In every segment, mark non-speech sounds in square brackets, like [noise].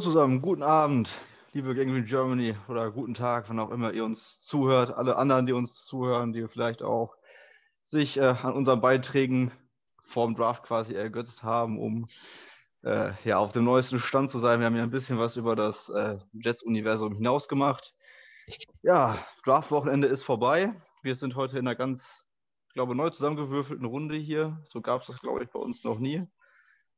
Zusammen, guten Abend, liebe Gangrene Germany oder guten Tag, wann auch immer ihr uns zuhört. Alle anderen, die uns zuhören, die vielleicht auch sich äh, an unseren Beiträgen vorm Draft quasi ergötzt haben, um äh, ja, auf dem neuesten Stand zu sein. Wir haben ja ein bisschen was über das äh, Jets-Universum hinaus gemacht. Ja, Draft-Wochenende ist vorbei. Wir sind heute in einer ganz, ich glaube, neu zusammengewürfelten Runde hier. So gab es das, glaube ich, bei uns noch nie.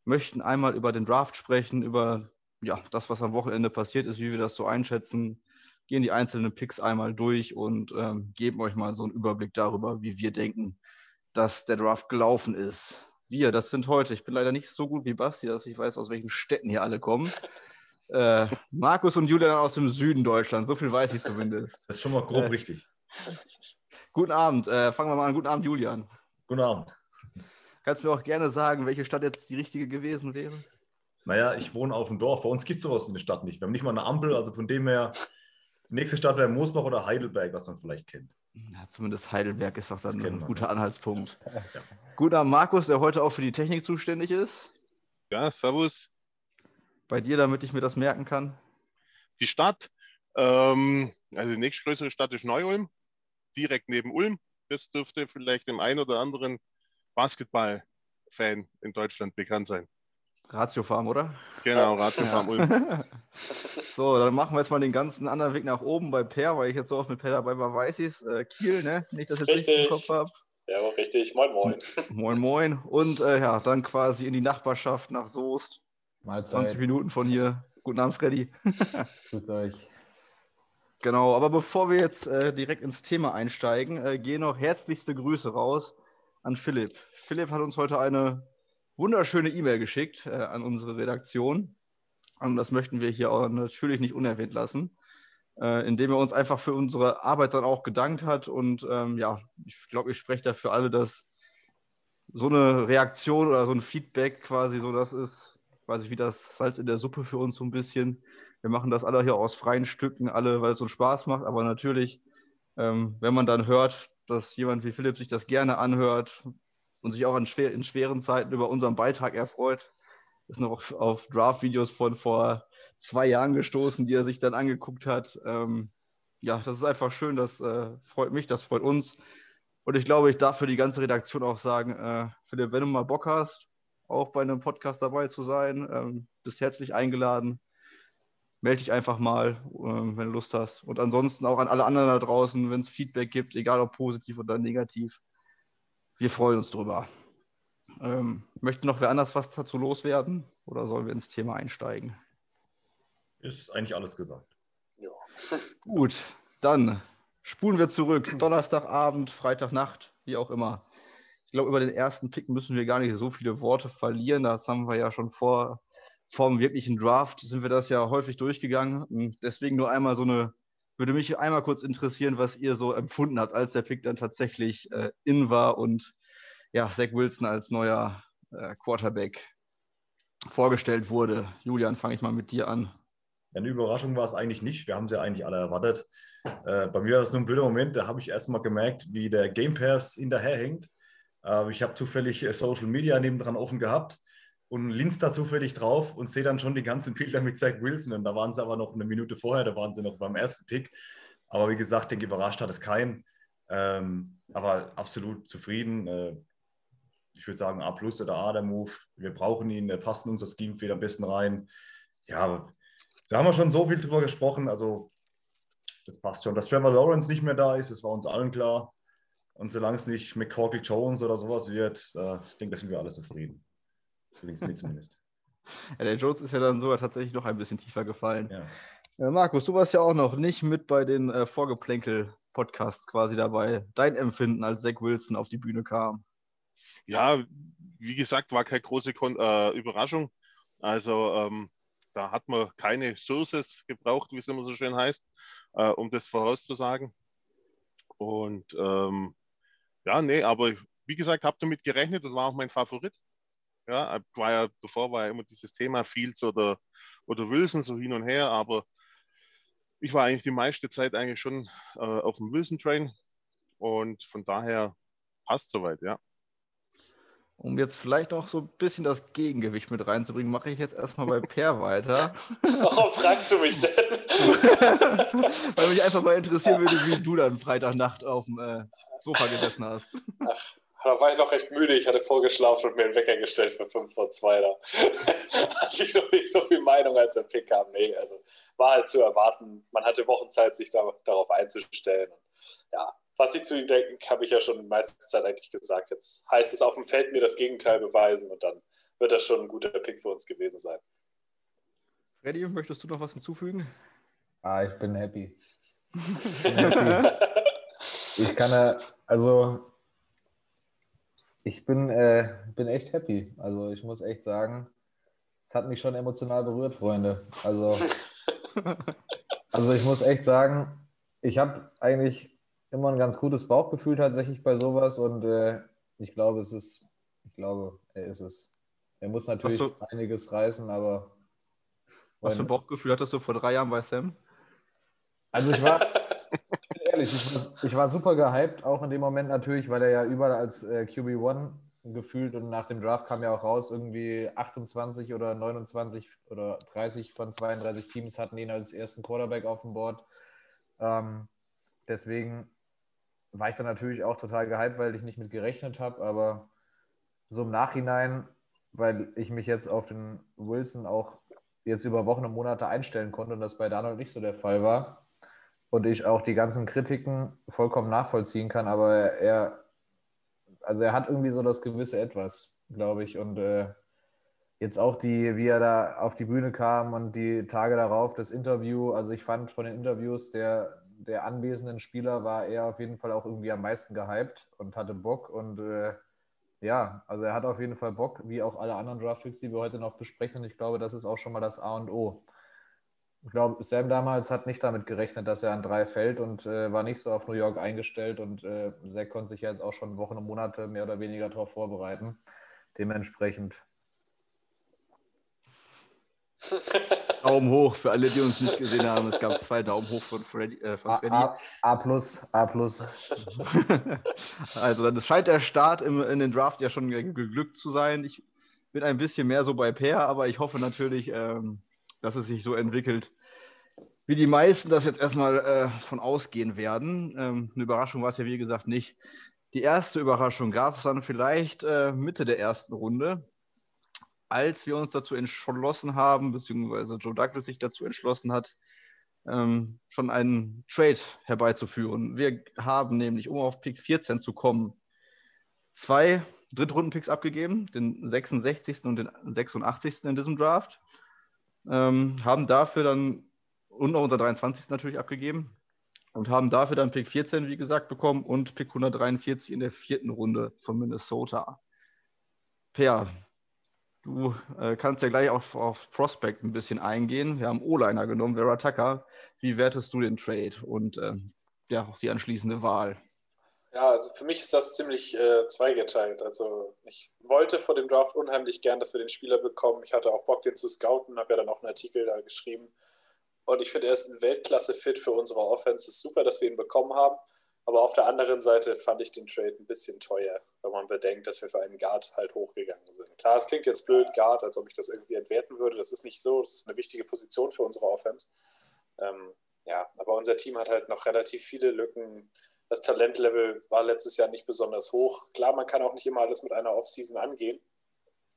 Möchten einmal über den Draft sprechen, über ja, das, was am Wochenende passiert ist, wie wir das so einschätzen, gehen die einzelnen Picks einmal durch und ähm, geben euch mal so einen Überblick darüber, wie wir denken, dass der Draft gelaufen ist. Wir, das sind heute, ich bin leider nicht so gut wie Basti, dass ich weiß, aus welchen Städten hier alle kommen. [laughs] Äh, Markus und Julian aus dem Süden Deutschlands, so viel weiß ich zumindest. Das ist schon mal grob äh, richtig. Guten Abend, äh, fangen wir mal an. Guten Abend, Julian. Guten Abend. Kannst du mir auch gerne sagen, welche Stadt jetzt die richtige gewesen wäre? Naja, ich wohne auf dem Dorf. Bei uns gibt es sowas in der Stadt nicht. Wir haben nicht mal eine Ampel. Also von dem her, die nächste Stadt wäre Moosbach oder Heidelberg, was man vielleicht kennt. Ja, zumindest Heidelberg ist auch dann ein guter Anhaltspunkt. Ja. Guter Markus, der heute auch für die Technik zuständig ist. Ja, servus. Bei dir, damit ich mir das merken kann. Die Stadt, ähm, also die nächstgrößere Stadt ist Neu-Ulm, direkt neben Ulm. Das dürfte vielleicht dem einen oder anderen Basketball-Fan in Deutschland bekannt sein. Ratio Farm, oder? Genau, Ratio Farm Ulm. [laughs] so, dann machen wir jetzt mal den ganzen anderen Weg nach oben bei Per, weil ich jetzt so oft mit Per dabei war, weiß ich es. Äh, Kiel, ne? Nicht, dass ich jetzt richtig im Kopf habe. Ja, richtig. Moin, moin. [laughs] moin, moin. Und äh, ja, dann quasi in die Nachbarschaft nach Soest. Mahlzeit. 20 Minuten von hier. Guten Abend, Freddy. [laughs] Grüß euch. Genau, aber bevor wir jetzt äh, direkt ins Thema einsteigen, äh, gehen noch herzlichste Grüße raus an Philipp. Philipp hat uns heute eine wunderschöne E-Mail geschickt äh, an unsere Redaktion. Und das möchten wir hier auch natürlich nicht unerwähnt lassen, äh, indem er uns einfach für unsere Arbeit dann auch gedankt hat. Und ähm, ja, ich glaube, ich spreche da für alle, dass so eine Reaktion oder so ein Feedback quasi so das ist, quasi wie das Salz in der Suppe für uns so ein bisschen. Wir machen das alle hier aus freien Stücken, alle, weil es so Spaß macht. Aber natürlich, ähm, wenn man dann hört, dass jemand wie Philipp sich das gerne anhört, und sich auch in, schwer, in schweren Zeiten über unseren Beitrag erfreut. Ist noch auf, auf Draft-Videos von vor zwei Jahren gestoßen, die er sich dann angeguckt hat. Ähm, ja, das ist einfach schön, das äh, freut mich, das freut uns. Und ich glaube, ich darf für die ganze Redaktion auch sagen, äh, Philipp, wenn du mal Bock hast, auch bei einem Podcast dabei zu sein, ähm, bist herzlich eingeladen. Melde dich einfach mal, ähm, wenn du Lust hast. Und ansonsten auch an alle anderen da draußen, wenn es Feedback gibt, egal ob positiv oder negativ, wir freuen uns drüber. Ähm, möchte noch wer anders was dazu loswerden oder sollen wir ins Thema einsteigen? Ist eigentlich alles gesagt. Ja. [laughs] Gut, dann spulen wir zurück. Donnerstagabend, Freitagnacht, wie auch immer. Ich glaube, über den ersten Pick müssen wir gar nicht so viele Worte verlieren. Das haben wir ja schon vor vom wirklichen Draft sind wir das ja häufig durchgegangen. Deswegen nur einmal so eine würde mich einmal kurz interessieren, was ihr so empfunden habt, als der Pick dann tatsächlich äh, in war und ja, Zach Wilson als neuer äh, Quarterback vorgestellt wurde. Julian, fange ich mal mit dir an. Eine Überraschung war es eigentlich nicht. Wir haben sie ja eigentlich alle erwartet. Äh, bei mir war das nur ein blöder Moment. Da habe ich erst mal gemerkt, wie der Game Pass hinterherhängt. Äh, ich habe zufällig äh, Social Media nebendran offen gehabt und links da zufällig drauf und sehe dann schon die ganzen Bilder mit Zach Wilson. Und da waren sie aber noch eine Minute vorher, da waren sie noch beim ersten Pick. Aber wie gesagt, denke, überrascht hat es keinen. Ähm, aber absolut zufrieden. Äh, ich würde sagen, A plus oder A der Move. Wir brauchen ihn, er passt in unser Scheme viel am besten rein. Ja, da haben wir schon so viel drüber gesprochen. Also, das passt schon. Dass Trevor Lawrence nicht mehr da ist, das war uns allen klar. Und solange es nicht McCorkle Jones oder sowas wird, äh, ich denke, da sind wir alle zufrieden. Für zumindest. [laughs] ja, der Jones ist ja dann sogar tatsächlich noch ein bisschen tiefer gefallen. Ja. Äh, Markus, du warst ja auch noch nicht mit bei den äh, Vorgeplänkel-Podcasts quasi dabei. Dein Empfinden, als Zach Wilson auf die Bühne kam? Ja, wie gesagt, war keine große Kon äh, Überraschung. Also ähm, da hat man keine Sources gebraucht, wie es immer so schön heißt, äh, um das vorauszusagen. Und ähm, ja, nee, aber wie gesagt, habe damit gerechnet und war auch mein Favorit. Ja, war ja, davor war ja immer dieses Thema Fields oder, oder Wilson so hin und her, aber ich war eigentlich die meiste Zeit eigentlich schon äh, auf dem Wilson-Train und von daher passt soweit, ja. Um jetzt vielleicht auch so ein bisschen das Gegengewicht mit reinzubringen, mache ich jetzt erstmal bei Per [laughs] weiter. Warum fragst du mich denn? [laughs] Weil mich einfach mal interessieren würde, wie du dann Freitagnacht auf dem äh, Sofa gesessen hast. Ach, da war ich noch recht müde. Ich hatte vorgeschlafen und mir einen Wecker gestellt für 5 vor 2. Da [laughs] hatte ich noch nicht so viel Meinung, als der Pick kam. Nee, also war halt zu erwarten. Man hatte Wochenzeit, sich da, darauf einzustellen. Ja, was ich zu ihm denke, habe ich ja schon die meiste Zeit eigentlich gesagt. Jetzt heißt es auf dem Feld mir das Gegenteil beweisen und dann wird das schon ein guter Pick für uns gewesen sein. Freddy, möchtest du noch was hinzufügen? Ah, ich bin happy. Ich, bin [laughs] happy. ich kann, also ich bin, äh, bin echt happy. Also ich muss echt sagen, es hat mich schon emotional berührt, Freunde. Also, [laughs] also ich muss echt sagen, ich habe eigentlich immer ein ganz gutes Bauchgefühl tatsächlich bei sowas und äh, ich glaube, es ist, ich glaube, er ist es. Er muss natürlich du, einiges reißen, aber. Was für ein Bauchgefühl hattest du vor drei Jahren bei Sam? Also ich war, [laughs] ehrlich, ich war, ich war, super gehypt, auch in dem Moment natürlich, weil er ja überall als äh, QB1 gefühlt und nach dem Draft kam ja auch raus, irgendwie 28 oder 29 oder 30 von 32 Teams hatten ihn als ersten Quarterback auf dem Board. Ähm, deswegen war ich dann natürlich auch total gehypt, weil ich nicht mit gerechnet habe, aber so im Nachhinein, weil ich mich jetzt auf den Wilson auch jetzt über Wochen und Monate einstellen konnte und das bei Donald nicht so der Fall war, und ich auch die ganzen Kritiken vollkommen nachvollziehen kann, aber er, also er hat irgendwie so das gewisse Etwas, glaube ich. Und äh, jetzt auch die, wie er da auf die Bühne kam und die Tage darauf das Interview, also ich fand von den Interviews der, der anwesenden Spieler war er auf jeden Fall auch irgendwie am meisten gehypt und hatte Bock und äh, ja, also er hat auf jeden Fall Bock, wie auch alle anderen Draftpicks, die wir heute noch besprechen. Und ich glaube, das ist auch schon mal das A und O. Ich glaube, Sam damals hat nicht damit gerechnet, dass er an drei fällt und äh, war nicht so auf New York eingestellt. Und äh, Zack konnte sich ja jetzt auch schon Wochen und Monate mehr oder weniger darauf vorbereiten. Dementsprechend. [laughs] Daumen hoch für alle, die uns nicht gesehen haben. Es gab zwei Daumen hoch von Freddy. Äh, von Freddy. A, A, plus, A plus. [laughs] also dann scheint der Start im, in den Draft ja schon geglückt zu sein. Ich bin ein bisschen mehr so bei Per, aber ich hoffe natürlich, ähm, dass es sich so entwickelt, wie die meisten das jetzt erstmal äh, von ausgehen werden. Ähm, eine Überraschung war es ja, wie gesagt, nicht. Die erste Überraschung gab es dann vielleicht äh, Mitte der ersten Runde, als wir uns dazu entschlossen haben, beziehungsweise Joe Douglas sich dazu entschlossen hat, ähm, schon einen Trade herbeizuführen. Wir haben nämlich, um auf Pick 14 zu kommen, zwei Drittrunden-Picks abgegeben, den 66. und den 86. in diesem Draft. Ähm, haben dafür dann, und noch unser 23. natürlich abgegeben, und haben dafür dann Pick 14, wie gesagt, bekommen und Pick 143 in der vierten Runde von Minnesota. Per, du äh, kannst ja gleich auf, auf Prospect ein bisschen eingehen. Wir haben O-Liner genommen, Vera Tucker. Wie wertest du den Trade und äh, ja, auch die anschließende Wahl? Ja, also für mich ist das ziemlich äh, zweigeteilt. Also ich wollte vor dem Draft unheimlich gern, dass wir den Spieler bekommen. Ich hatte auch Bock, den zu scouten, habe ja dann auch einen Artikel da geschrieben. Und ich finde, er ist ein Weltklasse-Fit für unsere Offense. Es ist super, dass wir ihn bekommen haben. Aber auf der anderen Seite fand ich den Trade ein bisschen teuer, wenn man bedenkt, dass wir für einen Guard halt hochgegangen sind. Klar, es klingt jetzt blöd, Guard, als ob ich das irgendwie entwerten würde. Das ist nicht so. Das ist eine wichtige Position für unsere Offense. Ähm, ja, aber unser Team hat halt noch relativ viele Lücken das Talentlevel war letztes Jahr nicht besonders hoch. Klar, man kann auch nicht immer alles mit einer Offseason angehen,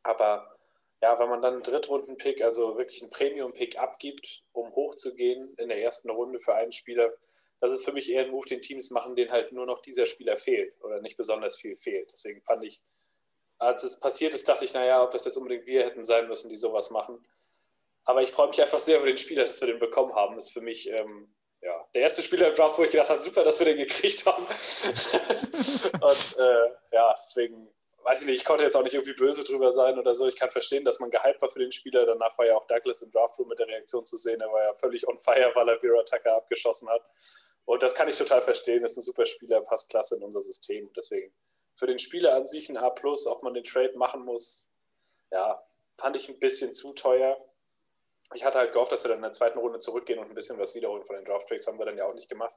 aber ja, wenn man dann einen Drittrunden-Pick, also wirklich einen Premium-Pick abgibt, um hochzugehen in der ersten Runde für einen Spieler, das ist für mich eher ein Move, den Teams machen, den halt nur noch dieser Spieler fehlt oder nicht besonders viel fehlt. Deswegen fand ich, als es passiert ist, dachte ich, naja, ob das jetzt unbedingt wir hätten sein müssen, die sowas machen. Aber ich freue mich einfach sehr über den Spieler, dass wir den bekommen haben. Das ist für mich ähm, ja, der erste Spieler im Draft, wo ich gedacht habe, super, dass wir den gekriegt haben. [laughs] und äh, ja, deswegen, weiß ich nicht, ich konnte jetzt auch nicht irgendwie böse drüber sein oder so. Ich kann verstehen, dass man gehypt war für den Spieler. Danach war ja auch Douglas im Draftroom mit der Reaktion zu sehen. Er war ja völlig on fire, weil er Vera Tucker abgeschossen hat. Und das kann ich total verstehen. Ist ein super Spieler, passt klasse in unser System. Deswegen für den Spieler an sich ein A, ob man den Trade machen muss, ja, fand ich ein bisschen zu teuer ich hatte halt gehofft, dass wir dann in der zweiten Runde zurückgehen und ein bisschen was wiederholen von den Draft Trades. Haben wir dann ja auch nicht gemacht.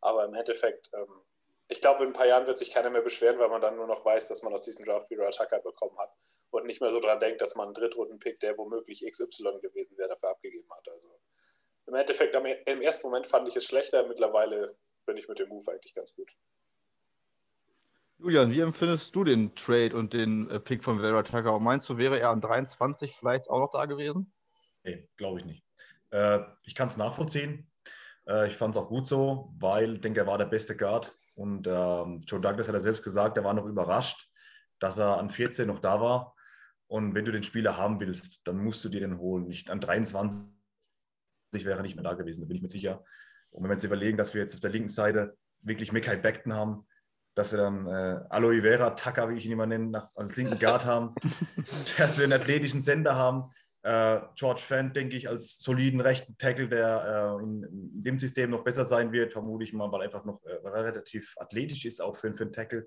Aber im Endeffekt, ähm, ich glaube, in ein paar Jahren wird sich keiner mehr beschweren, weil man dann nur noch weiß, dass man aus diesem Draft wieder Attacker bekommen hat und nicht mehr so dran denkt, dass man einen Drittrunden-Pick, der womöglich XY gewesen wäre, dafür abgegeben hat. Also im Endeffekt, im ersten Moment fand ich es schlechter, mittlerweile bin ich mit dem Move eigentlich ganz gut. Julian, wie empfindest du den Trade und den äh, Pick von Vera Tucker? Meinst du, wäre er an 23 vielleicht auch noch da gewesen? Nee, glaube ich nicht. Äh, ich kann es nachvollziehen. Äh, ich fand es auch gut so, weil ich denke, er war der beste Guard. Und ähm, Joe Douglas hat er selbst gesagt, er war noch überrascht, dass er an 14 noch da war. Und wenn du den Spieler haben willst, dann musst du dir den holen. Nicht an 23 wäre er nicht mehr da gewesen, da bin ich mir sicher. Und wenn wir jetzt überlegen, dass wir jetzt auf der linken Seite wirklich Mikai Beckton haben, dass wir dann äh, Aloe Vera Tucker, wie ich ihn immer nenne, nach, als linken Guard haben, [laughs] dass wir einen athletischen Sender haben. Äh, George Fent, denke ich, als soliden rechten Tackle, der äh, in, in, dem System noch besser sein wird, vermute ich mal, weil er einfach noch äh, relativ athletisch ist, auch für, für einen Tackle.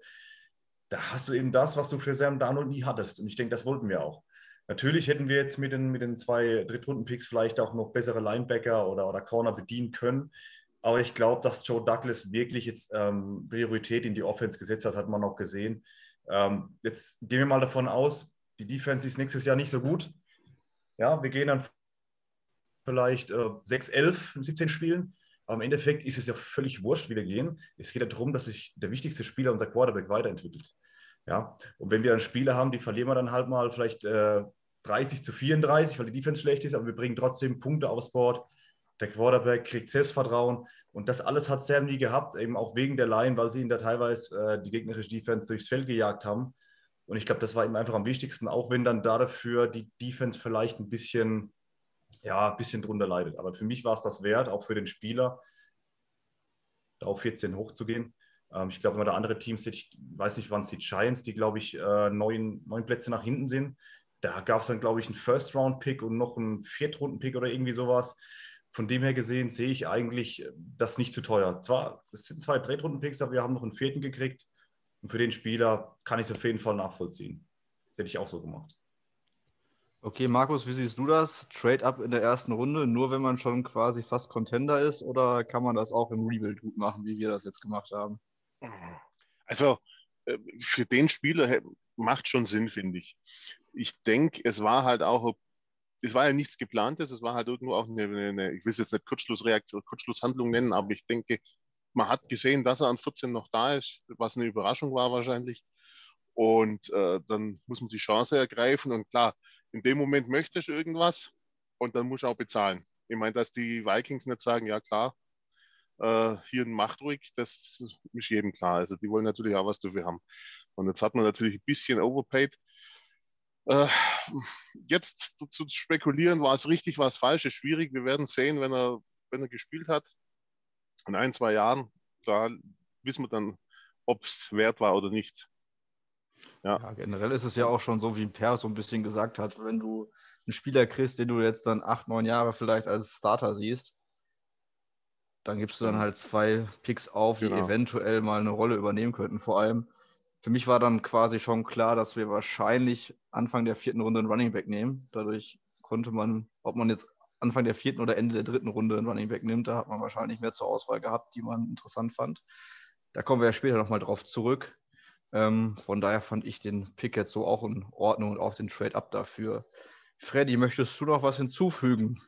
Da hast du eben das, was du für Sam Darnold nie hattest. Und ich denke, das wollten wir auch. Natürlich hätten wir jetzt mit den, mit den zwei Drittrunden-Picks vielleicht auch noch bessere Linebacker oder, oder Corner bedienen können. Aber ich glaube, dass Joe Douglas wirklich jetzt ähm, Priorität in die Offense gesetzt hat, hat man auch gesehen. Ähm, jetzt gehen wir mal davon aus, die Defense ist nächstes Jahr nicht so gut. Ja, wir gehen dann vielleicht äh, 6-11 in 17 Spielen. Aber im Endeffekt ist es ja völlig wurscht, wie wir gehen. Es geht ja darum, dass sich der wichtigste Spieler, unser Quarterback, weiterentwickelt. Ja, und wenn wir dann Spiele haben, die verlieren wir dann halt mal vielleicht äh, 30 zu 34, weil die Defense schlecht ist, aber wir bringen trotzdem Punkte aufs Board der Quarterback kriegt Selbstvertrauen und das alles hat Sam nie gehabt, eben auch wegen der Line, weil sie ihn da teilweise äh, die gegnerische Defense durchs Feld gejagt haben. Und ich glaube, das war ihm einfach am wichtigsten, auch wenn dann dafür die Defense vielleicht ein bisschen, ja, ein bisschen drunter leidet. Aber für mich war es das wert, auch für den Spieler, da auf 14 hochzugehen. Ähm, ich glaube, wenn man da andere Teams sieht, ich weiß nicht, wann es die Giants, die, glaube ich, äh, neun, neun Plätze nach hinten sind. Da gab es dann, glaube ich, einen First-Round-Pick und noch einen Viertrunden-Pick oder irgendwie sowas von dem her gesehen sehe ich eigentlich das nicht zu teuer. Zwar, es sind zwei Drittrunden-Picks, aber wir haben noch einen vierten gekriegt. Und für den Spieler kann ich es auf jeden Fall nachvollziehen. Das hätte ich auch so gemacht. Okay, Markus, wie siehst du das? Trade up in der ersten Runde, nur wenn man schon quasi fast Contender ist, oder kann man das auch im Rebuild gut machen, wie wir das jetzt gemacht haben? Also, äh, für den Spieler macht schon Sinn, finde ich. Ich denke, es war halt auch es war ja nichts geplantes, es war halt irgendwo auch eine, eine ich will es jetzt nicht Kurzschlussreaktion, Kurzschlusshandlung nennen, aber ich denke, man hat gesehen, dass er an 14 noch da ist, was eine Überraschung war wahrscheinlich. Und äh, dann muss man die Chance ergreifen. Und klar, in dem Moment möchtest du irgendwas und dann musst du auch bezahlen. Ich meine, dass die Vikings nicht sagen, ja klar, äh, hier macht ruhig, das ist jedem klar. Also die wollen natürlich auch was dafür haben. Und jetzt hat man natürlich ein bisschen overpaid. Äh, jetzt zu spekulieren, war es richtig, war es falsch, ist schwierig. Wir werden sehen, wenn er, wenn er gespielt hat. In ein, zwei Jahren, da wissen wir dann, ob es wert war oder nicht. Ja. ja. generell ist es ja auch schon so, wie Per so ein bisschen gesagt hat, wenn du einen Spieler kriegst, den du jetzt dann acht, neun Jahre vielleicht als Starter siehst, dann gibst du dann halt zwei Picks auf, die genau. eventuell mal eine Rolle übernehmen könnten. Vor allem, für mich war dann quasi schon klar, dass wir wahrscheinlich Anfang der vierten Runde einen Running Back nehmen. Dadurch konnte man, ob man jetzt Anfang der vierten oder Ende der dritten Runde einen Running Back nimmt, da hat man wahrscheinlich mehr zur Auswahl gehabt, die man interessant fand. Da kommen wir ja später nochmal drauf zurück. Ähm, von daher fand ich den Pick jetzt so auch in Ordnung und auch den Trade-Up dafür. Freddy, möchtest du noch was hinzufügen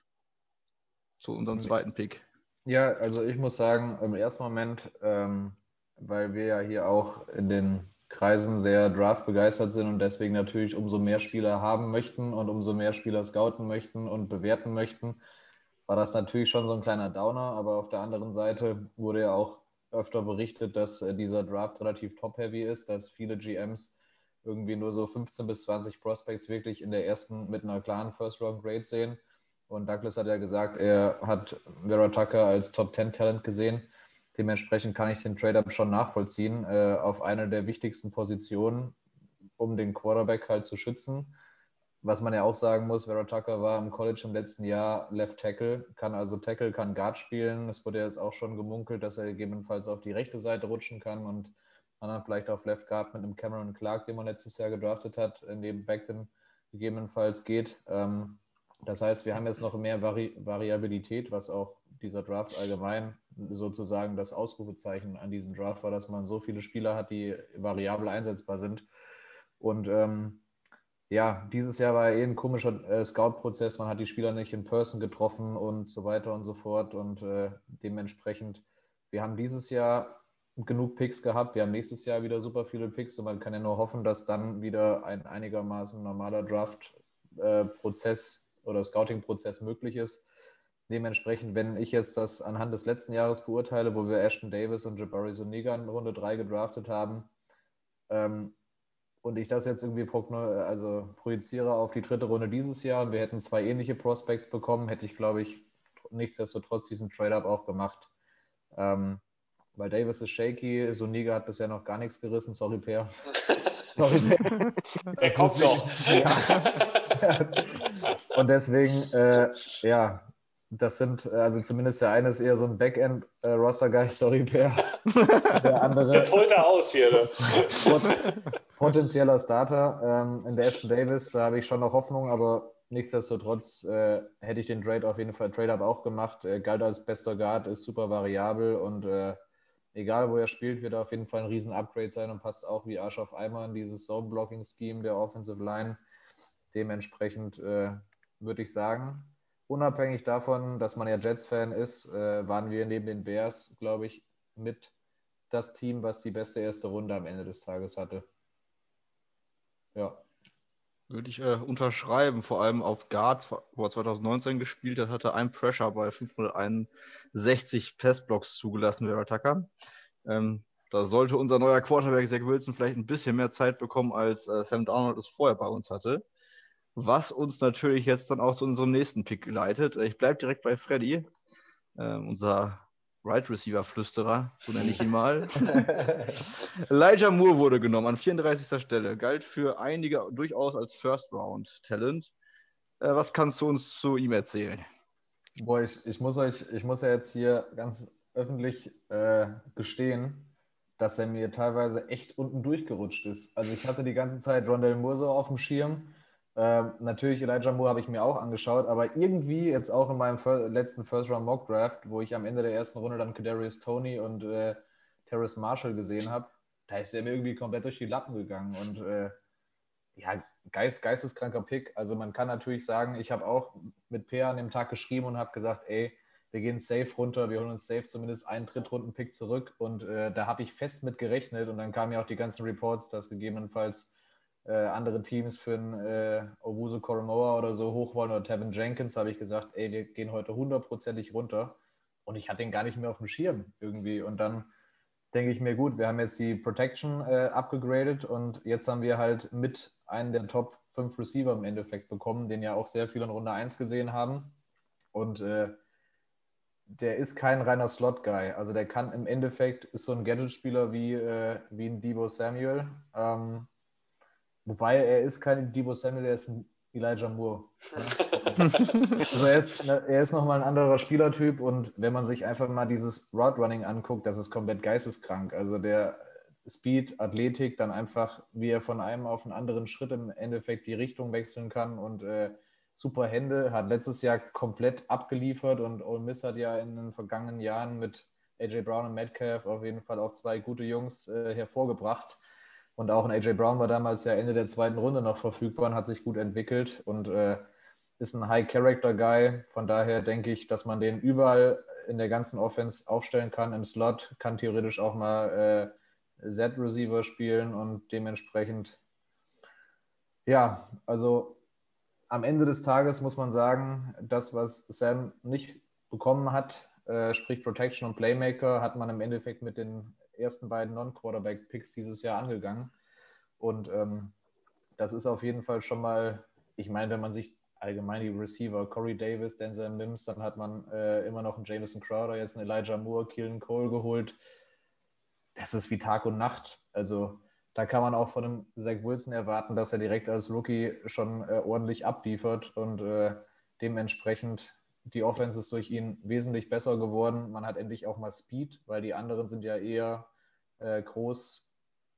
zu unserem zweiten Pick? Ja, also ich muss sagen, im ersten Moment, ähm, weil wir ja hier auch in den Kreisen sehr Draft begeistert sind und deswegen natürlich umso mehr Spieler haben möchten und umso mehr Spieler scouten möchten und bewerten möchten, war das natürlich schon so ein kleiner Downer. Aber auf der anderen Seite wurde ja auch öfter berichtet, dass äh, dieser Draft relativ top-heavy ist, dass viele GMs irgendwie nur so 15 bis 20 Prospects wirklich in der ersten mit einer klaren First-Round-Grade sehen. Und Douglas hat ja gesagt, er hat Vera Tucker als Top-10-Talent gesehen. Dementsprechend kann ich den Trade-up schon nachvollziehen äh, auf eine der wichtigsten Positionen, um den Quarterback halt zu schützen. Was man ja auch sagen muss, Vera Tucker war im College im letzten Jahr Left Tackle, kann also Tackle, kann Guard spielen. Es wurde jetzt auch schon gemunkelt, dass er gegebenenfalls auf die rechte Seite rutschen kann und anderen vielleicht auf Left Guard mit einem Cameron Clark, den man letztes Jahr gedraftet hat, neben Beckton gegebenenfalls geht. Ähm, das heißt, wir haben jetzt noch mehr Vari Variabilität, was auch dieser Draft allgemein sozusagen das Ausrufezeichen an diesem Draft war, dass man so viele Spieler hat, die variabel einsetzbar sind. Und ähm, ja, dieses Jahr war eh ein komischer äh, Scout-Prozess. Man hat die Spieler nicht in Person getroffen und so weiter und so fort. Und äh, dementsprechend, wir haben dieses Jahr genug Picks gehabt. Wir haben nächstes Jahr wieder super viele Picks und man kann ja nur hoffen, dass dann wieder ein einigermaßen normaler Draft-Prozess äh, oder Scouting-Prozess möglich ist. Dementsprechend, wenn ich jetzt das anhand des letzten Jahres beurteile, wo wir Ashton Davis und Jabari Zuniga in Runde 3 gedraftet haben, ähm, und ich das jetzt irgendwie also projiziere auf die dritte Runde dieses Jahr und wir hätten zwei ähnliche Prospects bekommen, hätte ich, glaube ich, nichtsdestotrotz diesen Trade-up auch gemacht. Ähm, weil Davis ist shaky, Soniga hat bisher noch gar nichts gerissen. Sorry, Per. [laughs] Sorry, Per. Er kommt noch. [laughs] Und deswegen, äh, ja, das sind, also zumindest der eine ist eher so ein Backend-Roster-Guy, [laughs] sorry, Per. Der andere. Jetzt holt er aus hier, ne? potenzieller Starter. Ähm, in der Ashton Davis, da habe ich schon noch Hoffnung, aber nichtsdestotrotz äh, hätte ich den Trade auf jeden Fall Trade-Up auch gemacht. Er galt als bester Guard, ist super variabel und äh, egal wo er spielt, wird er auf jeden Fall ein riesen Upgrade sein und passt auch wie Arsch auf Eimer in dieses Zone-Blocking-Scheme der Offensive Line. Dementsprechend äh, würde ich sagen, unabhängig davon, dass man ja Jets-Fan ist, äh, waren wir neben den Bears, glaube ich, mit das Team, was die beste erste Runde am Ende des Tages hatte. Ja. Würde ich äh, unterschreiben, vor allem auf Guard, wo er 2019 gespielt hat, hatte ein Pressure bei 561 Passblocks zugelassen, Vera Tucker. Ähm, da sollte unser neuer Quarterback Zach Wilson vielleicht ein bisschen mehr Zeit bekommen, als äh, Sam Darnold es vorher bei uns hatte. Was uns natürlich jetzt dann auch zu unserem nächsten Pick leitet. Ich bleibe direkt bei Freddy, äh, unser Right Receiver Flüsterer, so nenne ich ihn mal. [laughs] Elijah Moore wurde genommen an 34. Stelle, galt für einige durchaus als First Round Talent. Äh, was kannst du uns zu ihm erzählen? Boah, ich, ich, muss euch, ich muss ja jetzt hier ganz öffentlich äh, gestehen, dass er mir teilweise echt unten durchgerutscht ist. Also ich hatte die ganze Zeit Rondell Moore so auf dem Schirm ähm, natürlich, Elijah Moore habe ich mir auch angeschaut, aber irgendwie jetzt auch in meinem letzten First Round Mock Draft, wo ich am Ende der ersten Runde dann Kadarius Tony und äh, Terrace Marshall gesehen habe, da ist er mir irgendwie komplett durch die Lappen gegangen und äh, ja, geist, geisteskranker Pick. Also man kann natürlich sagen, ich habe auch mit Peer an dem Tag geschrieben und habe gesagt, ey, wir gehen safe runter, wir holen uns safe zumindest einen Drittrunden-Pick zurück und äh, da habe ich fest mit gerechnet und dann kamen ja auch die ganzen Reports, dass gegebenenfalls äh, andere Teams für einen äh, Owusu Koromoa oder so hoch wollen oder Tevin Jenkins, habe ich gesagt, ey, wir gehen heute hundertprozentig runter. Und ich hatte den gar nicht mehr auf dem Schirm irgendwie. Und dann denke ich mir, gut, wir haben jetzt die Protection äh, abgegradet und jetzt haben wir halt mit einen der Top 5 Receiver im Endeffekt bekommen, den ja auch sehr viele in Runde 1 gesehen haben. Und äh, der ist kein reiner Slot-Guy. Also der kann im Endeffekt, ist so ein Gadget-Spieler wie, äh, wie ein Debo Samuel. Ähm, Wobei er ist kein Debo Samuel, er ist ein Elijah Moore. [laughs] also er ist, ne, er ist nochmal ein anderer Spielertyp und wenn man sich einfach mal dieses Route Running anguckt, das ist komplett geisteskrank. Also der Speed, Athletik, dann einfach, wie er von einem auf einen anderen Schritt im Endeffekt die Richtung wechseln kann und äh, super Hände, hat letztes Jahr komplett abgeliefert und Ole Miss hat ja in den vergangenen Jahren mit AJ Brown und Metcalf auf jeden Fall auch zwei gute Jungs äh, hervorgebracht. Und auch ein AJ Brown war damals ja Ende der zweiten Runde noch verfügbar und hat sich gut entwickelt und äh, ist ein High-Character-Guy. Von daher denke ich, dass man den überall in der ganzen Offense aufstellen kann. Im Slot kann theoretisch auch mal äh, Z-Receiver spielen und dementsprechend, ja, also am Ende des Tages muss man sagen, das, was Sam nicht bekommen hat, äh, sprich Protection und Playmaker, hat man im Endeffekt mit den ersten beiden Non-Quarterback-Picks dieses Jahr angegangen. Und ähm, das ist auf jeden Fall schon mal, ich meine, wenn man sich allgemein die Receiver, Corey Davis, Denzel Mims, dann hat man äh, immer noch einen Jameson Crowder, jetzt einen Elijah Moore, Keelan Cole geholt. Das ist wie Tag und Nacht. Also da kann man auch von einem Zach Wilson erwarten, dass er direkt als Rookie schon äh, ordentlich abliefert und äh, dementsprechend die Offense ist durch ihn wesentlich besser geworden. Man hat endlich auch mal Speed, weil die anderen sind ja eher äh, groß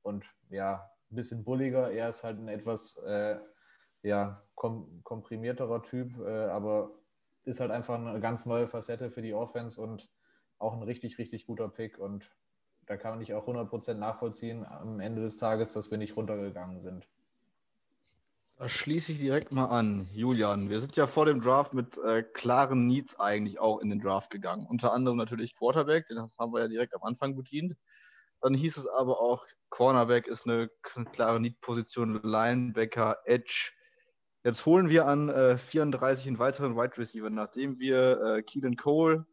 und ja, ein bisschen bulliger. Er ist halt ein etwas äh, ja, kom komprimierterer Typ, äh, aber ist halt einfach eine ganz neue Facette für die Offense und auch ein richtig, richtig guter Pick und da kann ich auch 100% nachvollziehen am Ende des Tages, dass wir nicht runtergegangen sind. Da schließe ich direkt mal an. Julian, wir sind ja vor dem Draft mit äh, klaren Needs eigentlich auch in den Draft gegangen. Unter anderem natürlich Quarterback, den haben wir ja direkt am Anfang bedient. Dann hieß es aber auch, Cornerback ist eine klare Need-Position, Linebacker, Edge. Jetzt holen wir an äh, 34 einen weiteren Wide Receiver, nachdem wir äh, Keelan Cole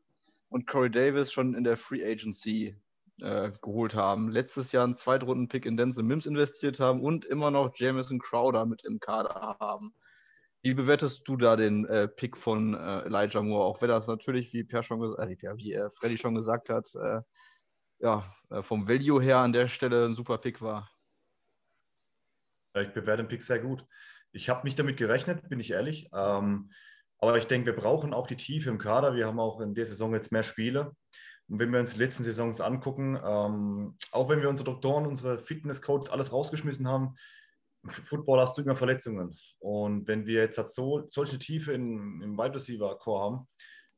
und Corey Davis schon in der Free Agency äh, geholt haben. Letztes Jahr einen Zweitrunden-Pick in Denzel Mims investiert haben und immer noch Jamison Crowder mit im Kader haben. Wie bewertest du da den äh, Pick von äh, Elijah Moore? Auch wenn das natürlich, wie Pierre schon äh, wie äh, Freddy schon gesagt hat, äh, ja, vom Value her an der Stelle ein super Pick war. Ich bewerte den Pick sehr gut. Ich habe nicht damit gerechnet, bin ich ehrlich. Ähm, aber ich denke, wir brauchen auch die Tiefe im Kader. Wir haben auch in der Saison jetzt mehr Spiele. Und wenn wir uns die letzten Saisons angucken, ähm, auch wenn wir unsere Doktoren, unsere Fitnesscoaches alles rausgeschmissen haben, Football hast du immer Verletzungen. Und wenn wir jetzt so, solche Tiefe in, im Wide Receiver Core haben,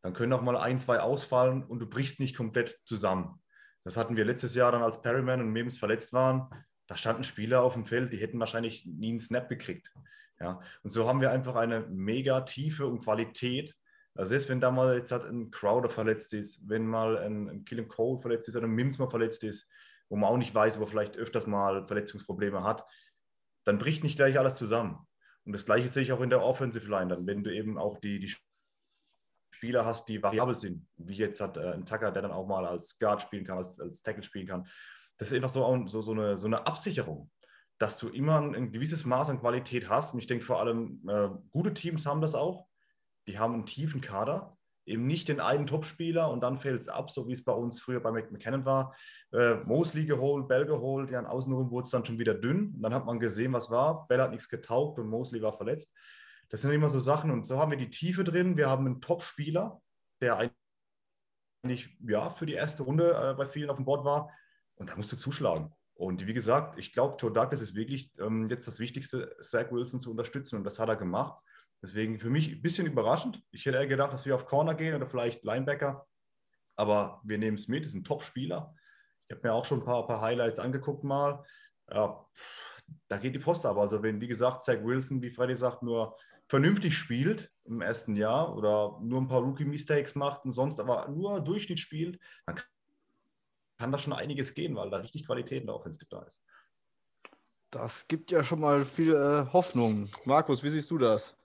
dann können auch mal ein, zwei ausfallen und du brichst nicht komplett zusammen. Das hatten wir letztes Jahr dann, als Perryman und Mims verletzt waren. Da standen Spieler auf dem Feld, die hätten wahrscheinlich nie einen Snap gekriegt. Ja, und so haben wir einfach eine mega Tiefe und Qualität also selbst wenn da mal jetzt halt ein Crowder verletzt ist, wenn mal ein, ein Killing Cole verletzt ist oder ein Mims mal verletzt ist, wo man auch nicht weiß, aber vielleicht öfters mal Verletzungsprobleme hat, dann bricht nicht gleich alles zusammen. Und das Gleiche sehe ich auch in der Offensive Line dann, wenn du eben auch die, die Spieler hast, die variabel sind, wie jetzt hat äh, ein Tucker, der dann auch mal als Guard spielen kann, als, als Tackle spielen kann. Das ist einfach so, so, so, eine, so eine Absicherung, dass du immer ein, ein gewisses Maß an Qualität hast. Und ich denke vor allem, äh, gute Teams haben das auch die haben einen tiefen Kader, eben nicht den einen Topspieler und dann fällt es ab, so wie es bei uns früher bei McKinnon war. Äh, Mosley geholt, Bell geholt, ja, außenrum wurde es dann schon wieder dünn. Und dann hat man gesehen, was war. Bell hat nichts getaugt und Mosley war verletzt. Das sind immer so Sachen und so haben wir die Tiefe drin. Wir haben einen Topspieler, der eigentlich ja, für die erste Runde äh, bei vielen auf dem Board war. Und da musst du zuschlagen. Und wie gesagt, ich glaube, Joe Douglas ist wirklich ähm, jetzt das Wichtigste, Zach Wilson zu unterstützen. Und das hat er gemacht. Deswegen für mich ein bisschen überraschend. Ich hätte eher gedacht, dass wir auf Corner gehen oder vielleicht Linebacker. Aber wir nehmen es mit, ist ein Top-Spieler. Ich habe mir auch schon ein paar, paar Highlights angeguckt mal. Ja, da geht die Post aber. Also wenn, wie gesagt, Zach Wilson, wie Freddy sagt, nur vernünftig spielt im ersten Jahr oder nur ein paar Rookie-Mistakes macht und sonst aber nur Durchschnitt spielt, dann kann da schon einiges gehen, weil da richtig Qualität in der Offensive da ist. Das gibt ja schon mal viel äh, Hoffnung. Markus, wie siehst du das?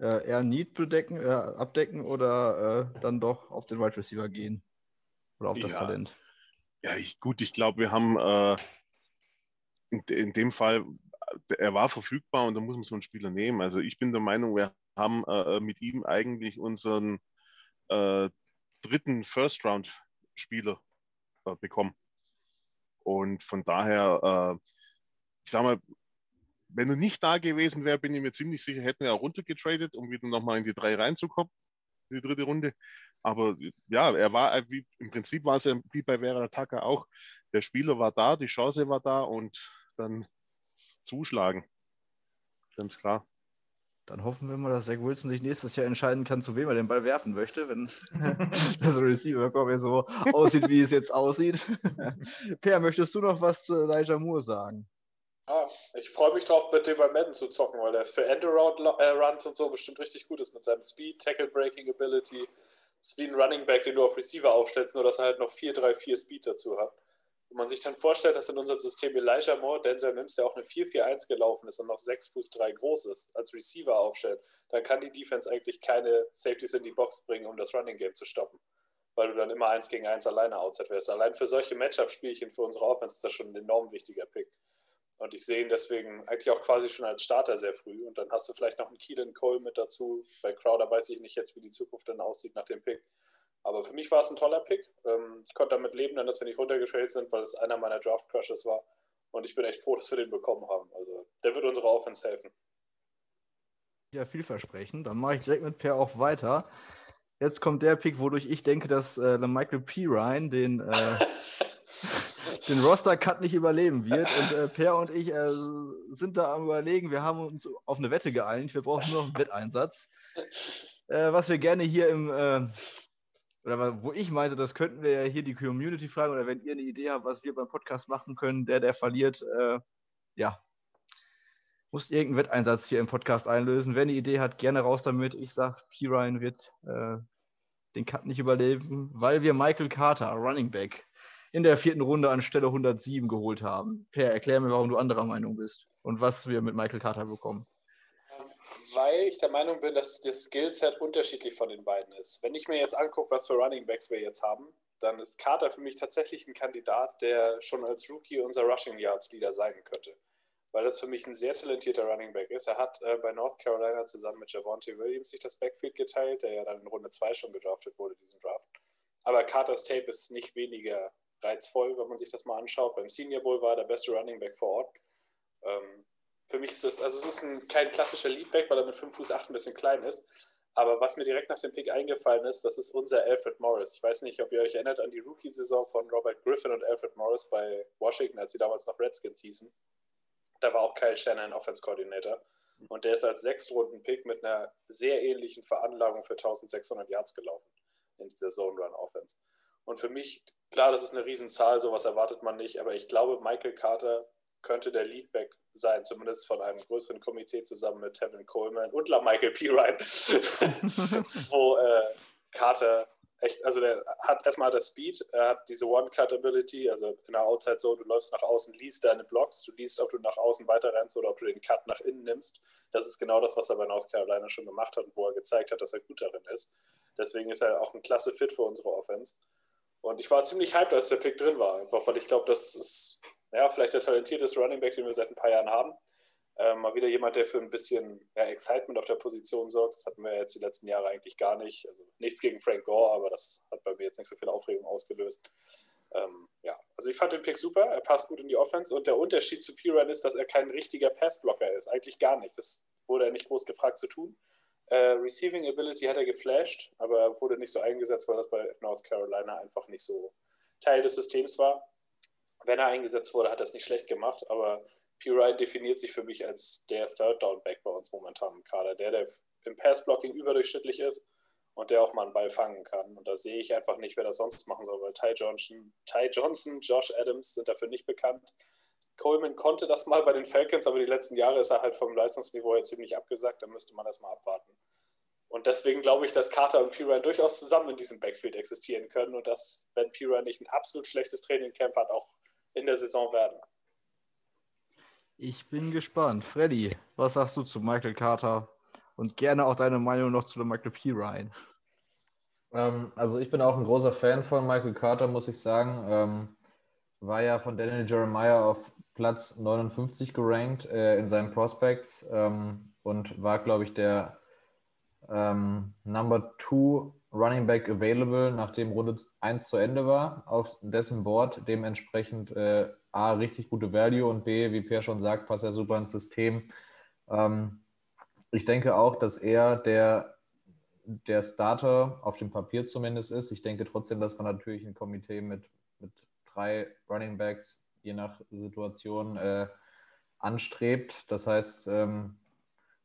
Äh, eher Need bedecken, äh, abdecken oder äh, dann doch auf den Wide Receiver gehen? Oder auf das ja. Talent? Ja, ich, gut, ich glaube, wir haben äh, in, in, dem Fall, er war verfügbar und da muss man so einen Spieler nehmen. Also ich bin der Meinung, wir haben äh, mit ihm eigentlich unseren äh, dritten First-Round-Spieler bekommen. Und von daher, ich sag mal, wenn er nicht da gewesen wäre, bin ich mir ziemlich sicher, hätten wir auch runtergetradet, um wieder nochmal in die drei reinzukommen, in die dritte Runde. Aber ja, er war, äh, wie, im Prinzip war es ja wie bei Vera Taka auch, der Spieler war da, die Chance war da und dann zuschlagen. Ganz klar. Dann hoffen wir mal, dass Zach Wilson sich nächstes Jahr entscheiden kann, zu wem er den Ball werfen möchte, wenn [laughs] das Receiver so aussieht, wie es jetzt aussieht. [laughs] per, möchtest du noch was zu Elijah Moore sagen? Ja, ich freue mich drauf, mit dem bei Madden zu zocken, weil der für Endaround-Runs und so bestimmt richtig gut ist mit seinem Speed, Tackle-Breaking-Ability. Das ist wie ein Running Back, den du auf Receiver aufstellst, nur dass er halt noch 4-3-4 Speed dazu hat. Wenn man sich dann vorstellt, dass in unserem System Elijah Moore, Denzel Mims, der auch eine 4-4-1 gelaufen ist und noch 6 Fuß 3 groß ist, als Receiver aufstellt, dann kann die Defense eigentlich keine Safeties in die Box bringen, um das Running Game zu stoppen. Weil du dann immer 1 gegen 1 alleine outside wärst. Allein für solche Matchup-Spielchen für unsere Offense ist das schon ein enorm wichtiger Pick. Und ich sehe ihn deswegen eigentlich auch quasi schon als Starter sehr früh. Und dann hast du vielleicht noch einen Keelan Cole mit dazu. Bei Crowder weiß ich nicht jetzt, wie die Zukunft dann aussieht nach dem Pick. Aber für mich war es ein toller Pick. Ähm, ich konnte damit leben, dass wir nicht runtergetradet sind, weil es einer meiner Draft-Crushes war. Und ich bin echt froh, dass wir den bekommen haben. Also der wird unserer Offense helfen. Ja, vielversprechend. Dann mache ich direkt mit Per auch weiter. Jetzt kommt der Pick, wodurch ich denke, dass äh, Michael P. Ryan den äh, [laughs] den Roster-Cut nicht überleben wird. Und äh, Per und ich äh, sind da am Überlegen. Wir haben uns auf eine Wette geeinigt. Wir brauchen nur noch einen Wetteinsatz. Äh, was wir gerne hier im, äh, oder wo ich meinte, das könnten wir ja hier die Community fragen, oder wenn ihr eine Idee habt, was wir beim Podcast machen können, der, der verliert, äh, ja, muss irgendeinen Wetteinsatz hier im Podcast einlösen. Wer eine Idee hat, gerne raus damit. Ich sag, P. wird äh, den Cut nicht überleben, weil wir Michael Carter, Running Back, in der vierten Runde an Stelle 107 geholt haben. Per, erklär mir, warum du anderer Meinung bist und was wir mit Michael Carter bekommen. Weil ich der Meinung bin, dass das Skillset unterschiedlich von den beiden ist. Wenn ich mir jetzt angucke, was für Running Backs wir jetzt haben, dann ist Carter für mich tatsächlich ein Kandidat, der schon als Rookie unser Rushing Yards Leader sein könnte weil das für mich ein sehr talentierter Running Back ist. Er hat äh, bei North Carolina zusammen mit Javonte Williams sich das Backfield geteilt, der ja dann in Runde 2 schon gedraftet wurde, diesen Draft. Aber Carters Tape ist nicht weniger reizvoll, wenn man sich das mal anschaut. Beim Senior Bowl war er der beste Running Back vor Ort. Ähm, für mich ist es, also es ist ein kein klassischer Leadback, weil er mit 5 Fuß 8 ein bisschen klein ist. Aber was mir direkt nach dem Pick eingefallen ist, das ist unser Alfred Morris. Ich weiß nicht, ob ihr euch erinnert an die Rookie-Saison von Robert Griffin und Alfred Morris bei Washington, als sie damals noch Redskins hießen. Da war auch Kyle Shannon Offense Coordinator. Und der ist als Sechstrunden-Pick mit einer sehr ähnlichen Veranlagung für 1600 Yards gelaufen in dieser Zone Run Offense. Und für mich, klar, das ist eine Riesenzahl, sowas erwartet man nicht, aber ich glaube, Michael Carter könnte der Leadback sein, zumindest von einem größeren Komitee zusammen mit Tevin Coleman und La Michael P. Ryan, [laughs] wo äh, Carter echt, also der hat erstmal das Speed, er hat diese One-Cut-Ability, also in der Outside so, du läufst nach außen, liest deine Blocks, du liest, ob du nach außen weiter rennst oder ob du den Cut nach innen nimmst. Das ist genau das, was er bei North Carolina schon gemacht hat und wo er gezeigt hat, dass er gut darin ist. Deswegen ist er auch ein klasse Fit für unsere Offense. Und ich war ziemlich hyped, als der Pick drin war, einfach weil ich glaube, das ist ja, vielleicht der talentierteste Running Back, den wir seit ein paar Jahren haben. Ähm, mal wieder jemand, der für ein bisschen ja, Excitement auf der Position sorgt. Das hatten wir jetzt die letzten Jahre eigentlich gar nicht. Also nichts gegen Frank Gore, aber das hat bei mir jetzt nicht so viel Aufregung ausgelöst. Ähm, ja, also ich fand den Pick super. Er passt gut in die Offense und der Unterschied zu Piran ist, dass er kein richtiger Passblocker ist. Eigentlich gar nicht. Das wurde er nicht groß gefragt zu tun. Äh, Receiving Ability hat er geflasht, aber wurde nicht so eingesetzt, weil das bei North Carolina einfach nicht so Teil des Systems war. Wenn er eingesetzt wurde, hat er es nicht schlecht gemacht, aber P. Ryan definiert sich für mich als der Third Down Back bei uns momentan im Kader, der, der im Passblocking überdurchschnittlich ist und der auch mal einen Ball fangen kann. Und da sehe ich einfach nicht, wer das sonst machen soll, weil Ty Johnson, Ty Johnson, Josh Adams sind dafür nicht bekannt. Coleman konnte das mal bei den Falcons, aber die letzten Jahre ist er halt vom Leistungsniveau her ziemlich abgesagt. Da müsste man das mal abwarten. Und deswegen glaube ich, dass Carter und Piran durchaus zusammen in diesem Backfield existieren können und dass, wenn Piran nicht ein absolut schlechtes Trainingcamp hat, auch in der Saison werden. Ich bin gespannt. Freddy, was sagst du zu Michael Carter? Und gerne auch deine Meinung noch zu Michael P. Ryan. Ähm, also ich bin auch ein großer Fan von Michael Carter, muss ich sagen. Ähm, war ja von Daniel Jeremiah auf Platz 59 gerankt äh, in seinen Prospects ähm, und war, glaube ich, der ähm, Number 2 Running Back available, nachdem Runde 1 zu Ende war, auf dessen Board. Dementsprechend äh, A, richtig gute Value und B, wie Per schon sagt, passt er super ins System. Ähm, ich denke auch, dass er der, der Starter auf dem Papier zumindest ist. Ich denke trotzdem, dass man natürlich ein Komitee mit, mit drei Running Backs je nach Situation äh, anstrebt. Das heißt, ähm,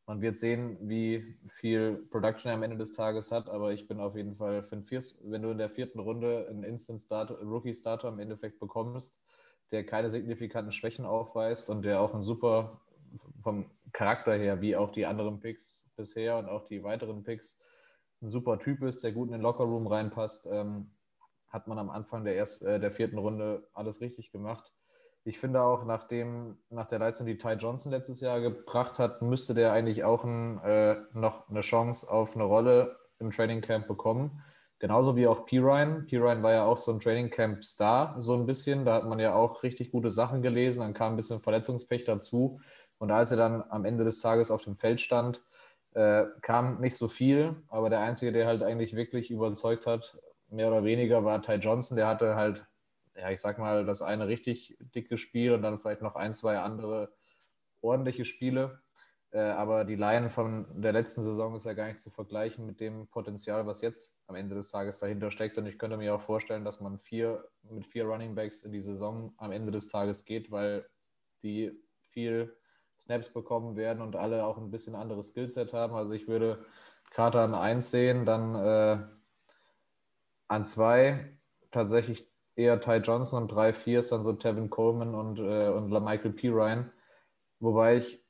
man wird sehen, wie viel Production er am Ende des Tages hat, aber ich bin auf jeden Fall, wenn du in der vierten Runde einen Instant Starter, Rookie Starter im Endeffekt bekommst, der keine signifikanten Schwächen aufweist und der auch ein super vom Charakter her, wie auch die anderen Picks bisher und auch die weiteren Picks, ein super Typ ist, der gut in den Lockerroom reinpasst, ähm, hat man am Anfang der, erst, äh, der vierten Runde alles richtig gemacht. Ich finde auch, nach, dem, nach der Leistung, die Ty Johnson letztes Jahr gebracht hat, müsste der eigentlich auch ein, äh, noch eine Chance auf eine Rolle im Training Camp bekommen. Genauso wie auch P-Ryan. P-Ryan war ja auch so ein Training Camp Star, so ein bisschen. Da hat man ja auch richtig gute Sachen gelesen. Dann kam ein bisschen Verletzungspech dazu. Und als er dann am Ende des Tages auf dem Feld stand, äh, kam nicht so viel. Aber der Einzige, der halt eigentlich wirklich überzeugt hat, mehr oder weniger, war Ty Johnson. Der hatte halt, ja, ich sag mal, das eine richtig dicke Spiel und dann vielleicht noch ein, zwei andere ordentliche Spiele. Äh, aber die Line von der letzten Saison ist ja gar nicht zu vergleichen mit dem Potenzial, was jetzt am Ende des Tages dahinter steckt. Und ich könnte mir auch vorstellen, dass man vier, mit vier Running Backs in die Saison am Ende des Tages geht, weil die viel Snaps bekommen werden und alle auch ein bisschen anderes Skillset haben. Also ich würde Carter an 1 sehen, dann äh, An zwei tatsächlich eher Ty Johnson und drei, vier ist dann so Tevin Coleman und, äh, und Michael P. Ryan. Wobei ich,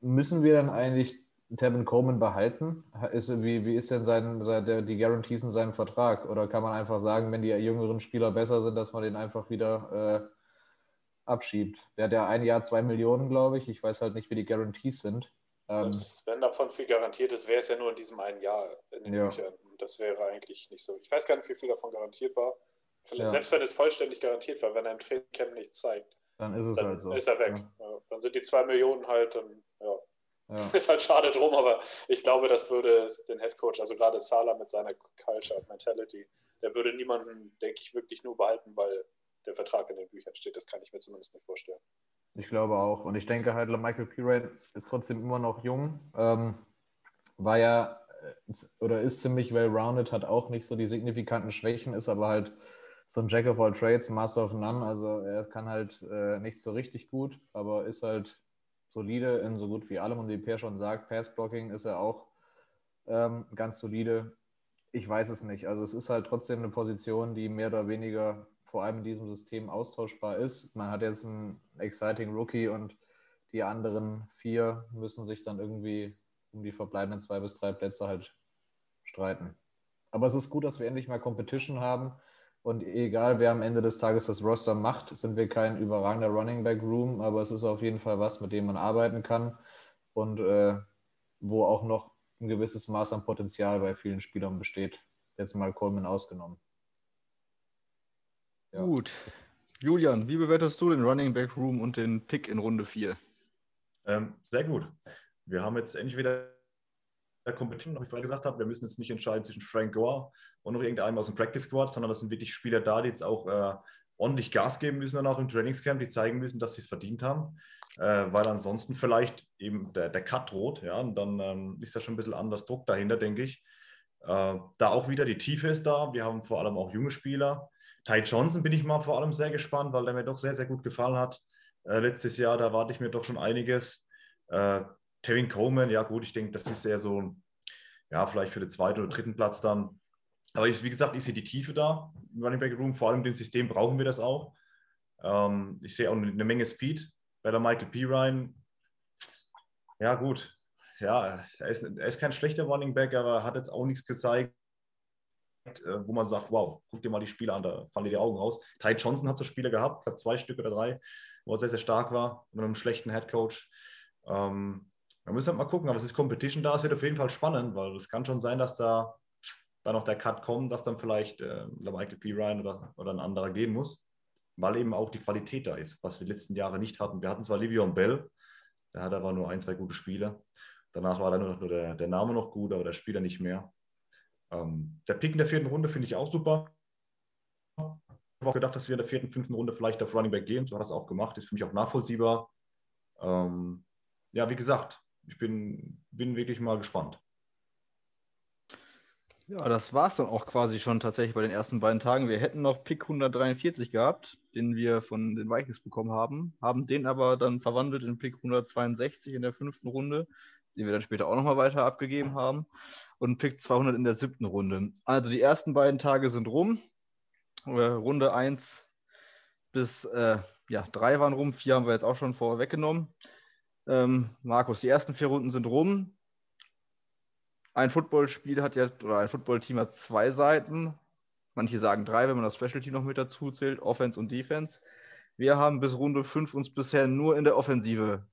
müssen wir dann eigentlich Tevin Coleman behalten? Ist, wie, wie ist denn sein, sein, die Guarantees in seinem Vertrag? Oder kann man einfach sagen, wenn die jüngeren Spieler besser sind, dass man den einfach wieder äh, abschiebt? Der hat ja ein Jahr zwei Millionen, glaube ich. Ich weiß halt nicht, wie die Guarantees sind. Ähm, wenn davon viel garantiert ist, wäre es ja nur in diesem einen Jahr in den ja. Büchern. Das wäre eigentlich nicht so. Ich weiß gar nicht, wie viel davon garantiert war. Ja. Selbst wenn es vollständig garantiert war, wenn er im Trainingcamp nichts zeigt, dann ist es dann halt so. Ist er weg. Ja. Dann sind die zwei Millionen halt, dann, ja. [laughs] Ist halt schade drum, aber ich glaube, das würde den Head Coach, also gerade Sala mit seiner Culture Mentality, der würde niemanden, denke ich, wirklich nur behalten, weil der Vertrag in den Büchern steht. Das kann ich mir zumindest nicht vorstellen. Ich glaube auch. Und ich denke halt, Michael Pirate ist trotzdem immer noch jung. Ähm, war ja äh, oder ist ziemlich well-rounded, hat auch nicht so die signifikanten Schwächen, ist aber halt so ein Jack of all Trades, Master of None. Also er kann halt äh, nicht so richtig gut, aber ist halt solide in so gut wie allem. Und wie Per schon sagt, Pass-Blocking ist er auch ähm, ganz solide. Ich weiß es nicht. Also es ist halt trotzdem eine Position, die mehr oder weniger vor allem in diesem System austauschbar ist. Man hat jetzt einen exciting Rookie und die anderen vier müssen sich dann irgendwie um die verbleibenden zwei bis drei Plätze halt streiten. Aber es ist gut, dass wir endlich mal Competition haben und egal, wer am Ende des Tages das Roster macht, sind wir kein überragender Running Back Room, aber es ist auf jeden Fall was, mit dem man arbeiten kann und äh, wo auch noch ein gewisses Maß an Potenzial bei vielen Spielern besteht. Jetzt mal Coleman ausgenommen. Ja. Gut. Julian, wie bewertest du den Running Back Room und den Pick in Runde 4? Ähm, sehr gut. Wir haben jetzt endlich wieder Competition, wie ich vorher gesagt habe, wir müssen jetzt nicht entscheiden zwischen Frank Gore und noch irgendeinem aus dem Practice Squad, sondern das sind wirklich Spieler da, die jetzt auch äh, ordentlich Gas geben müssen dann auch im Trainingscamp, die zeigen müssen, dass sie es verdient haben, äh, weil ansonsten vielleicht eben der, der Cut droht, ja, und dann ähm, ist da schon ein bisschen anders Druck dahinter, denke ich. Äh, da auch wieder die Tiefe ist da, wir haben vor allem auch junge Spieler. Ty Johnson bin ich mal vor allem sehr gespannt, weil der mir doch sehr, sehr gut gefallen hat. Äh, letztes Jahr, da warte ich mir doch schon einiges. Tevin Coleman, ja gut, ich denke, das ist eher so, ja, vielleicht für den zweiten oder dritten Platz dann. Aber ich, wie gesagt, ich sehe die Tiefe da im Running Back Room. Vor allem im System brauchen wir das auch. Ähm, ich sehe auch eine Menge Speed bei der Michael P. Ryan. Ja, gut. Ja, er ist, er ist kein schlechter Running Back, aber hat jetzt auch nichts gezeigt, äh, wo man sagt, wow, guck dir mal die Spiele an, da fallen dir die Augen raus. Ty Johnson hat so Spiele gehabt, glaube zwei Stück oder drei, wo er sehr, sehr stark war, mit einem schlechten Head Coach. Ähm, wir müssen halt mal gucken, aber es ist Competition da, es wird auf jeden Fall spannend, weil es kann schon sein, dass da dann noch der Cut kommt, dass dann vielleicht äh, Michael P. Ryan oder, oder ein anderer gehen muss, weil eben auch die Qualität da ist, was wir die letzten Jahre nicht hatten. Wir hatten zwar Livion Bell, der hat aber nur ein, zwei gute Spiele. Danach war dann nur, nur der, der, Name noch gut, aber der Spieler nicht mehr. Ähm, der Pick in der vierten Runde finde ich auch super. Ich habe auch gedacht, dass wir in der vierten, fünften Runde vielleicht auf Running Back gehen. So hat das auch gemacht. Ist für mich auch nachvollziehbar. Ähm, ja, wie gesagt, ich bin, bin wirklich mal gespannt. Ja, das war es dann auch quasi schon tatsächlich bei den ersten beiden Tagen. Wir hätten noch Pick 143 gehabt, den wir von den Vikings bekommen haben, haben den aber dann verwandelt in Pick 162 in der fünften Runde, den wir dann später auch nochmal weiter abgegeben haben, und Pick 200 in der siebten Runde. Also die ersten beiden Tage sind rum. Äh, Runde 1 bis äh, ja, 3 waren rum, 4 haben wir jetzt auch schon vorweggenommen. Ähm, Markus, die ersten vier Runden sind rum. Ein Footballspiel hat ja, oder ein Footballteam hat zwei Seiten. Manche sagen drei, wenn man das Special Team noch mit dazu zählt, Offense und Defense. Wir haben bis Runde 5 uns bisher nur in der Offensive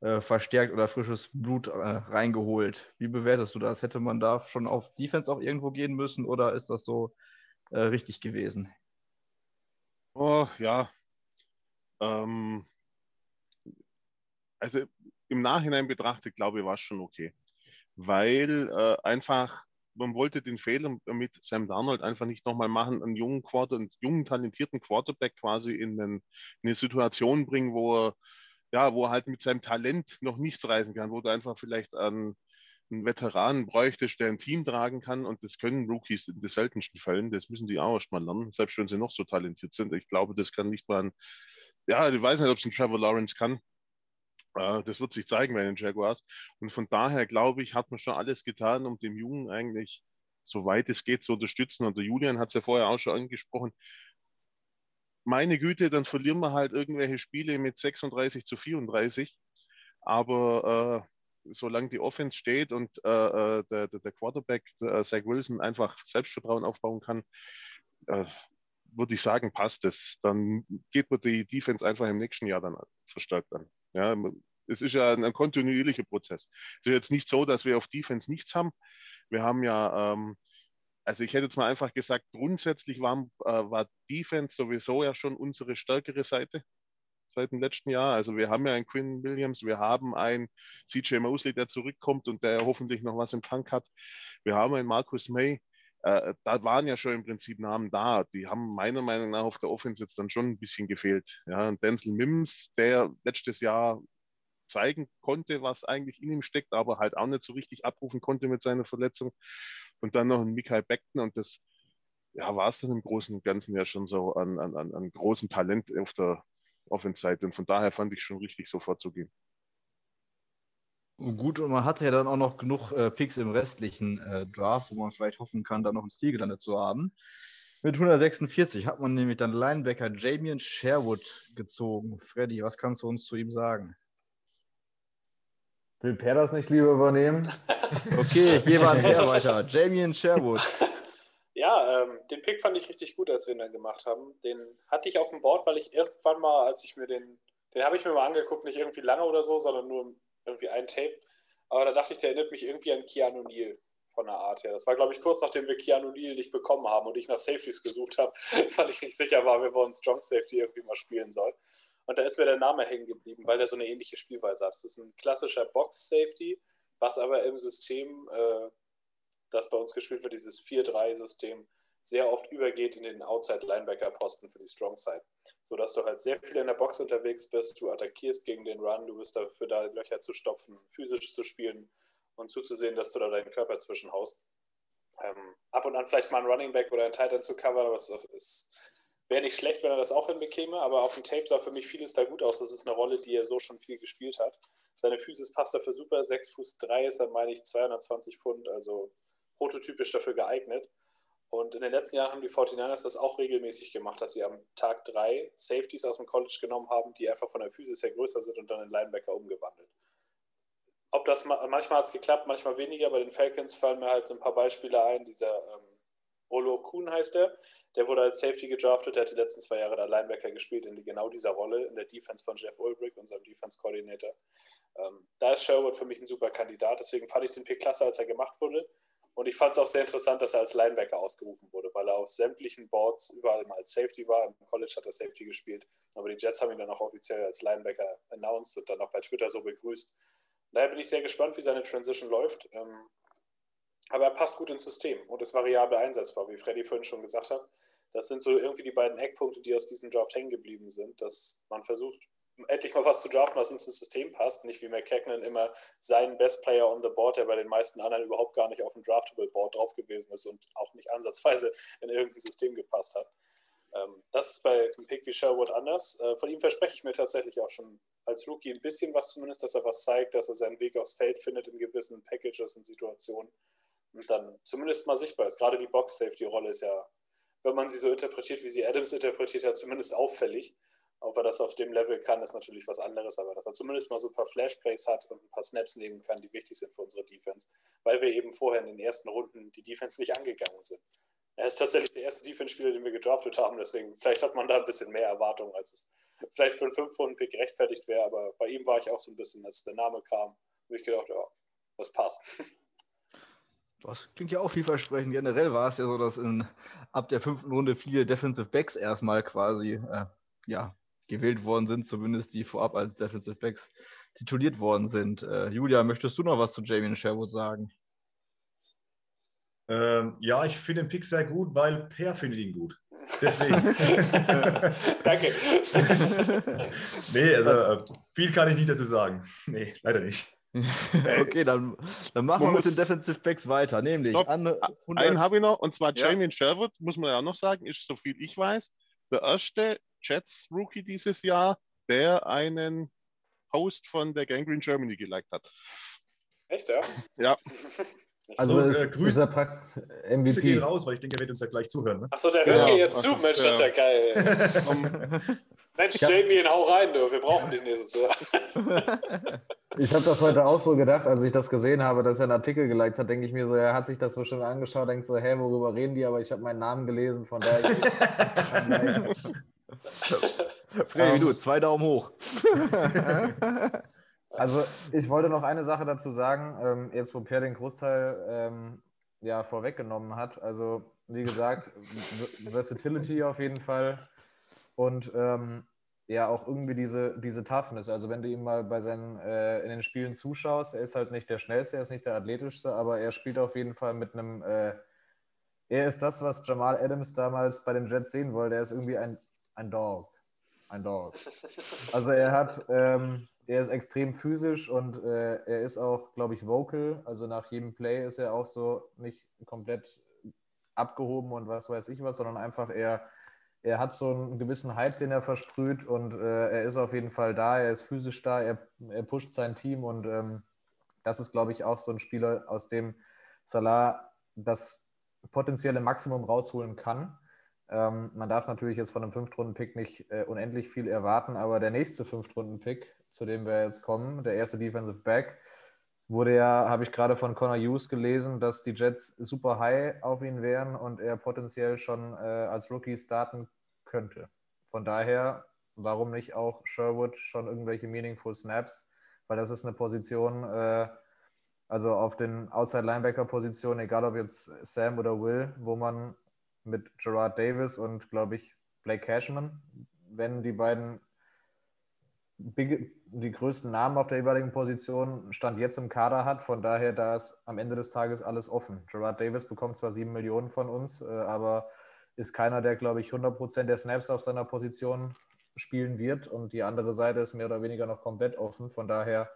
äh, verstärkt oder frisches Blut äh, reingeholt. Wie bewertest du das? Hätte man da schon auf Defense auch irgendwo gehen müssen oder ist das so äh, richtig gewesen? Oh ja. Ähm, also im Nachhinein betrachtet, glaube ich, war es schon okay. Weil äh, einfach, man wollte den Fehler mit Sam Darnold einfach nicht nochmal machen, einen jungen Quarter, einen jungen, talentierten Quarterback quasi in, einen, in eine Situation bringen, wo er, ja, wo er halt mit seinem Talent noch nichts reisen kann, wo du einfach vielleicht an einen Veteranen bräuchtest, der ein Team tragen kann. Und das können Rookies in den seltensten Fällen. Das müssen die auch erst mal lernen, selbst wenn sie noch so talentiert sind. Ich glaube, das kann nicht mal ein, ja, ich weiß nicht, ob es ein Trevor Lawrence kann. Das wird sich zeigen bei den Jaguars. Und von daher glaube ich, hat man schon alles getan, um dem Jungen eigentlich soweit es geht, zu unterstützen. Und der Julian hat es ja vorher auch schon angesprochen. Meine Güte, dann verlieren wir halt irgendwelche Spiele mit 36 zu 34. Aber äh, solange die Offense steht und äh, äh der, der, Quarterback, der äh, Zach Wilson, einfach Selbstvertrauen aufbauen kann, äh, würde ich sagen, passt es. Dann geht man die Defense einfach im nächsten Jahr dann verstärkt an. Ja, es ist ja ein, ein kontinuierlicher Prozess. Es ist jetzt nicht so, dass wir auf Defense nichts haben. Wir haben ja, ähm, also ich hätte jetzt mal einfach gesagt, grundsätzlich war, äh, war Defense sowieso ja schon unsere stärkere Seite seit dem letzten Jahr. Also wir haben ja einen Quinn Williams, wir haben einen CJ Mosley, der zurückkommt und der hoffentlich noch was im Tank hat. Wir haben einen Marcus May. Äh, da waren ja schon im Prinzip Namen da. Die haben meiner Meinung nach auf der Offense jetzt dann schon ein bisschen gefehlt. Ja, Denzel Mims, der letztes Jahr zeigen konnte, was eigentlich in ihm steckt, aber halt auch nicht so richtig abrufen konnte mit seiner Verletzung. Und dann noch ein Michael Beckton und das ja, war es dann im Großen und Ganzen ja schon so an, an, an großem Talent auf der Offense-Seite. Und von daher fand ich schon richtig, sofort zu gehen. Gut, und man hatte ja dann auch noch genug äh, Picks im restlichen äh, Draft, wo man vielleicht hoffen kann, da noch ein Stil gelandet zu haben. Mit 146 hat man nämlich dann Linebacker Jamian Sherwood gezogen. Freddy, was kannst du uns zu ihm sagen? Will Per das nicht lieber übernehmen? [laughs] okay, hier war Per weiter. Jamian Sherwood. [laughs] Ja, ähm, den Pick fand ich richtig gut, als wir ihn dann gemacht haben. Den hatte ich auf dem Board, weil ich irgendwann mal, als ich mir den, den habe ich mir mal angeguckt, nicht irgendwie lange oder so, sondern nur irgendwie ein Tape. Aber da dachte ich, der erinnert mich irgendwie an Keanu Neal von der Art her. Das war, glaube ich, kurz nachdem wir Keanu Neal nicht bekommen haben und ich nach Safeties gesucht habe, [laughs] weil ich nicht sicher war, bei uns Strong Safety irgendwie mal spielen soll. Und da ist mir der Name hängen geblieben, weil der so eine ähnliche Spielweise hat. Das ist ein klassischer Box-Safety, was aber im System, äh, das bei uns gespielt wird, dieses 4-3-System, sehr oft übergeht in den Outside-Linebacker-Posten für die Strong Side. Sodass du halt sehr viel in der Box unterwegs bist, du attackierst gegen den Run, du bist dafür da, Löcher zu stopfen, physisch zu spielen und zuzusehen, dass du da deinen Körper zwischenhaust. Ähm, ab und an vielleicht mal ein Running Back oder ein Tight zu covern, aber es ist Wäre nicht schlecht, wenn er das auch hinbekäme, aber auf dem Tape sah für mich vieles da gut aus. Das ist eine Rolle, die er so schon viel gespielt hat. Seine Physis passt dafür super. 6 Fuß 3 ist er, meine ich, 220 Pfund, also prototypisch dafür geeignet. Und in den letzten Jahren haben die 49ers das auch regelmäßig gemacht, dass sie am Tag 3 Safeties aus dem College genommen haben, die einfach von der Physis her größer sind und dann in Linebacker umgewandelt. Ob das manchmal hat es geklappt, manchmal weniger. Bei den Falcons fallen mir halt so ein paar Beispiele ein. Dieser ähm, Olo Kuhn heißt er. Der wurde als Safety gedraftet. Der hat die letzten zwei Jahre da Linebacker gespielt in genau dieser Rolle in der Defense von Jeff Ulbrich, unserem Defense Coordinator. Ähm, da ist Sherwood für mich ein super Kandidat. Deswegen fand ich den Pick klasse, als er gemacht wurde. Und ich fand es auch sehr interessant, dass er als Linebacker ausgerufen wurde, weil er auf sämtlichen Boards überall mal als Safety war. Im College hat er Safety gespielt. Aber die Jets haben ihn dann auch offiziell als Linebacker announced und dann auch bei Twitter so begrüßt. Daher bin ich sehr gespannt, wie seine Transition läuft. Ähm, aber er passt gut ins System und ist variabel einsetzbar, wie Freddy vorhin schon gesagt hat. Das sind so irgendwie die beiden Eckpunkte, die aus diesem Draft hängen geblieben sind, dass man versucht, endlich mal was zu draften, was ins System passt. Nicht wie McKagan immer seinen Best Player on the Board, der bei den meisten anderen überhaupt gar nicht auf dem Draftable Board drauf gewesen ist und auch nicht ansatzweise in irgendein System gepasst hat. Ähm, das ist bei einem Pick wie Sherwood anders. Äh, von ihm verspreche ich mir tatsächlich auch schon als Rookie ein bisschen was zumindest, dass er was zeigt, dass er seinen Weg aufs Feld findet in gewissen Packages und Situationen und dann zumindest mal sichtbar ist. Gerade die Box-Safety-Rolle ist ja, wenn man sie so interpretiert, wie sie Adams interpretiert hat, zumindest auffällig. Ob er das auf dem Level kann, ist natürlich was anderes, aber dass er zumindest mal so ein paar Flash-Plays hat und ein paar Snaps nehmen kann, die wichtig sind für unsere Defense, weil wir eben vorher in den ersten Runden die Defense nicht angegangen sind. Er ist tatsächlich der erste Defense-Spieler, den wir gedraftet haben, deswegen vielleicht hat man da ein bisschen mehr Erwartung, als es vielleicht für einen 5-Runden-Pick gerechtfertigt wäre, aber bei ihm war ich auch so ein bisschen, als der Name kam, habe ich gedacht, ja, das passt. Das klingt ja auch vielversprechend. Generell war es ja so, dass in, ab der fünften Runde viele Defensive Backs erstmal quasi äh, ja, gewählt worden sind, zumindest die vorab als Defensive Backs tituliert worden sind. Äh, Julia, möchtest du noch was zu Jamie Sherwood sagen? Ähm, ja, ich finde den Pick sehr gut, weil Per findet ihn gut. Deswegen. [laughs] Danke. [laughs] nee, also äh, viel kann ich nicht dazu sagen. Nee, leider nicht. [laughs] okay, dann, dann machen wir mit den Defensive Backs weiter. Nämlich an, einen habe ich noch, und zwar ja. Jamie Sherwood, muss man ja noch sagen, ist, so viel ich weiß, der erste Jets-Rookie dieses Jahr, der einen Host von der Gangrene Germany geliked hat. Echt, ja? Ja. [laughs] Also so, äh, grüß, ist er MVP. gehen raus, weil ich denke, er wird uns ja gleich zuhören. Ne? Achso, der hört ja. hier jetzt zu, Mensch, ja. das ist ja geil. [laughs] Mensch, Jamie, hau rein, du. wir brauchen dich nächstes Jahr. [laughs] ich habe das heute auch so gedacht, als ich das gesehen habe, dass er einen Artikel geliked hat, denke ich mir so, er hat sich das bestimmt angeschaut, denkt so, hä, worüber reden die? Aber ich habe meinen Namen gelesen, von daher. [laughs] Freddy, du, zwei Daumen hoch. [laughs] Also ich wollte noch eine Sache dazu sagen, ähm, jetzt wo Per den Großteil ähm, ja, vorweggenommen hat. Also wie gesagt, Versatility auf jeden Fall und ähm, ja auch irgendwie diese, diese Toughness. Also wenn du ihm mal bei seinen äh, in den Spielen zuschaust, er ist halt nicht der schnellste, er ist nicht der athletischste, aber er spielt auf jeden Fall mit einem äh, er ist das, was Jamal Adams damals bei den Jets sehen wollte. Er ist irgendwie ein, ein Dog. Ein Dog. [laughs] Also er hat, ähm, er ist extrem physisch und äh, er ist auch, glaube ich, vocal. Also nach jedem Play ist er auch so nicht komplett abgehoben und was weiß ich was, sondern einfach er, er hat so einen gewissen Hype, den er versprüht und äh, er ist auf jeden Fall da, er ist physisch da, er, er pusht sein Team und ähm, das ist, glaube ich, auch so ein Spieler, aus dem Salah das potenzielle Maximum rausholen kann. Ähm, man darf natürlich jetzt von einem Fünftrunden-Pick nicht äh, unendlich viel erwarten, aber der nächste Fünftrunden-Pick, zu dem wir jetzt kommen, der erste Defensive Back, wurde ja, habe ich gerade von Connor Hughes gelesen, dass die Jets super high auf ihn wären und er potenziell schon äh, als Rookie starten könnte. Von daher, warum nicht auch Sherwood schon irgendwelche meaningful Snaps? Weil das ist eine Position, äh, also auf den Outside-Linebacker-Positionen, egal ob jetzt Sam oder Will, wo man mit Gerard Davis und, glaube ich, Blake Cashman, wenn die beiden big, die größten Namen auf der jeweiligen Position Stand jetzt im Kader hat. Von daher, da ist am Ende des Tages alles offen. Gerard Davis bekommt zwar sieben Millionen von uns, äh, aber ist keiner, der, glaube ich, 100% der Snaps auf seiner Position spielen wird. Und die andere Seite ist mehr oder weniger noch komplett offen. Von daher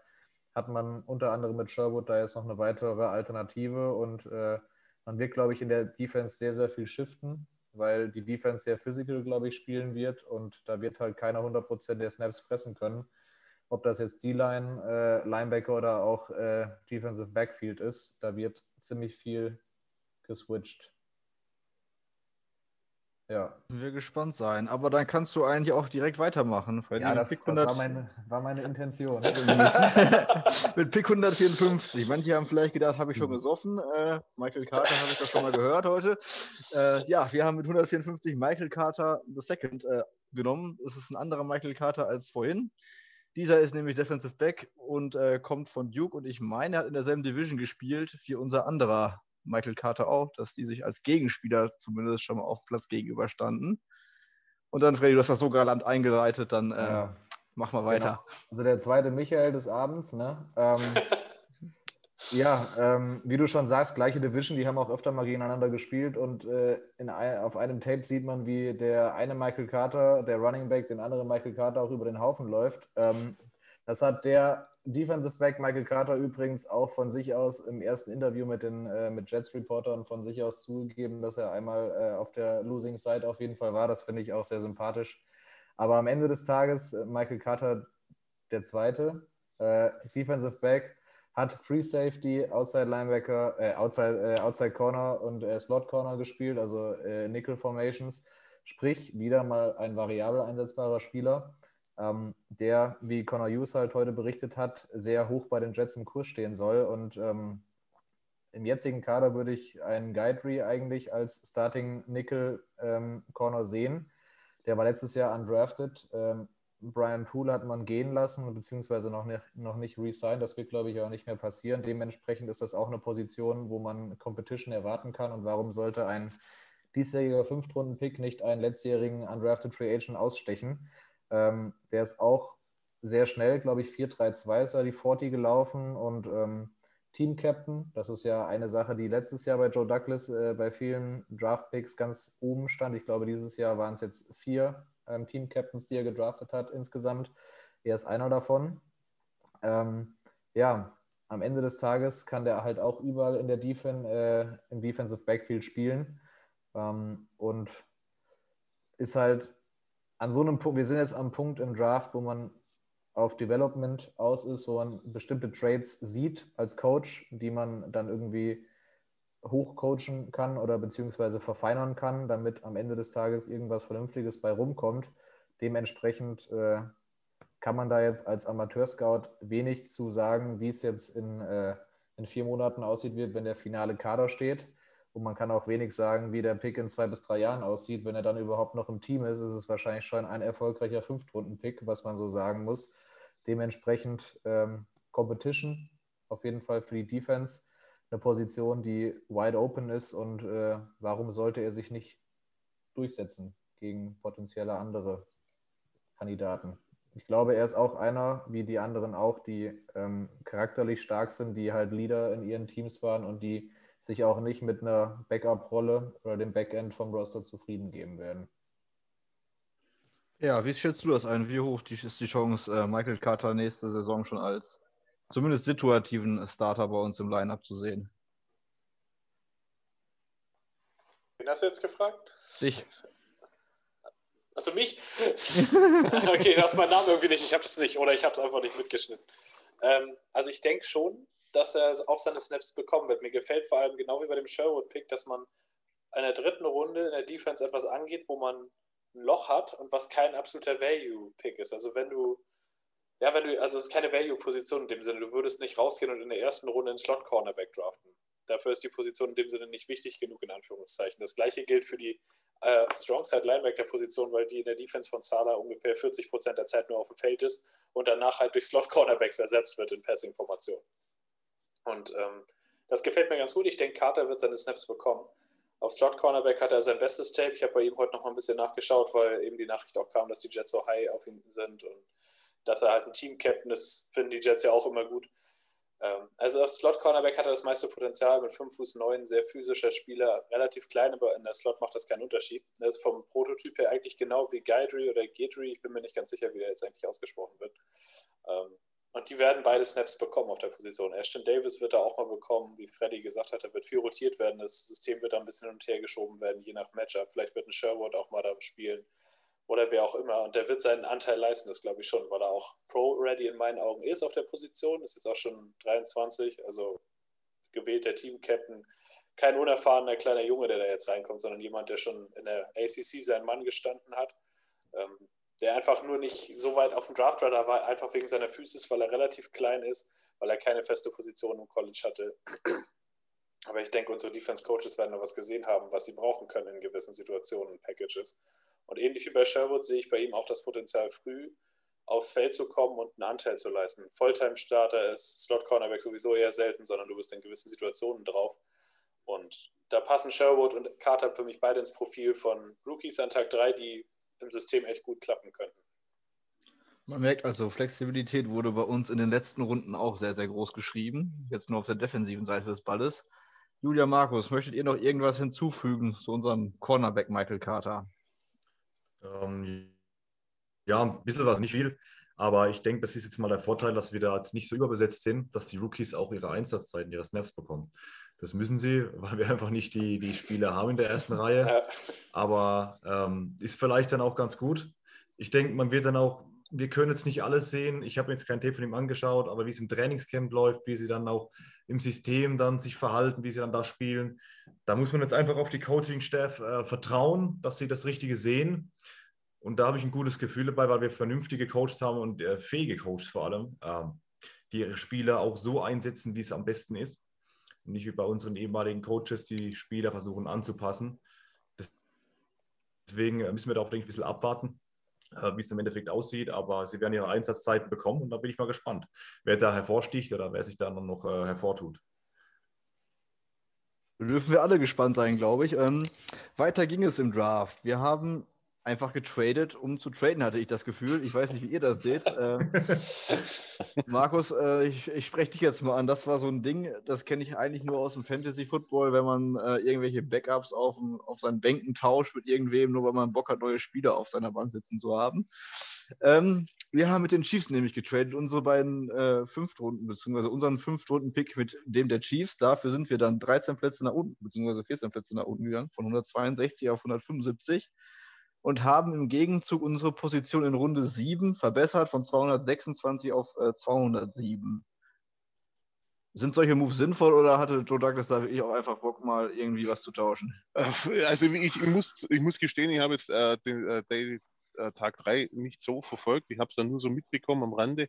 hat man unter anderem mit Sherwood da jetzt noch eine weitere Alternative und äh, man wird, glaube ich, in der Defense sehr, sehr viel shiften, weil die Defense sehr physical, glaube ich, spielen wird und da wird halt keiner 100% der Snaps fressen können. Ob das jetzt D-Line, äh, Linebacker oder auch äh, Defensive Backfield ist, da wird ziemlich viel geswitcht. Ja. Wir gespannt sein. Aber dann kannst du eigentlich auch direkt weitermachen. ja, das, das war, meine, war, meine, Intention. [laughs] mit Pick 154. Manche haben vielleicht gedacht, habe ich schon gesoffen. Äh, Michael Carter habe ich das schon mal gehört heute. Äh, ja, wir haben mit 154 Michael Carter the Second äh, genommen. Es ist ein anderer Michael Carter als vorhin. Dieser ist nämlich Defensive Back und äh, kommt von Duke und ich meine, er hat in derselben Division gespielt wie unser anderer Michael Carter auch, dass die sich als Gegenspieler zumindest schon mal auf Platz gegenüberstanden. Und dann, Freddy, du hast das so galant eingeleitet, dann äh, ja. mach mal weiter. Genau. Also der zweite Michael des Abends, ne? Ähm, [laughs] ja, ähm, wie du schon sagst, gleiche Division, die haben auch öfter mal gegeneinander gespielt und äh, in, auf einem Tape sieht man, wie der eine Michael Carter, der Running Back, den anderen Michael Carter auch über den Haufen läuft. Ähm, das hat der Defensive Back Michael Carter übrigens auch von sich aus im ersten Interview mit den äh, mit Jets Reportern von sich aus zugegeben, dass er einmal äh, auf der Losing Side auf jeden Fall war. Das finde ich auch sehr sympathisch. Aber am Ende des Tages äh, Michael Carter der zweite äh, Defensive Back hat Free Safety, Outside Linebacker, äh, Outside, Outside Corner und Slot Corner gespielt, also Nickel Formations. Sprich wieder mal ein variabel einsetzbarer Spieler ähm, der, wie Connor Hughes halt heute berichtet hat, sehr hoch bei den Jets im Kurs stehen soll. Und ähm, im jetzigen Kader würde ich einen Guidry eigentlich als Starting Nickel ähm, Corner sehen. Der war letztes Jahr undrafted. Ähm, Brian Poole hat man gehen lassen, beziehungsweise noch nicht, noch nicht re-signed. Das wird, glaube ich, auch nicht mehr passieren. Dementsprechend ist das auch eine Position, wo man Competition erwarten kann. Und warum sollte ein diesjähriger Fünftrunden-Pick nicht einen letztjährigen undrafted Free Agent ausstechen? Ähm, der ist auch sehr schnell, glaube ich, 4-3-2 ist er die 40 gelaufen und ähm, Team-Captain. Das ist ja eine Sache, die letztes Jahr bei Joe Douglas äh, bei vielen Draft-Picks ganz oben stand. Ich glaube, dieses Jahr waren es jetzt vier ähm, Team-Captains, die er gedraftet hat insgesamt. Er ist einer davon. Ähm, ja, am Ende des Tages kann der halt auch überall in der Defen äh, im Defensive Backfield spielen ähm, und ist halt an so einem Punkt, wir sind jetzt am Punkt im Draft, wo man auf Development aus ist, wo man bestimmte Trades sieht als Coach, die man dann irgendwie hochcoachen kann oder beziehungsweise verfeinern kann, damit am Ende des Tages irgendwas Vernünftiges bei rumkommt. Dementsprechend äh, kann man da jetzt als Amateur-Scout wenig zu sagen, wie es jetzt in, äh, in vier Monaten aussieht, wenn der finale Kader steht. Und man kann auch wenig sagen, wie der Pick in zwei bis drei Jahren aussieht. Wenn er dann überhaupt noch im Team ist, ist es wahrscheinlich schon ein erfolgreicher Fünftrunden-Pick, was man so sagen muss. Dementsprechend ähm, Competition auf jeden Fall für die Defense. Eine Position, die wide open ist und äh, warum sollte er sich nicht durchsetzen gegen potenzielle andere Kandidaten? Ich glaube, er ist auch einer, wie die anderen auch, die ähm, charakterlich stark sind, die halt Leader in ihren Teams waren und die sich auch nicht mit einer Backup-Rolle oder dem Backend vom Roster zufrieden geben werden. Ja, wie schätzt du das ein? Wie hoch ist die Chance, äh, Michael Carter nächste Saison schon als zumindest situativen Starter bei uns im Lineup zu sehen? Wen hast du jetzt gefragt? Dich. Also mich? [laughs] okay, du hast meinen Namen irgendwie nicht. Ich habe es nicht oder ich habe es einfach nicht mitgeschnitten. Ähm, also ich denke schon, dass er auch seine Snaps bekommen wird. Mir gefällt vor allem genau wie bei dem Sherwood-Pick, dass man in der dritten Runde in der Defense etwas angeht, wo man ein Loch hat und was kein absoluter Value-Pick ist. Also wenn du, ja, wenn du, also es ist keine Value-Position in dem Sinne, du würdest nicht rausgehen und in der ersten Runde einen Slot-Cornerback draften. Dafür ist die Position in dem Sinne nicht wichtig genug, in Anführungszeichen. Das gleiche gilt für die äh, Strong-Side-Linebacker-Position, weil die in der Defense von Sala ungefähr 40% der Zeit nur auf dem Feld ist und danach halt durch Slot-Cornerbacks ersetzt wird in Passing-Formation. Und ähm, das gefällt mir ganz gut. Ich denke, Carter wird seine Snaps bekommen. Auf Slot Cornerback hat er sein bestes Tape. Ich habe bei ihm heute noch mal ein bisschen nachgeschaut, weil eben die Nachricht auch kam, dass die Jets so high auf ihn sind und dass er halt ein Team-Captain ist, finden die Jets ja auch immer gut. Ähm, also auf Slot Cornerback hat er das meiste Potenzial mit 5 Fuß 9, sehr physischer Spieler, relativ klein, aber in der Slot macht das keinen Unterschied. Er ist vom Prototyp her eigentlich genau wie Guidry oder Gedry. Ich bin mir nicht ganz sicher, wie der jetzt eigentlich ausgesprochen wird. Ähm, und die werden beide Snaps bekommen auf der Position. Ashton Davis wird da auch mal bekommen, wie Freddy gesagt hat, da wird viel rotiert werden. Das System wird da ein bisschen hin und her geschoben werden, je nach Matchup. Vielleicht wird ein Sherwood auch mal da spielen oder wer auch immer. Und der wird seinen Anteil leisten, das glaube ich schon, weil er auch Pro-Ready in meinen Augen ist auf der Position. Ist jetzt auch schon 23, also gewählter Team-Captain. Kein unerfahrener kleiner Junge, der da jetzt reinkommt, sondern jemand, der schon in der ACC seinen Mann gestanden hat. Ähm, der einfach nur nicht so weit auf dem Draftradar war, einfach wegen seiner Physis, weil er relativ klein ist, weil er keine feste Position im College hatte. [clears throat] Aber ich denke, unsere Defense-Coaches werden da was gesehen haben, was sie brauchen können in gewissen Situationen und Packages. Und ähnlich wie bei Sherwood sehe ich bei ihm auch das Potenzial, früh aufs Feld zu kommen und einen Anteil zu leisten. Volltime-Starter ist Slot-Cornerback sowieso eher selten, sondern du bist in gewissen Situationen drauf. Und da passen Sherwood und Carter für mich beide ins Profil von Rookies an Tag 3, die im System echt gut klappen könnten. Man merkt also, Flexibilität wurde bei uns in den letzten Runden auch sehr, sehr groß geschrieben. Jetzt nur auf der defensiven Seite des Balles. Julia Markus, möchtet ihr noch irgendwas hinzufügen zu unserem Cornerback Michael Carter? Ähm, ja, ein bisschen was, nicht viel. Aber ich denke, das ist jetzt mal der Vorteil, dass wir da jetzt nicht so überbesetzt sind, dass die Rookies auch ihre Einsatzzeiten, ihre Snaps bekommen. Das müssen sie, [laughs] weil wir einfach nicht die, die Spieler haben in der ersten Reihe. Aber ähm, ist vielleicht dann auch ganz gut. Ich denke, man wird dann auch, wir können jetzt nicht alles sehen. Ich habe mir jetzt kein Tape von ihm angeschaut, aber wie es im Trainingscamp läuft, wie sie dann auch im System dann sich verhalten, wie sie dann da spielen, da muss man jetzt einfach auf die Coaching-Staff äh, vertrauen, dass sie das Richtige sehen. Und da habe ich ein gutes Gefühl dabei, weil wir vernünftige Coaches haben und äh, fähige Coaches vor allem, äh, die ihre Spieler auch so einsetzen, wie es am besten ist nicht wie bei unseren ehemaligen Coaches, die Spieler versuchen anzupassen. Deswegen müssen wir da auch, denke ich, ein bisschen abwarten, äh, wie es im Endeffekt aussieht. Aber sie werden ihre Einsatzzeiten bekommen und da bin ich mal gespannt, wer da hervorsticht oder wer sich da noch äh, hervortut. Dürfen wir alle gespannt sein, glaube ich. Ähm, weiter ging es im Draft. Wir haben einfach getradet, um zu traden, hatte ich das Gefühl. Ich weiß nicht, wie ihr das seht. Äh, [laughs] Markus, äh, ich, ich spreche dich jetzt mal an. Das war so ein Ding, das kenne ich eigentlich nur aus dem Fantasy-Football, wenn man äh, irgendwelche Backups auf, auf seinen Bänken tauscht mit irgendwem, nur weil man Bock hat, neue Spieler auf seiner Bank sitzen zu haben. Ähm, wir haben mit den Chiefs nämlich getradet, unsere beiden äh, Fünftrunden, beziehungsweise unseren Fünftrunden-Pick mit dem der Chiefs. Dafür sind wir dann 13 Plätze nach unten, beziehungsweise 14 Plätze nach unten gegangen, von 162 auf 175 und haben im Gegenzug unsere Position in Runde 7 verbessert von 226 auf äh, 207. Sind solche Moves sinnvoll oder hatte Joe Douglas da wirklich auch einfach Bock, mal irgendwie was zu tauschen? Äh, also ich, ich muss, ich muss gestehen, ich habe jetzt äh, den äh, Day, äh, Tag 3 nicht so verfolgt. Ich habe es dann nur so mitbekommen am Rande.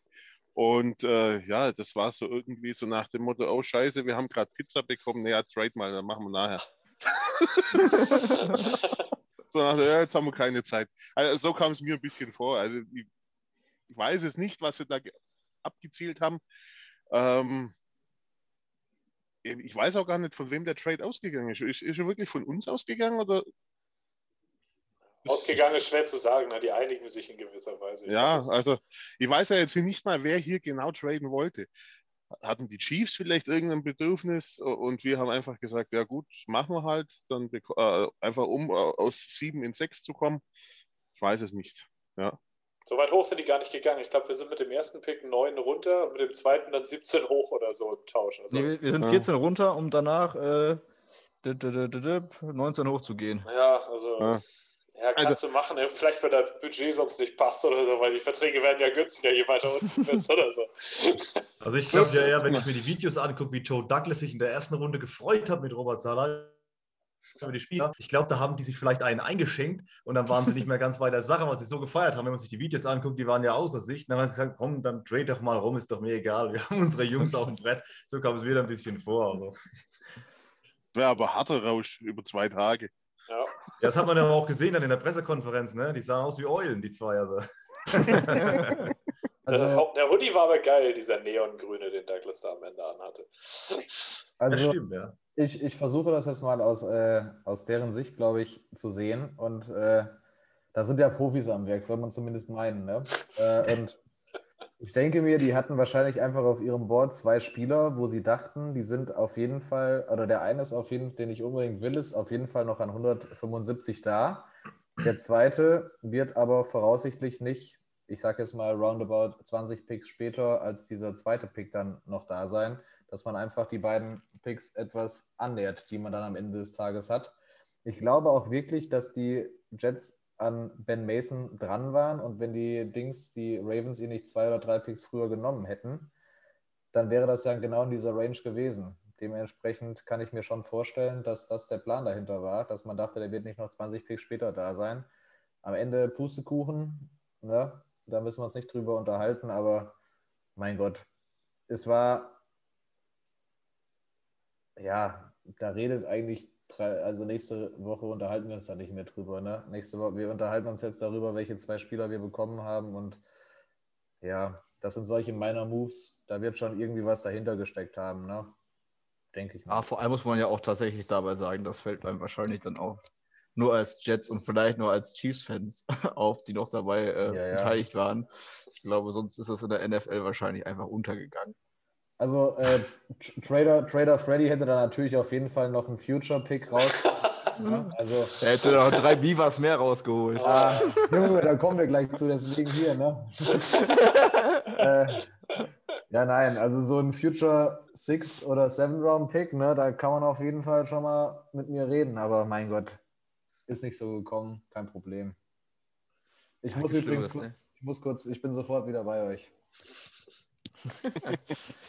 Und äh, ja, das war so irgendwie so nach dem Motto, oh scheiße, wir haben gerade Pizza bekommen, naja, trade mal, dann machen wir nachher. [laughs] [laughs] so nach, ja, jetzt haben wir keine Zeit. Also, so kam es mir ein bisschen vor. Also ich, ich, weiß es nicht, was sie da abgezielt haben. Ähm, ich weiß auch gar nicht, von wem der Trade ausgegangen ist. Ist, ist er wirklich von uns ausgegangen oder Ausgegangen ist schwer zu sagen, ne? die einigen sich in gewisser Weise. Ich ja, also ich weiß ja jetzt nicht mal, wer hier genau traden wollte. Hatten die Chiefs vielleicht irgendein Bedürfnis und wir haben einfach gesagt, ja gut, machen wir halt, dann äh, einfach um äh, aus sieben in sechs zu kommen. Ich weiß es nicht. Ja. So weit hoch sind die gar nicht gegangen. Ich glaube, wir sind mit dem ersten Pick neun runter und mit dem zweiten dann 17 hoch oder so im Tausch. Also, nee, wir sind 14 ja. runter, um danach äh, 19 hoch zu gehen. Ja, also. Ja. Ja, kannst also, du machen. Vielleicht, wenn das Budget sonst nicht passt oder so, weil die Verträge werden ja günstiger, je weiter unten bist oder so. [laughs] Also ich glaube ja eher, wenn ich mir die Videos angucke, wie Joe Douglas sich in der ersten Runde gefreut hat mit Robert Salah über die Spieler. Ich glaube, da haben die sich vielleicht einen eingeschenkt und dann waren sie nicht mehr ganz bei der Sache, was sie so gefeiert haben. Wenn man sich die Videos anguckt, die waren ja außer sich. Dann haben sie gesagt, komm, dann trade doch mal rum, ist doch mir egal. Wir haben unsere Jungs auf dem Brett. So kam es mir ein bisschen vor. Also. Wäre aber harter Rausch über zwei Tage. Ja. Das hat man ja auch gesehen dann in der Pressekonferenz, ne? Die sahen aus wie Eulen, die zwei. Also. [laughs] also, der Hoodie war aber geil, dieser neongrüne, den Douglas da am Ende anhatte. Also, das stimmt, ja. Ich, ich versuche das jetzt mal aus, äh, aus deren Sicht, glaube ich, zu sehen. Und äh, da sind ja Profis am Werk, soll man zumindest meinen. Ne? Äh, und ich denke mir, die hatten wahrscheinlich einfach auf ihrem Board zwei Spieler, wo sie dachten, die sind auf jeden Fall, oder der eine ist auf jeden Fall, den ich unbedingt will, ist auf jeden Fall noch an 175 da. Der zweite wird aber voraussichtlich nicht, ich sage jetzt mal roundabout 20 Picks später, als dieser zweite Pick dann noch da sein, dass man einfach die beiden Picks etwas annähert, die man dann am Ende des Tages hat. Ich glaube auch wirklich, dass die Jets an Ben Mason dran waren und wenn die Dings, die Ravens ihn nicht zwei oder drei Picks früher genommen hätten, dann wäre das ja genau in dieser Range gewesen. Dementsprechend kann ich mir schon vorstellen, dass das der Plan dahinter war, dass man dachte, der wird nicht noch 20 Picks später da sein. Am Ende Pustekuchen, ne? da müssen wir uns nicht drüber unterhalten, aber mein Gott, es war, ja, da redet eigentlich also nächste Woche unterhalten wir uns da nicht mehr drüber. Ne? Nächste Woche, wir unterhalten uns jetzt darüber, welche zwei Spieler wir bekommen haben. Und ja, das sind solche Minor Moves. Da wird schon irgendwie was dahinter gesteckt haben, ne? Denke ich mal. Ah, vor allem muss man ja auch tatsächlich dabei sagen, das fällt einem wahrscheinlich dann auch nur als Jets und vielleicht nur als Chiefs-Fans [laughs] auf, die noch dabei äh, ja, ja. beteiligt waren. Ich glaube, sonst ist das in der NFL wahrscheinlich einfach untergegangen. Also äh, Trader, Trader Freddy hätte da natürlich auf jeden Fall noch einen Future-Pick raus. [laughs] ja, also, er hätte noch drei Beavers mehr rausgeholt. Ah, Junge, da kommen wir gleich zu, deswegen hier, ne? [laughs] äh, ja, nein, also so ein Future Six oder Seven Round Pick, ne, da kann man auf jeden Fall schon mal mit mir reden, aber mein Gott, ist nicht so gekommen, kein Problem. Ich ja, muss übrigens, kurz, ne? ich muss kurz, ich bin sofort wieder bei euch. [laughs]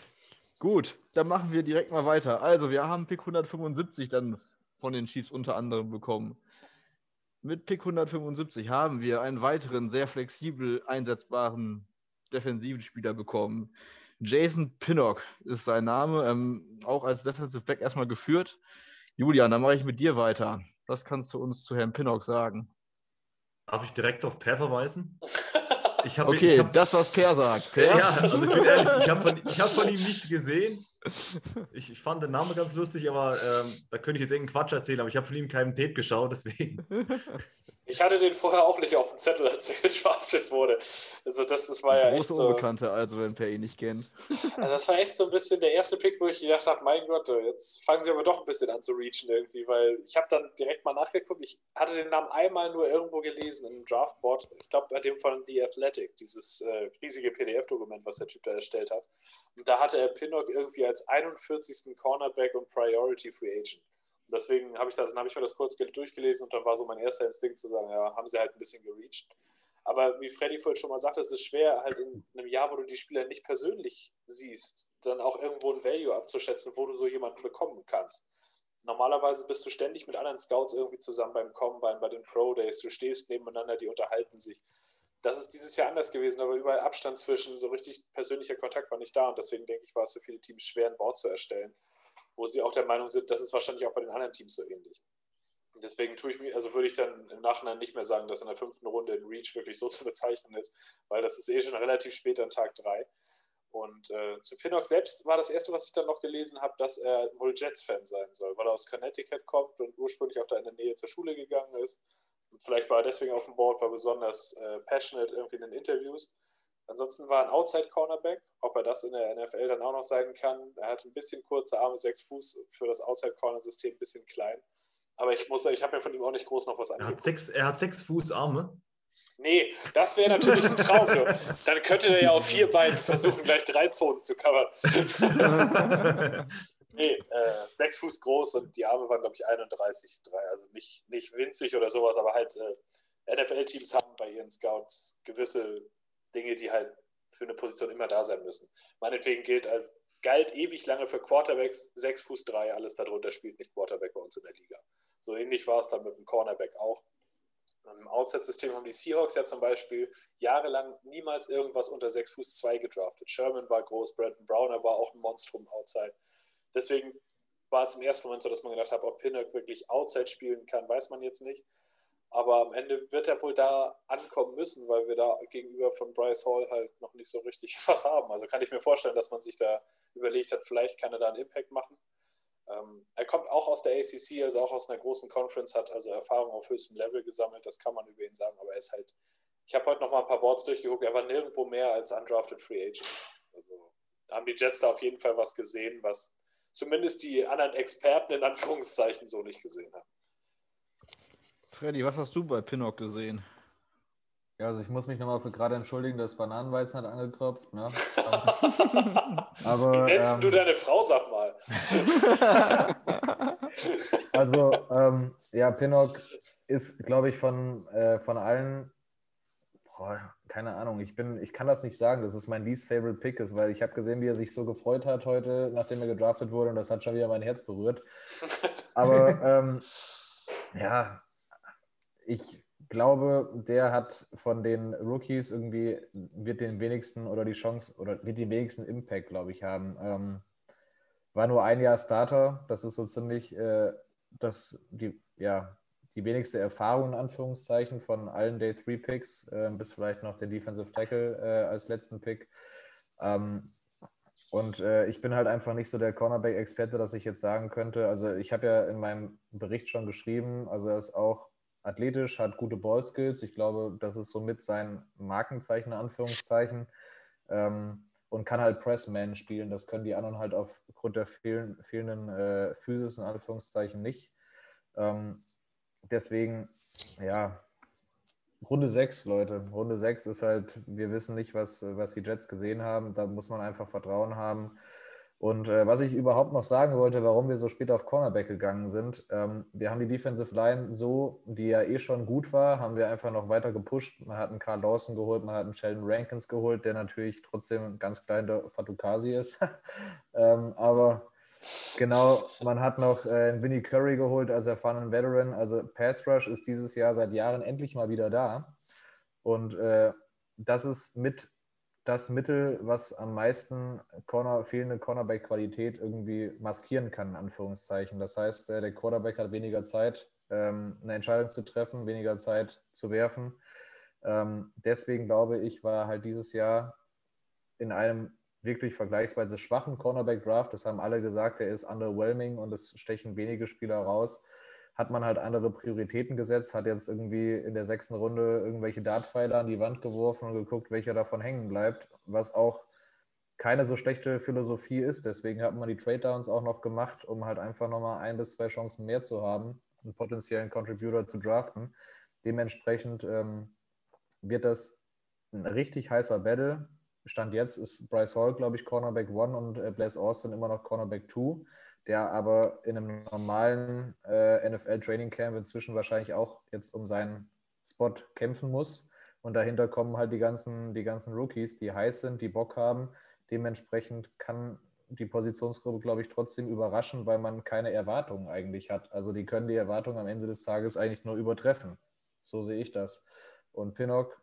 Gut, dann machen wir direkt mal weiter. Also, wir haben Pick 175 dann von den Chiefs unter anderem bekommen. Mit Pick 175 haben wir einen weiteren sehr flexibel einsetzbaren defensiven Spieler bekommen. Jason Pinnock ist sein Name, ähm, auch als Defensive Back erstmal geführt. Julian, dann mache ich mit dir weiter. Was kannst du uns zu Herrn Pinnock sagen? Darf ich direkt auf Per verweisen? [laughs] Ich hab, okay, ich hab, das, was Per sagt. [laughs] Per? Ja, also ich bin ehrlich, ich habe von, hab von ihm nichts gesehen. Ich, ich, fand den Namen ganz lustig, aber ähm, da könnte ich jetzt irgendeinen Quatsch erzählen, aber ich habe von ihm keinen Tape geschaut, deswegen. Ich hatte den vorher auch nicht auf dem Zettel, als er [laughs] gedraftet wurde. Also das, das war ja Große echt so... Unbekannte, also wenn Per ihn nicht kennt. Also das war echt so ein bisschen der erste Pick, wo ich gedacht habe, mein Gott, jetzt fangen sie aber doch ein bisschen an zu reachen irgendwie, weil ich habe dann direkt mal nachgeguckt. Ich hatte den Namen einmal nur irgendwo gelesen in einem Draftboard. Ich glaube bei dem von The Athletic, dieses äh, riesige PDF-Dokument, was der Typ da erstellt hat. Und da hatte er Pinnock irgendwie als 41. Cornerback und Priority Free Agent deswegen habe ich, hab ich mir das kurz durchgelesen und dann war so mein erster Instinkt zu sagen, ja, haben sie halt ein bisschen gereached. Aber wie Freddy vorhin schon mal sagte, es ist schwer, halt in einem Jahr, wo du die Spieler nicht persönlich siehst, dann auch irgendwo ein Value abzuschätzen, wo du so jemanden bekommen kannst. Normalerweise bist du ständig mit anderen Scouts irgendwie zusammen beim Combine, bei den Pro Days. Du stehst nebeneinander, die unterhalten sich. Das ist dieses Jahr anders gewesen, aber überall Abstand zwischen, so richtig persönlicher Kontakt war nicht da. Und deswegen denke ich, war es für viele Teams schwer, ein Board zu erstellen, wo sie auch der Meinung sind, das ist wahrscheinlich auch bei den anderen Teams so ähnlich. Deswegen tue ich mir, also würde ich dann im Nachhinein nicht mehr sagen, dass in der fünften Runde in Reach wirklich so [laughs] zu bezeichnen ist, weil das ist eh schon relativ spät an Tag drei. Und äh, zu Pinnock selbst war das erste, was ich dann noch gelesen habe, dass er wohl Jets-Fan sein soll, weil er aus Connecticut kommt und ursprünglich auch da in der Nähe zur Schule gegangen ist. Vielleicht war er deswegen auf dem Board, war besonders äh, passionate irgendwie in den Interviews. Ansonsten war ein Outside-Cornerback, ob er das in der NFL dann auch noch sein kann. Er hat ein bisschen kurze Arme, sechs Fuß für das Outside-Corner-System, ein bisschen klein. Aber ich muss sagen, ich habe mir von ihm auch nicht groß noch was angeguckt. Er hat sechs, er hat sechs Fuß Arme. Nee, das wäre natürlich ein Traum. Dann könnte er ja auf vier Beinen versuchen, gleich drei Zonen zu covern. [laughs] [laughs] nee, äh, sechs Fuß groß und die Arme waren, glaube ich, 31, drei. Also nicht, nicht winzig oder sowas, aber halt äh, NFL-Teams haben bei ihren Scouts gewisse Dinge, die halt für eine Position immer da sein müssen. Meinetwegen gilt als galt ewig lange für Quarterbacks, sechs Fuß drei, alles darunter spielt nicht Quarterback bei uns in der Liga. So ähnlich war es dann mit dem Cornerback auch. Im Outside-System haben die Seahawks ja zum Beispiel jahrelang niemals irgendwas unter 6 Fuß 2 gedraftet. Sherman war groß, Brandon Browner war auch ein Monstrum Outside. Deswegen war es im ersten Moment so, dass man gedacht hat, ob Pinnock wirklich Outside spielen kann, weiß man jetzt nicht. Aber am Ende wird er wohl da ankommen müssen, weil wir da gegenüber von Bryce Hall halt noch nicht so richtig [laughs] was haben. Also kann ich mir vorstellen, dass man sich da überlegt hat, vielleicht kann er da einen Impact machen. Ähm, er kommt auch aus der ACC, also auch aus einer großen Conference, hat also Erfahrung auf höchstem Level gesammelt, das kann man über ihn sagen, aber er ist halt, ich habe heute noch mal ein paar Boards durchgeguckt, er war nirgendwo mehr als undrafted Free Agent. Also haben die Jets da auf jeden Fall was gesehen, was zumindest die anderen Experten in Anführungszeichen so nicht gesehen haben. Freddy, was hast du bei Pinnock gesehen? Ja, also ich muss mich nochmal für gerade entschuldigen, dass Bananenweizen hat angekropft. Ne? [laughs] Aber, Wie nennst ähm, du deine Frau, sag mal? [laughs] also, ähm, ja, Pinnock ist, glaube ich, von, äh, von allen, boah, keine Ahnung, ich, bin, ich kann das nicht sagen, dass es mein least favorite Pick ist, weil ich habe gesehen, wie er sich so gefreut hat heute, nachdem er gedraftet wurde und das hat schon wieder mein Herz berührt. [laughs] Aber ähm, ja, ich glaube, der hat von den Rookies irgendwie, wird den wenigsten oder die Chance oder wird den wenigsten Impact, glaube ich, haben. Ähm, war nur ein Jahr Starter, das ist so ziemlich äh, das, die, ja, die wenigste Erfahrung in Anführungszeichen von allen Day 3 Picks, äh, bis vielleicht noch der Defensive Tackle äh, als letzten Pick. Ähm, und äh, ich bin halt einfach nicht so der Cornerback-Experte, dass ich jetzt sagen könnte. Also ich habe ja in meinem Bericht schon geschrieben, also er ist auch athletisch, hat gute Ballskills. Ich glaube, das ist somit sein Markenzeichen, in Anführungszeichen. Ähm, und kann halt Pressman spielen. Das können die anderen halt aufgrund der fehlen, fehlenden äh, Physis, in Anführungszeichen, nicht. Ähm, deswegen, ja, Runde 6, Leute. Runde 6 ist halt, wir wissen nicht, was, was die Jets gesehen haben. Da muss man einfach Vertrauen haben. Und äh, was ich überhaupt noch sagen wollte, warum wir so spät auf Cornerback gegangen sind, ähm, wir haben die Defensive Line so, die ja eh schon gut war, haben wir einfach noch weiter gepusht. Man hat einen Carl Dawson geholt, man hat einen Sheldon Rankins geholt, der natürlich trotzdem ganz klein der Fatukasi ist. [laughs] ähm, aber genau, man hat noch äh, Vinnie Curry geholt als erfahrenen Veteran. Also Pass Rush ist dieses Jahr seit Jahren endlich mal wieder da. Und äh, das ist mit das Mittel, was am meisten Corner, fehlende Cornerback-Qualität irgendwie maskieren kann, in Anführungszeichen. Das heißt, äh, der Quarterback hat weniger Zeit, ähm, eine Entscheidung zu treffen, weniger Zeit zu werfen. Ähm, deswegen glaube ich, war halt dieses Jahr in einem wirklich vergleichsweise schwachen Cornerback-Draft, das haben alle gesagt, er ist underwhelming und es stechen wenige Spieler raus, hat man halt andere Prioritäten gesetzt, hat jetzt irgendwie in der sechsten Runde irgendwelche Dartpfeile an die Wand geworfen und geguckt, welcher davon hängen bleibt, was auch keine so schlechte Philosophie ist. Deswegen hat man die Trade Downs auch noch gemacht, um halt einfach nochmal ein bis zwei Chancen mehr zu haben, einen potenziellen Contributor zu draften. Dementsprechend ähm, wird das ein richtig heißer Battle. Stand jetzt ist Bryce Hall, glaube ich, Cornerback 1 und äh, Blaise Austin immer noch Cornerback 2 der aber in einem normalen äh, NFL-Training Camp inzwischen wahrscheinlich auch jetzt um seinen Spot kämpfen muss. Und dahinter kommen halt die ganzen, die ganzen Rookies, die heiß sind, die Bock haben. Dementsprechend kann die Positionsgruppe, glaube ich, trotzdem überraschen, weil man keine Erwartungen eigentlich hat. Also die können die Erwartungen am Ende des Tages eigentlich nur übertreffen. So sehe ich das. Und Pinnock,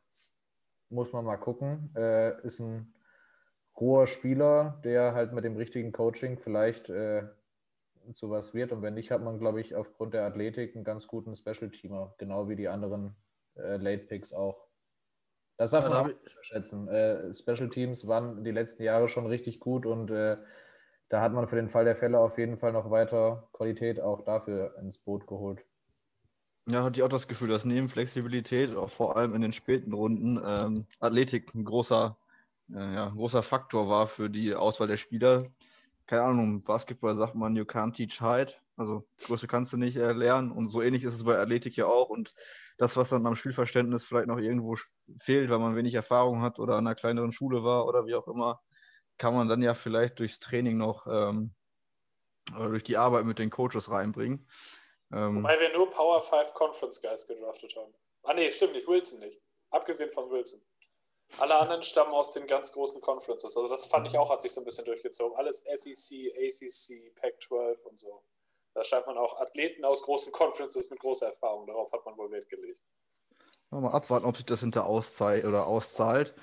muss man mal gucken, äh, ist ein roher Spieler, der halt mit dem richtigen Coaching vielleicht äh, zu was wird. Und wenn nicht, hat man, glaube ich, aufgrund der Athletik einen ganz guten Special-Teamer, genau wie die anderen äh, Late-Picks auch. Das darf man auch nicht unterschätzen. Äh, Special Teams waren die letzten Jahre schon richtig gut und äh, da hat man für den Fall der Fälle auf jeden Fall noch weiter Qualität auch dafür ins Boot geholt. Ja, hatte ich auch das Gefühl, dass neben Flexibilität, auch vor allem in den späten Runden, ähm, Athletik ein großer, äh, ja, großer Faktor war für die Auswahl der Spieler. Keine Ahnung, Basketball sagt man, you can't teach height. Also Größe kannst du nicht erlernen und so ähnlich ist es bei Athletik ja auch. Und das, was dann am Spielverständnis vielleicht noch irgendwo fehlt, weil man wenig Erfahrung hat oder an einer kleineren Schule war oder wie auch immer, kann man dann ja vielleicht durchs Training noch ähm, oder durch die Arbeit mit den Coaches reinbringen. Ähm, Wobei wir nur Power 5 Conference Guys gedraftet haben. Ah nee, stimmt nicht, Wilson nicht. Abgesehen von Wilson. Alle anderen stammen aus den ganz großen Conferences. Also das fand ich auch, hat sich so ein bisschen durchgezogen. Alles SEC, ACC, Pac-12 und so. Da schreibt man auch Athleten aus großen Conferences mit großer Erfahrung. Darauf hat man wohl Wert gelegt. Mal abwarten, ob sich das hinter auszahlt oder auszahlt.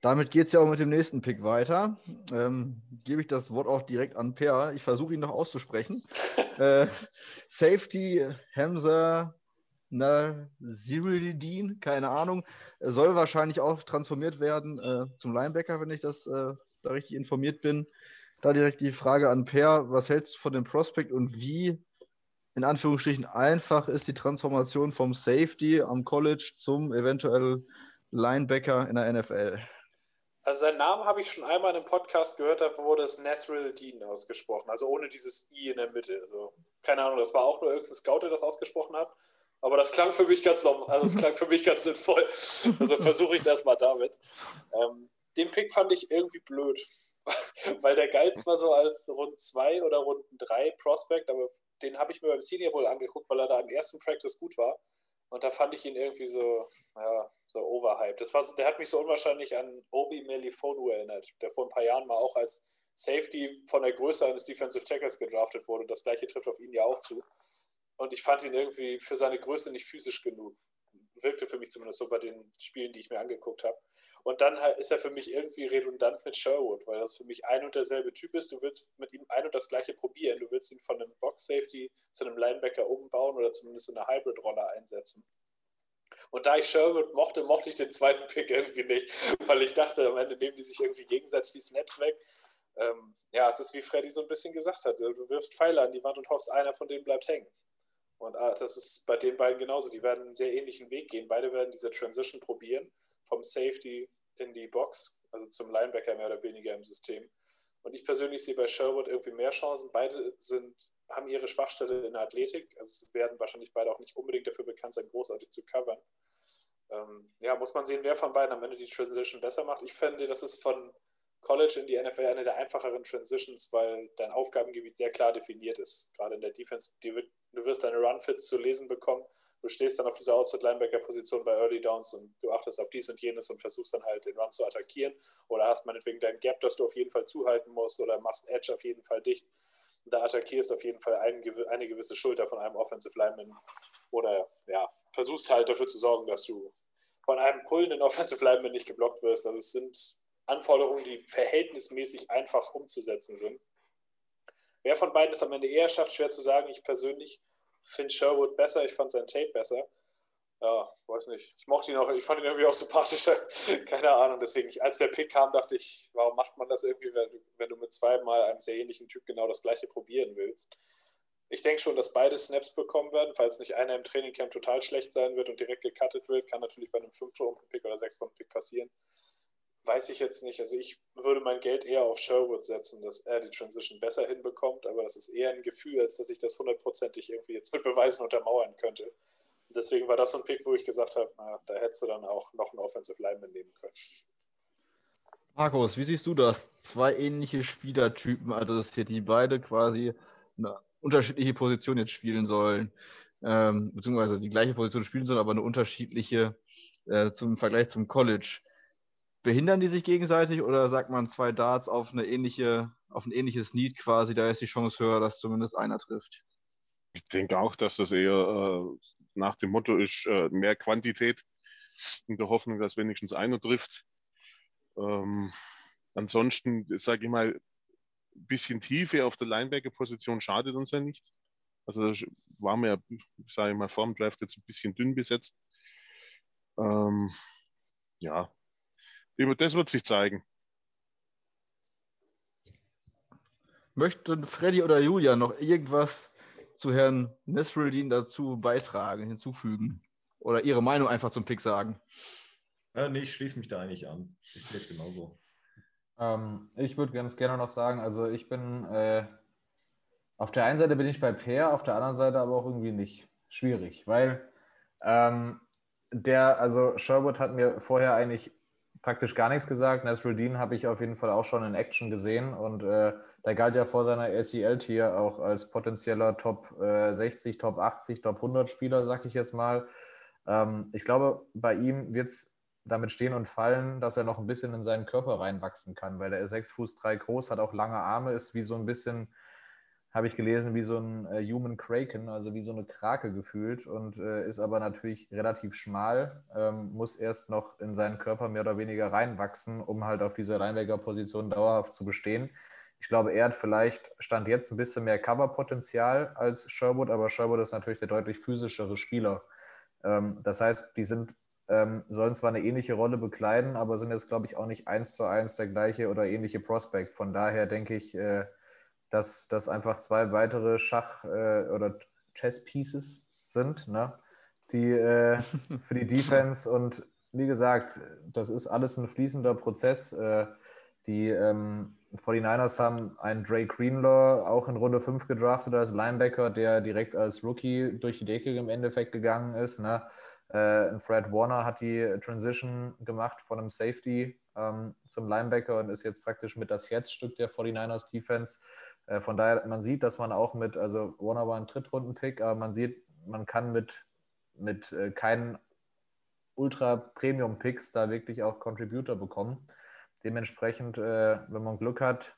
Damit geht es ja auch mit dem nächsten Pick weiter. Ähm, Gebe ich das Wort auch direkt an Per. Ich versuche ihn noch auszusprechen. [laughs] äh, Safety Hamza Naziruddin, keine Ahnung, soll wahrscheinlich auch transformiert werden äh, zum Linebacker, wenn ich das äh, da richtig informiert bin. Da direkt die Frage an Per, was hältst du von dem Prospekt und wie, in Anführungsstrichen, einfach ist die Transformation vom Safety am College zum eventuell Linebacker in der NFL? Also seinen Namen habe ich schon einmal in einem Podcast gehört, da wurde es Nasril Dean ausgesprochen, also ohne dieses I in der Mitte. Also, keine Ahnung, das war auch nur irgendein Scout, der das ausgesprochen hat. Aber das klang für mich ganz also das klang für mich ganz sinnvoll. Also versuche ich es erstmal damit. Ähm, den Pick fand ich irgendwie blöd. [laughs] weil der galt zwar so als Rund 2 oder Rund 3 Prospect, aber den habe ich mir beim Senior Bowl angeguckt, weil er da im ersten Practice gut war. Und da fand ich ihn irgendwie so, ja, so overhyped. Das war so, der hat mich so unwahrscheinlich an Obi Melifonu erinnert, der vor ein paar Jahren mal auch als Safety von der Größe eines Defensive Tackles gedraftet wurde. Das gleiche trifft auf ihn ja auch zu. Und ich fand ihn irgendwie für seine Größe nicht physisch genug wirkte für mich zumindest so bei den Spielen, die ich mir angeguckt habe. Und dann ist er für mich irgendwie redundant mit Sherwood, weil das für mich ein und derselbe Typ ist. Du willst mit ihm ein und das gleiche probieren. Du willst ihn von einem Box-Safety zu einem Linebacker umbauen oder zumindest in eine Hybrid-Rolle einsetzen. Und da ich Sherwood mochte, mochte ich den zweiten Pick irgendwie nicht, weil ich dachte, am Ende nehmen die sich irgendwie gegenseitig die Snaps weg. Ähm, ja, es ist wie Freddy so ein bisschen gesagt hat. Du wirfst Pfeile an die Wand und hoffst, einer von denen bleibt hängen. Und ah, das ist bei den beiden genauso. Die werden einen sehr ähnlichen Weg gehen. Beide werden diese Transition probieren, vom Safety in die Box, also zum Linebacker mehr oder weniger im System. Und ich persönlich sehe bei Sherwood irgendwie mehr Chancen. Beide sind, haben ihre Schwachstelle in der Athletik. Also werden wahrscheinlich beide auch nicht unbedingt dafür bekannt sein, großartig zu covern. Ähm, ja, muss man sehen, wer von beiden am Ende die Transition besser macht. Ich fände, das ist von College in die NFL eine der einfacheren Transitions, weil dein Aufgabengebiet sehr klar definiert ist. Gerade in der Defense, du wirst deine Run-Fits zu lesen bekommen. Du stehst dann auf dieser Outside-Linebacker-Position bei Early Downs und du achtest auf dies und jenes und versuchst dann halt den Run zu attackieren. Oder hast meinetwegen dein Gap, das du auf jeden Fall zuhalten musst oder machst Edge auf jeden Fall dicht. Da attackierst auf jeden Fall ein, eine gewisse Schulter von einem Offensive Lineman. Oder ja, versuchst halt dafür zu sorgen, dass du von einem pullenden Offensive Lineman nicht geblockt wirst. Also es sind Anforderungen, die verhältnismäßig einfach umzusetzen sind. Wer von beiden es am Ende eher schafft, schwer zu sagen. Ich persönlich finde Sherwood besser, ich fand sein Tape besser. Ja, weiß nicht. Ich mochte ihn auch, ich fand ihn irgendwie auch sympathischer. [laughs] Keine Ahnung. Deswegen, als der Pick kam, dachte ich, warum macht man das irgendwie, wenn du, wenn du mit zweimal einem sehr ähnlichen Typ genau das gleiche probieren willst? Ich denke schon, dass beide Snaps bekommen werden, falls nicht einer im Trainingcamp total schlecht sein wird und direkt gecuttet wird. Kann natürlich bei einem 5-Runden-Pick oder 6-Runden-Pick passieren weiß ich jetzt nicht. Also ich würde mein Geld eher auf Sherwood setzen, dass er die Transition besser hinbekommt, aber das ist eher ein Gefühl, als dass ich das hundertprozentig irgendwie jetzt mit Beweisen untermauern könnte. Und deswegen war das so ein Pick, wo ich gesagt habe, na, da hättest du dann auch noch einen Offensive Lineman nehmen können. Markus, wie siehst du das? Zwei ähnliche Spielertypen adressiert, die beide quasi eine unterschiedliche Position jetzt spielen sollen. ähm, beziehungsweise die gleiche Position spielen sollen, aber eine unterschiedliche äh, zum Vergleich zum College. Behindern die sich gegenseitig oder sagt man zwei Darts auf eine ähnliche, auf ein ähnliches Need quasi, da ist die Chance höher, dass zumindest einer trifft? Ich denke auch, dass das eher äh, nach dem Motto ist, äh, mehr Quantität in der Hoffnung, dass wenigstens einer trifft. Ähm, ansonsten, sage ich mal, ein bisschen Tiefe auf der Linebacker-Position schadet uns ja nicht. Also war mir, sage ich mal, vor dem Draft jetzt ein bisschen dünn besetzt. Ähm, ja, das wird sich zeigen. Möchten Freddy oder Julia noch irgendwas zu Herrn Nesruddin dazu beitragen, hinzufügen? Oder Ihre Meinung einfach zum Pick sagen? Ja, nee, ich schließe mich da eigentlich an. Ich sehe es genauso. Ähm, ich würde ganz gerne noch sagen, also ich bin äh, auf der einen Seite bin ich bei Peer, auf der anderen Seite aber auch irgendwie nicht. Schwierig, weil ähm, der, also Sherwood hat mir vorher eigentlich praktisch gar nichts gesagt. Nasruddin habe ich auf jeden Fall auch schon in Action gesehen und äh, der galt ja vor seiner ACL-Tier auch als potenzieller Top äh, 60, Top 80, Top 100 Spieler, sag ich jetzt mal. Ähm, ich glaube, bei ihm wird es damit stehen und fallen, dass er noch ein bisschen in seinen Körper reinwachsen kann, weil er ist 6 Fuß 3 groß, hat auch lange Arme, ist wie so ein bisschen habe ich gelesen, wie so ein äh, Human Kraken, also wie so eine Krake gefühlt und äh, ist aber natürlich relativ schmal, ähm, muss erst noch in seinen Körper mehr oder weniger reinwachsen, um halt auf dieser Reinweger-Position dauerhaft zu bestehen. Ich glaube, er hat vielleicht Stand jetzt ein bisschen mehr Cover-Potenzial als Sherwood, aber Sherwood ist natürlich der deutlich physischere Spieler. Ähm, das heißt, die sind, ähm, sollen zwar eine ähnliche Rolle bekleiden, aber sind jetzt, glaube ich, auch nicht eins zu eins der gleiche oder ähnliche Prospect. Von daher denke ich, äh, dass das einfach zwei weitere Schach- äh, oder Chess-Pieces sind, ne? die äh, [laughs] für die Defense und wie gesagt, das ist alles ein fließender Prozess. Äh, die ähm, 49ers haben einen Dre Greenlaw auch in Runde 5 gedraftet als Linebacker, der direkt als Rookie durch die Decke im Endeffekt gegangen ist. Ne? Äh, Fred Warner hat die Transition gemacht von einem Safety ähm, zum Linebacker und ist jetzt praktisch mit das Herzstück der 49ers Defense. Äh, von daher, man sieht, dass man auch mit, also Warner war ein Drittrunden-Pick, aber man sieht, man kann mit, mit äh, keinen Ultra-Premium-Picks da wirklich auch Contributor bekommen. Dementsprechend, äh, wenn man Glück hat,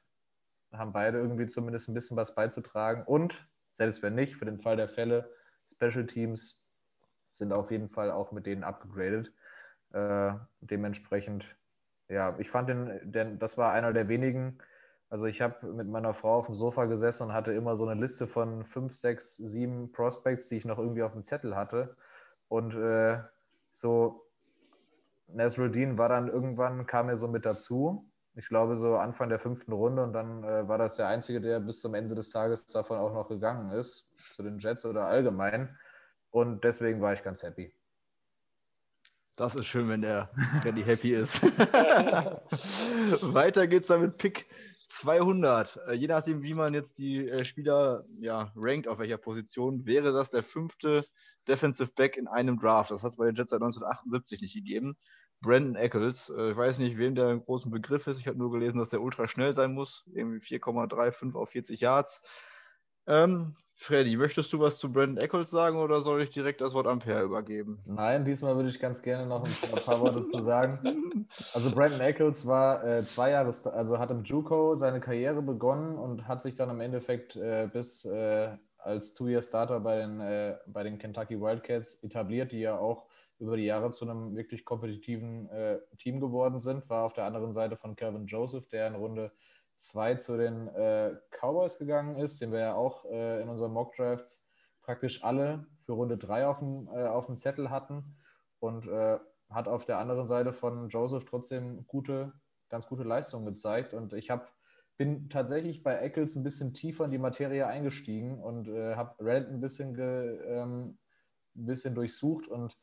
haben beide irgendwie zumindest ein bisschen was beizutragen. Und, selbst wenn nicht, für den Fall der Fälle, Special Teams sind auf jeden Fall auch mit denen abgegradet. Dementsprechend, ja, ich fand den, denn das war einer der wenigen also ich habe mit meiner Frau auf dem Sofa gesessen und hatte immer so eine Liste von fünf, sechs, sieben Prospects, die ich noch irgendwie auf dem Zettel hatte. Und äh, so Nasruddin war dann irgendwann, kam er so mit dazu. Ich glaube so Anfang der fünften Runde und dann äh, war das der Einzige, der bis zum Ende des Tages davon auch noch gegangen ist, zu den Jets oder allgemein. Und deswegen war ich ganz happy. Das ist schön, wenn der Freddy happy ist. [laughs] Weiter geht's dann mit Pick 200. Äh, je nachdem, wie man jetzt die äh, Spieler ja, rankt, auf welcher Position, wäre das der fünfte Defensive Back in einem Draft. Das hat es bei den Jets seit 1978 nicht gegeben. Brandon Eccles. Äh, ich weiß nicht, wem der ein großen Begriff ist. Ich habe nur gelesen, dass der ultra schnell sein muss. Irgendwie 4,35 auf 40 Yards. Ähm, Freddy, möchtest du was zu Brandon Eccles sagen oder soll ich direkt das Wort Ampere übergeben? Nein, diesmal würde ich ganz gerne noch ein paar Worte zu sagen. [laughs] Also Brandon Eccles war äh, zwei Jahre, also hat im JUCO seine Karriere begonnen und hat sich dann im Endeffekt äh, bis äh, als Two-Year-Starter bei, den, äh, bei den Kentucky Wildcats etabliert, die ja auch über die Jahre zu einem wirklich kompetitiven äh, Team geworden sind. War auf der anderen Seite von Calvin Joseph, der in Runde 2 zu den äh, Cowboys gegangen ist, den wir ja auch äh, in unseren Mock Drafts praktisch alle für Runde 3 auf dem, äh, auf dem Zettel hatten und äh, hat auf der anderen Seite von Joseph trotzdem gute, ganz gute Leistungen gezeigt. Und ich hab, bin tatsächlich bei Eccles ein bisschen tiefer in die Materie eingestiegen und äh, habe Reddit ein bisschen, ge, ähm, ein bisschen durchsucht und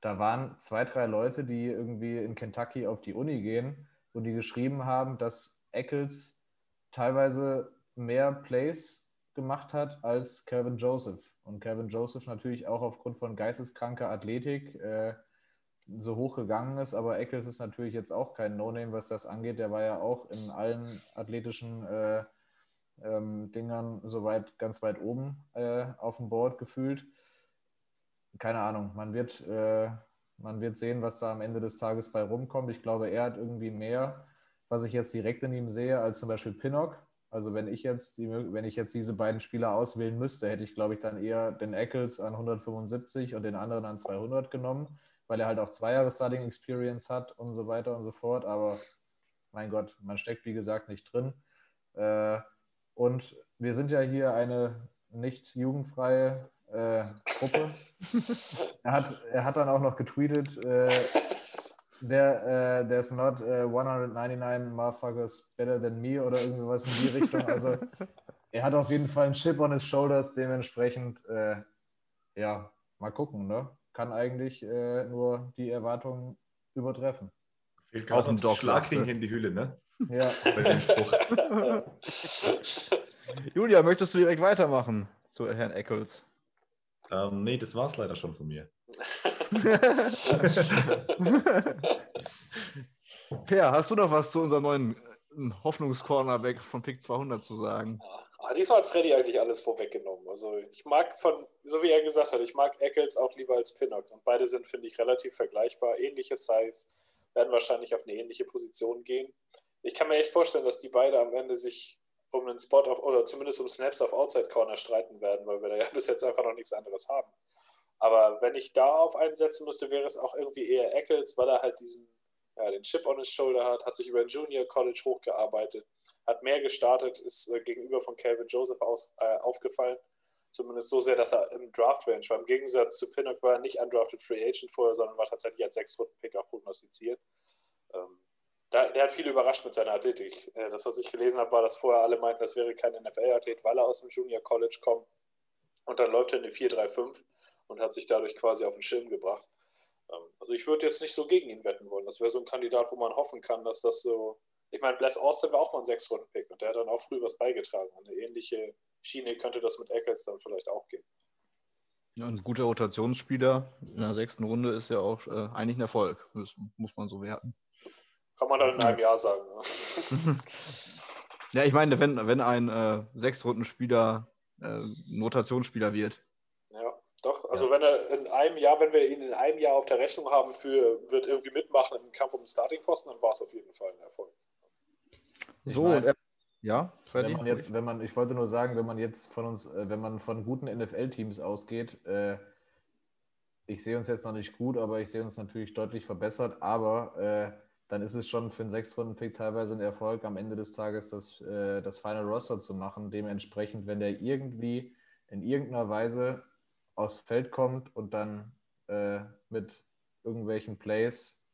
da waren zwei, drei Leute, die irgendwie in Kentucky auf die Uni gehen und die geschrieben haben, dass Eccles teilweise mehr Plays gemacht hat als Calvin Joseph. Und Calvin Joseph natürlich auch aufgrund von geisteskranker Athletik äh, so hoch gegangen ist, aber Eccles ist natürlich jetzt auch kein No-Name, was das angeht. Der war ja auch in allen athletischen äh, ähm, Dingern soweit ganz weit oben äh, auf dem Board gefühlt. keine Ahnung, man wird, äh, man wird sehen, was da am Ende des Tages bei rumkommt. Ich glaube, er hat irgendwie mehr, was ich jetzt direkt in ihm sehe, als zum Beispiel Pinnock. Also wenn ich jetzt die, wenn ich jetzt diese beiden Spieler auswählen müsste, hätte ich, glaube ich, dann eher den Eccles an 175 und den anderen an 200 genommen, weil er halt auch zwei Jahre Starting Experience hat und so weiter und so fort. Aber mein Gott, man steckt wie gesagt nicht drin. Äh, und wir sind ja hier eine nicht jugendfreie äh, Gruppe. [laughs] er, hat, er hat dann auch noch getweetet, äh, there, uh, there's not uh, 199 motherfuckers better than me oder irgendwas in die Richtung. Also er hat auf jeden Fall einen Chip on his shoulders, dementsprechend, äh, ja, mal gucken, ne? Kann eigentlich äh, nur die Erwartungen übertreffen. Fehlt auch ein Schlagring in die Hülle, ne? Ja. [laughs] [laughs] Julia, möchtest du direkt weitermachen zu Herrn Eccles? Ähm, nee, das war es leider schon von mir. [laughs] per, hast du noch was zu unserem neuen äh, Hoffnungscornerback von Pick 200 zu sagen? Ah, diesmal hat Freddy eigentlich alles vorweggenommen. Also ich mag von, so wie er gesagt hat, ich mag Eccles auch lieber als Pinnock. Und beide sind, finde ich, relativ vergleichbar. Ähnliche Size, werden wahrscheinlich auf eine ähnliche Position gehen. Ich kann mir echt vorstellen, dass die beide am Ende sich um einen Spot auf, oder zumindest um Snaps auf Outside Corner streiten werden, weil wir da ja [laughs] bis jetzt einfach noch nichts anderes haben. Aber wenn ich darauf einsetzen müsste, wäre es auch irgendwie eher Eccles, weil er halt diesen, ja, den Chip on his shoulder hat, hat sich über ein Junior College hochgearbeitet, hat mehr gestartet, ist äh, gegenüber von Calvin Joseph aus, äh, aufgefallen. Zumindest so sehr, dass er im Draft Range war. Im Gegensatz zu Pinnock war er nicht undrafted Free Agent vorher, sondern war tatsächlich als Sechs-Runden-Pick auch prognostiziert. Ähm, da, der hat viel überrascht mit seiner Athletik. Äh, das, was ich gelesen habe, war, dass vorher alle meinten, das wäre kein NFL-Athlet, weil er aus dem Junior College kommt. Und dann läuft er eine 4-3-5 und hat sich dadurch quasi auf den Schirm gebracht. Ähm, also ich würde jetzt nicht so gegen ihn wetten wollen. Das wäre so ein Kandidat, wo man hoffen kann, dass das so. Ich meine, Bless Austin war auch mal ein Sechs-Runden-Pick und der hat dann auch früh was beigetragen. Eine ähnliche Schiene könnte das mit Eccles dann vielleicht auch gehen. Ja, ein guter Rotationsspieler in der sechsten Runde ist ja auch äh, eigentlich ein Erfolg. Das muss man so werten. Kann man dann in einem Jahr sagen. Ne? [laughs] ja, ich meine, wenn, wenn ein äh, Sechs-Runden-Spieler äh, ein Rotationsspieler wird, doch, also ja. wenn er in einem Jahr, wenn wir ihn in einem Jahr auf der Rechnung haben für, wird irgendwie mitmachen im Kampf um den Starting-Posten, dann war es auf jeden Fall ein Erfolg. So, meine, ja, Freddy? Wenn man jetzt, wenn man, ich wollte nur sagen, wenn man jetzt von uns, äh, wenn man von guten NFL-Teams ausgeht, äh, ich sehe uns jetzt noch nicht gut, aber ich sehe uns natürlich deutlich verbessert, aber äh, dann ist es schon für einen Sechs-Runden-Pick teilweise ein Erfolg, am Ende des Tages das, äh, das Final Roster zu machen. Dementsprechend, wenn der irgendwie in irgendeiner Weise aufs Feld kommt und dann äh, mit irgendwelchen Plays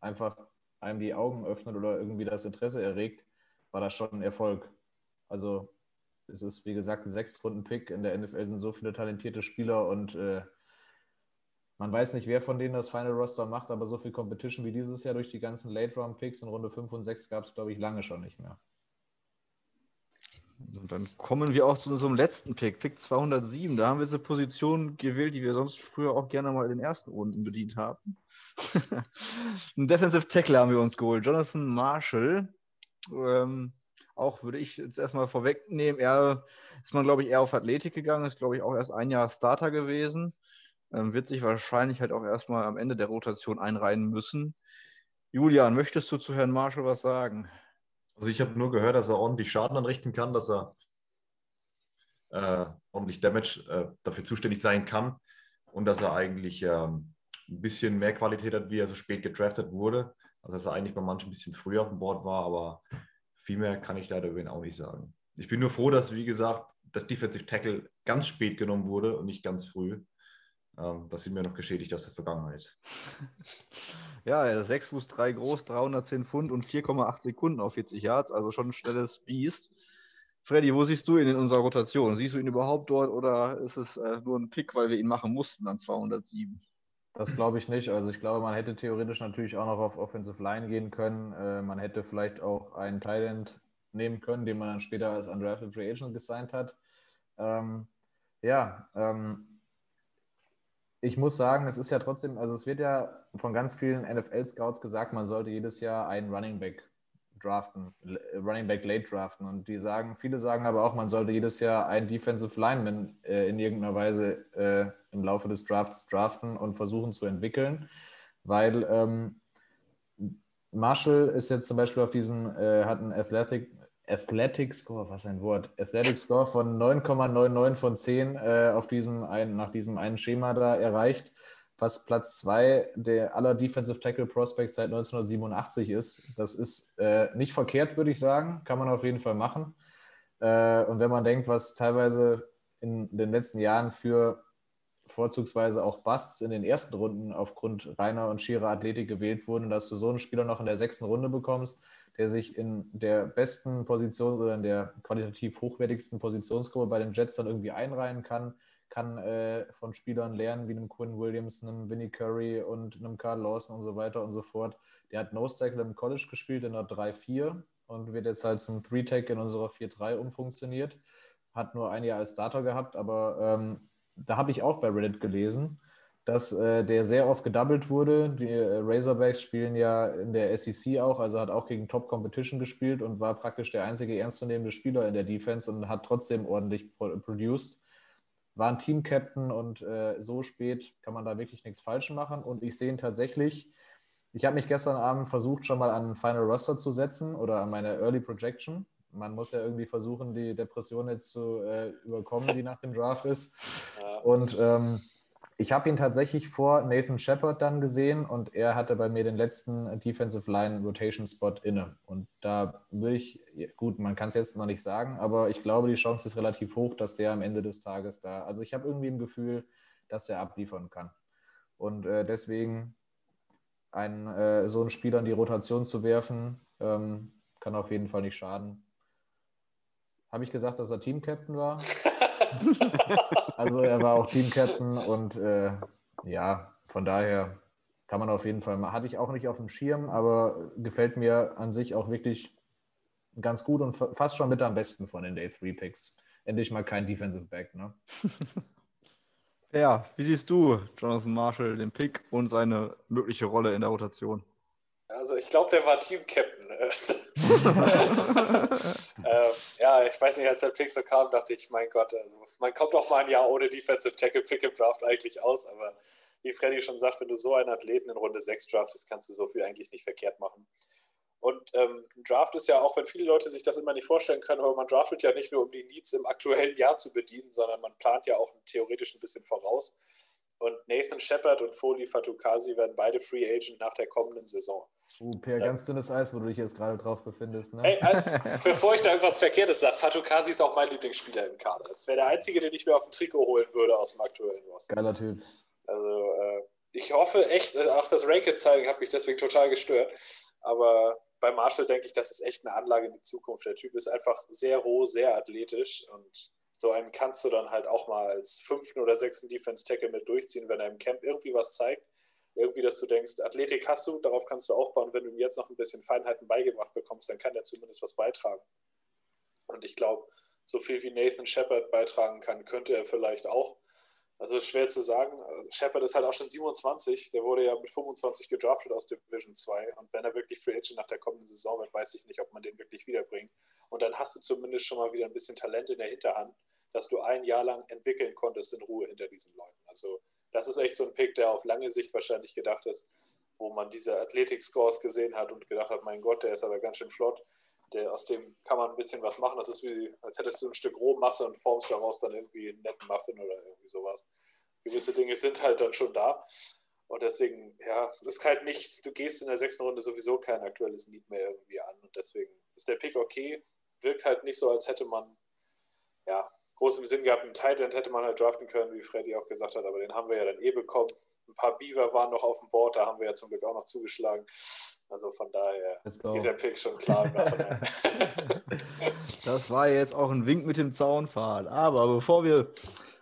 einfach einem die Augen öffnet oder irgendwie das Interesse erregt, war das schon ein Erfolg. Also es ist, wie gesagt, ein Sechs-Runden-Pick. In der NFL sind so viele talentierte Spieler und äh, man weiß nicht, wer von denen das Final Roster macht, aber so viel Competition wie dieses Jahr durch die ganzen Late-Round-Picks in Runde 5 und 6 gab es, glaube ich, lange schon nicht mehr. Und dann kommen wir auch zu unserem letzten Pick, Pick 207. Da haben wir diese Position gewählt, die wir sonst früher auch gerne mal in den ersten Runden bedient haben. [laughs] Ein Defensive Tackle haben wir uns geholt, Jonathan Marshall. Ähm, auch würde ich jetzt erstmal vorwegnehmen, er ist man, glaube ich, eher auf Athletik gegangen, ist, glaube ich, auch erst ein Jahr Starter gewesen. Ähm, wird sich wahrscheinlich halt auch erstmal am Ende der Rotation einreihen müssen. Julian, möchtest du zu Herrn Marshall was sagen? Also ich habe nur gehört, dass er ordentlich Schaden anrichten kann, dass er äh, ordentlich Damage äh, dafür zuständig sein kann und dass er eigentlich ähm, ein bisschen mehr Qualität hat, wie er so spät gedraftet wurde. Also dass er eigentlich bei manchen ein bisschen früher auf dem Board war, aber viel mehr kann ich leider über ihn auch nicht sagen. Ich bin nur froh, dass, wie gesagt, das Defensive Tackle ganz spät genommen wurde und nicht ganz früh. Ähm, das sind mir noch geschädigt aus der Vergangenheit. [laughs] Ja, er ist 6 Fuß 3 groß, 310 Pfund und 4,8 Sekunden auf 40 Yards, also schon ein schnelles Biest. Freddy, wo siehst du ihn in unserer Rotation? Siehst du ihn überhaupt dort oder ist es äh, nur ein Pick, weil wir ihn machen mussten an 207? Das glaube ich nicht. Also ich glaube, man hätte theoretisch natürlich auch noch auf Offensive Line gehen können. Äh, man hätte vielleicht auch einen Thailand nehmen können, den man dann später als Undrafted Free Agent gesigned hat. Ähm, ja, ähm, ich muss sagen, es ist ja trotzdem, also es wird ja von ganz vielen NFL-Scouts gesagt, man sollte jedes Jahr einen Running Back draften, Running Back late draften. Und die sagen, viele sagen aber auch, man sollte jedes Jahr einen Defensive Lineman äh, in irgendeiner Weise äh, im Laufe des Drafts draften und versuchen zu entwickeln, weil ähm, Marshall ist jetzt zum Beispiel auf diesen, äh, hat einen Athletic, Athletic Score, was ein Wort, Athletic Score von 9,99 von 10 äh, auf diesem ein, nach diesem einen Schema da erreicht was Platz 2 der aller Defensive Tackle Prospects seit 1987 ist. Das ist äh, nicht verkehrt, würde ich sagen. Kann man auf jeden Fall machen. Äh, und wenn man denkt, was teilweise in den letzten Jahren für vorzugsweise auch Busts in den ersten Runden aufgrund reiner und schierer Athletik gewählt wurden, dass du so einen Spieler noch in der sechsten Runde bekommst, der sich in der besten Position oder in der qualitativ hochwertigsten Positionsgruppe bei den Jets dann irgendwie einreihen kann, kann äh, von Spielern lernen wie einem Quinn Williams, einem Vinnie Curry und einem Carl Lawson und so weiter und so fort. Der hat Nose Tackle im College gespielt in der 3-4 und wird jetzt halt zum 3-Tag in unserer 4-3 umfunktioniert. Hat nur ein Jahr als Starter gehabt, aber ähm, da habe ich auch bei Reddit gelesen, dass äh, der sehr oft gedoubled wurde. Die äh, Razorbacks spielen ja in der SEC auch, also hat auch gegen Top Competition gespielt und war praktisch der einzige ernstzunehmende Spieler in der Defense und hat trotzdem ordentlich produced war ein Team-Captain und äh, so spät kann man da wirklich nichts falsch machen. Und ich sehe ihn tatsächlich. Ich habe mich gestern Abend versucht, schon mal an Final Roster zu setzen oder an meine Early Projection. Man muss ja irgendwie versuchen, die Depression jetzt zu äh, überkommen, die nach dem Draft ist. Und ähm, ich habe ihn tatsächlich vor Nathan Shepard dann gesehen und er hatte bei mir den letzten Defensive Line Rotation Spot inne. Und da würde ich, gut, man kann es jetzt noch nicht sagen, aber ich glaube, die Chance ist relativ hoch, dass der am Ende des Tages da, also ich habe irgendwie ein Gefühl, dass er abliefern kann. Und äh, deswegen einen, äh, so einen Spieler in die Rotation zu werfen, ähm, kann auf jeden Fall nicht schaden. Habe ich gesagt, dass er Team-Captain war? [laughs] [laughs] also er war auch Team-Captain und äh, ja, von daher kann man auf jeden Fall mal. Hatte ich auch nicht auf dem Schirm, aber gefällt mir an sich auch wirklich ganz gut und fast schon mit am besten von den Day 3 Picks. Endlich mal kein Defensive Back, ne? [laughs] Ja, wie siehst du Jonathan Marshall, den Pick und seine mögliche Rolle in der Rotation? Also ich glaube, der war Team-Captain. [laughs] [laughs] äh, ja, ich weiß nicht, als der Pick so kam, dachte ich, mein Gott, also, man kommt auch mal ein Jahr ohne Defensive Tackle Pick im Draft eigentlich aus, aber wie Freddy schon sagt, wenn du so einen Athleten in Runde 6 draftest, kannst du so viel eigentlich nicht verkehrt machen. Und ähm, ein Draft ist ja auch, wenn viele Leute sich das immer nicht vorstellen können, aber man draftet ja nicht nur, um die Needs im aktuellen Jahr zu bedienen, sondern man plant ja auch theoretisch ein bisschen voraus. Und Nathan Shepard und Foley Fatukasi werden beide Free Agent nach der kommenden Saison. Uh, Per, ganz dünnes Eis, wo du dich jetzt gerade drauf befindest. Ne? Hey, äh, [laughs] bevor ich da irgendwas Verkehrtes sage, Fatukasi ist auch mein Lieblingsspieler im Kader. Das wäre der einzige, den ich mir auf ein Trikot holen würde aus dem aktuellen Roster. Geiler Typ. Also, äh, ich hoffe echt, also auch das Ranked-Zeigen hat mich deswegen total gestört. Aber bei Marshall denke ich, das ist echt eine Anlage in die Zukunft. Der Typ ist einfach sehr roh, sehr athletisch und so einen kannst du dann halt auch mal als fünften oder sechsten Defense-Tackle mit durchziehen, wenn er im Camp irgendwie was zeigt. Irgendwie, dass du denkst, Athletik hast du, darauf kannst du aufbauen. Wenn du ihm jetzt noch ein bisschen Feinheiten beigebracht bekommst, dann kann er zumindest was beitragen. Und ich glaube, so viel wie Nathan Shepard beitragen kann, könnte er vielleicht auch. Also ist schwer zu sagen. Shepard ist halt auch schon 27. Der wurde ja mit 25 gedraftet aus Division 2. Und wenn er wirklich Free Agent nach der kommenden Saison wird, weiß ich nicht, ob man den wirklich wiederbringt. Und dann hast du zumindest schon mal wieder ein bisschen Talent in der Hinterhand, dass du ein Jahr lang entwickeln konntest in Ruhe hinter diesen Leuten. Also das ist echt so ein Pick, der auf lange Sicht wahrscheinlich gedacht ist, wo man diese Athletic-Scores gesehen hat und gedacht hat, mein Gott, der ist aber ganz schön flott. Der, aus dem kann man ein bisschen was machen. Das ist wie, als hättest du ein Stück Rohmasse und formst daraus dann irgendwie einen netten Muffin oder irgendwie sowas. Gewisse Dinge sind halt dann schon da. Und deswegen, ja, das ist halt nicht, du gehst in der sechsten Runde sowieso kein aktuelles Lied mehr irgendwie an. Und deswegen ist der Pick okay. Wirkt halt nicht so, als hätte man, ja, groß im Sinn gehabt, einen Tight End hätte man halt draften können, wie Freddy auch gesagt hat, aber den haben wir ja dann eh bekommen. Ein paar Beaver waren noch auf dem Board, da haben wir ja zum Glück auch noch zugeschlagen. Also von daher geht der Pick schon klar. [laughs] das war jetzt auch ein Wink mit dem Zaunpfahl. Aber bevor wir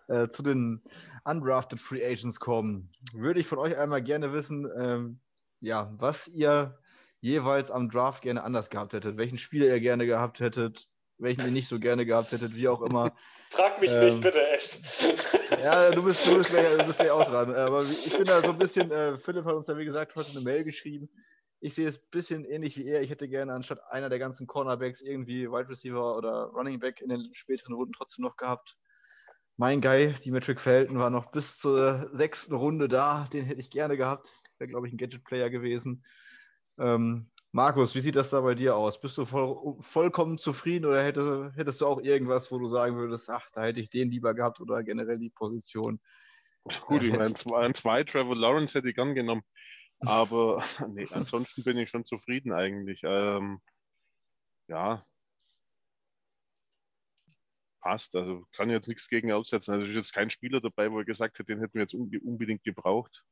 äh, zu den undrafted Free Agents kommen, würde ich von euch einmal gerne wissen, ähm, ja, was ihr jeweils am Draft gerne anders gehabt hättet, welchen Spieler ihr gerne gehabt hättet, welchen ihr nicht so gerne gehabt hättet, wie auch immer. [laughs] Frag mich ähm, nicht, bitte, echt. ja, du bist, du bist, gleich, du bist gleich [laughs] auch dran. Aber ich bin da so ein bisschen, äh, Philipp hat uns ja wie gesagt heute eine Mail geschrieben. Ich sehe es ein bisschen ähnlich wie er. Ich hätte gerne anstatt einer der ganzen Cornerbacks irgendwie Wide Receiver oder Running Back in den späteren Runden trotzdem noch gehabt. Mein Guy, die Metric Felton, war noch bis zur sechsten Runde da. Den hätte ich gerne gehabt. Wäre, glaube ich, ein Gadget-Player gewesen. Ähm, Markus, wie sieht das da bei dir aus? Bist du voll, vollkommen zufrieden oder hättest, hättest, du auch irgendwas, wo du sagen würdest, ach, da hätte ich den lieber gehabt oder generell die Position? Gut, ich meine, zwei, zwei Trevor Lawrence hätte ich gern genommen. Aber [laughs] nee, ansonsten bin ich schon zufrieden eigentlich. Ähm, ja, passt. Also kann jetzt nichts gegen aussetzen. Also ist jetzt kein Spieler dabei, wo er gesagt hat, den hätten wir jetzt unbedingt gebraucht.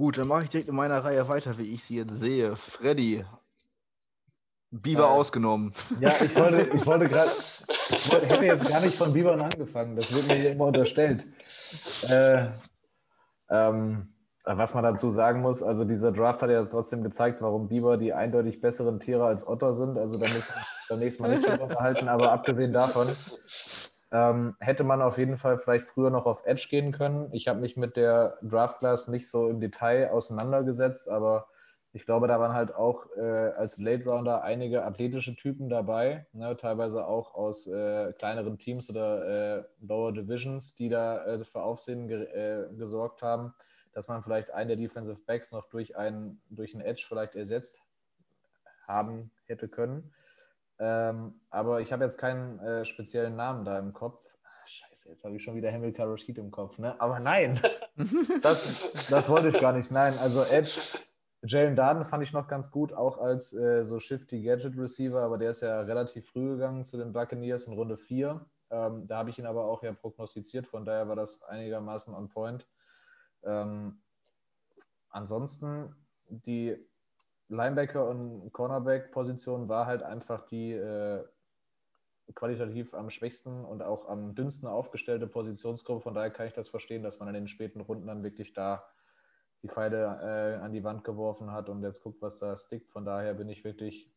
Gut, dann mache ich direkt in meiner Reihe weiter, wie ich sie jetzt sehe. Freddy. Biber äh, ausgenommen. Ja, ich wollte, ich wollte [laughs] gerade, ich hätte jetzt gar nicht von Bibern angefangen. Das wird mir hier immer unterstellt. Äh, ähm, was man dazu sagen muss, also dieser Draft hat ja trotzdem gezeigt, warum Biber die eindeutig besseren Tiere als Otter sind. Also da müssen wir beim nächsten Mal nicht drüber unterhalten. Aber abgesehen davon ähm, hätte man auf jeden Fall vielleicht früher noch auf Edge gehen können. Ich habe mich mit der Draft Class nicht so im Detail auseinandergesetzt, aber ich glaube, da waren halt auch äh, als Late Rounder einige athletische Typen dabei, ne, teilweise auch aus äh, kleineren Teams oder äh, Lower Divisions, die da äh, für Aufsehen ge äh, gesorgt haben, dass man vielleicht einen der Defensive Backs noch durch einen, durch einen Edge vielleicht ersetzt haben hätte können. Ähm, aber ich habe jetzt keinen äh, speziellen Namen da im Kopf. Ach, scheiße, jetzt habe ich schon wieder Hamilton Rashid im Kopf, ne? Aber nein, [laughs] das, das wollte ich gar nicht. Nein, also Edge, Jalen Darden fand ich noch ganz gut, auch als äh, so Shifty Gadget Receiver, aber der ist ja relativ früh gegangen zu den Buccaneers in Runde 4. Ähm, da habe ich ihn aber auch ja prognostiziert, von daher war das einigermaßen on point. Ähm, ansonsten die Linebacker und Cornerback-Position war halt einfach die äh, qualitativ am schwächsten und auch am dünnsten aufgestellte Positionsgruppe. Von daher kann ich das verstehen, dass man in den späten Runden dann wirklich da die Pfeile äh, an die Wand geworfen hat und jetzt guckt, was da stickt. Von daher bin ich wirklich,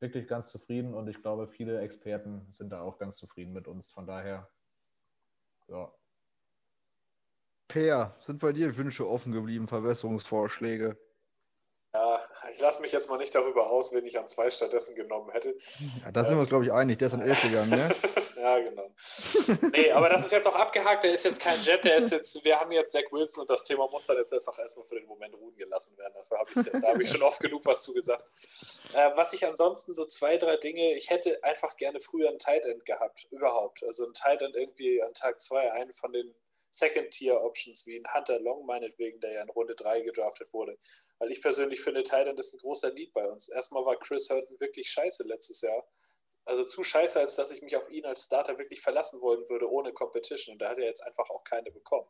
wirklich ganz zufrieden und ich glaube, viele Experten sind da auch ganz zufrieden mit uns. Von daher, ja. Per, sind bei dir Wünsche offen geblieben, Verbesserungsvorschläge? Ich lasse mich jetzt mal nicht darüber aus, wen ich an zwei stattdessen genommen hätte. Ja, da sind ähm, wir uns, glaube ich, einig. Der ist an elf gegangen, ne? [laughs] ja, genau. Nee, aber das ist jetzt auch abgehakt. Der ist jetzt kein Jet. Der ist jetzt, wir haben jetzt Zach Wilson und das Thema muss dann jetzt auch erstmal für den Moment ruhen gelassen werden. Dafür habe ich, da habe ich schon oft genug was zugesagt. Äh, was ich ansonsten so zwei, drei Dinge, ich hätte einfach gerne früher einen Tight End gehabt. Überhaupt. Also ein Tight End irgendwie an Tag zwei, einen von den Second-Tier-Options wie ein Hunter Long meinetwegen, der ja in Runde 3 gedraftet wurde. Weil ich persönlich finde, Titan ist ein großer Lied bei uns. Erstmal war Chris Hurton wirklich scheiße letztes Jahr. Also zu scheiße, als dass ich mich auf ihn als Starter wirklich verlassen wollen würde, ohne Competition. Und da hat er jetzt einfach auch keine bekommen.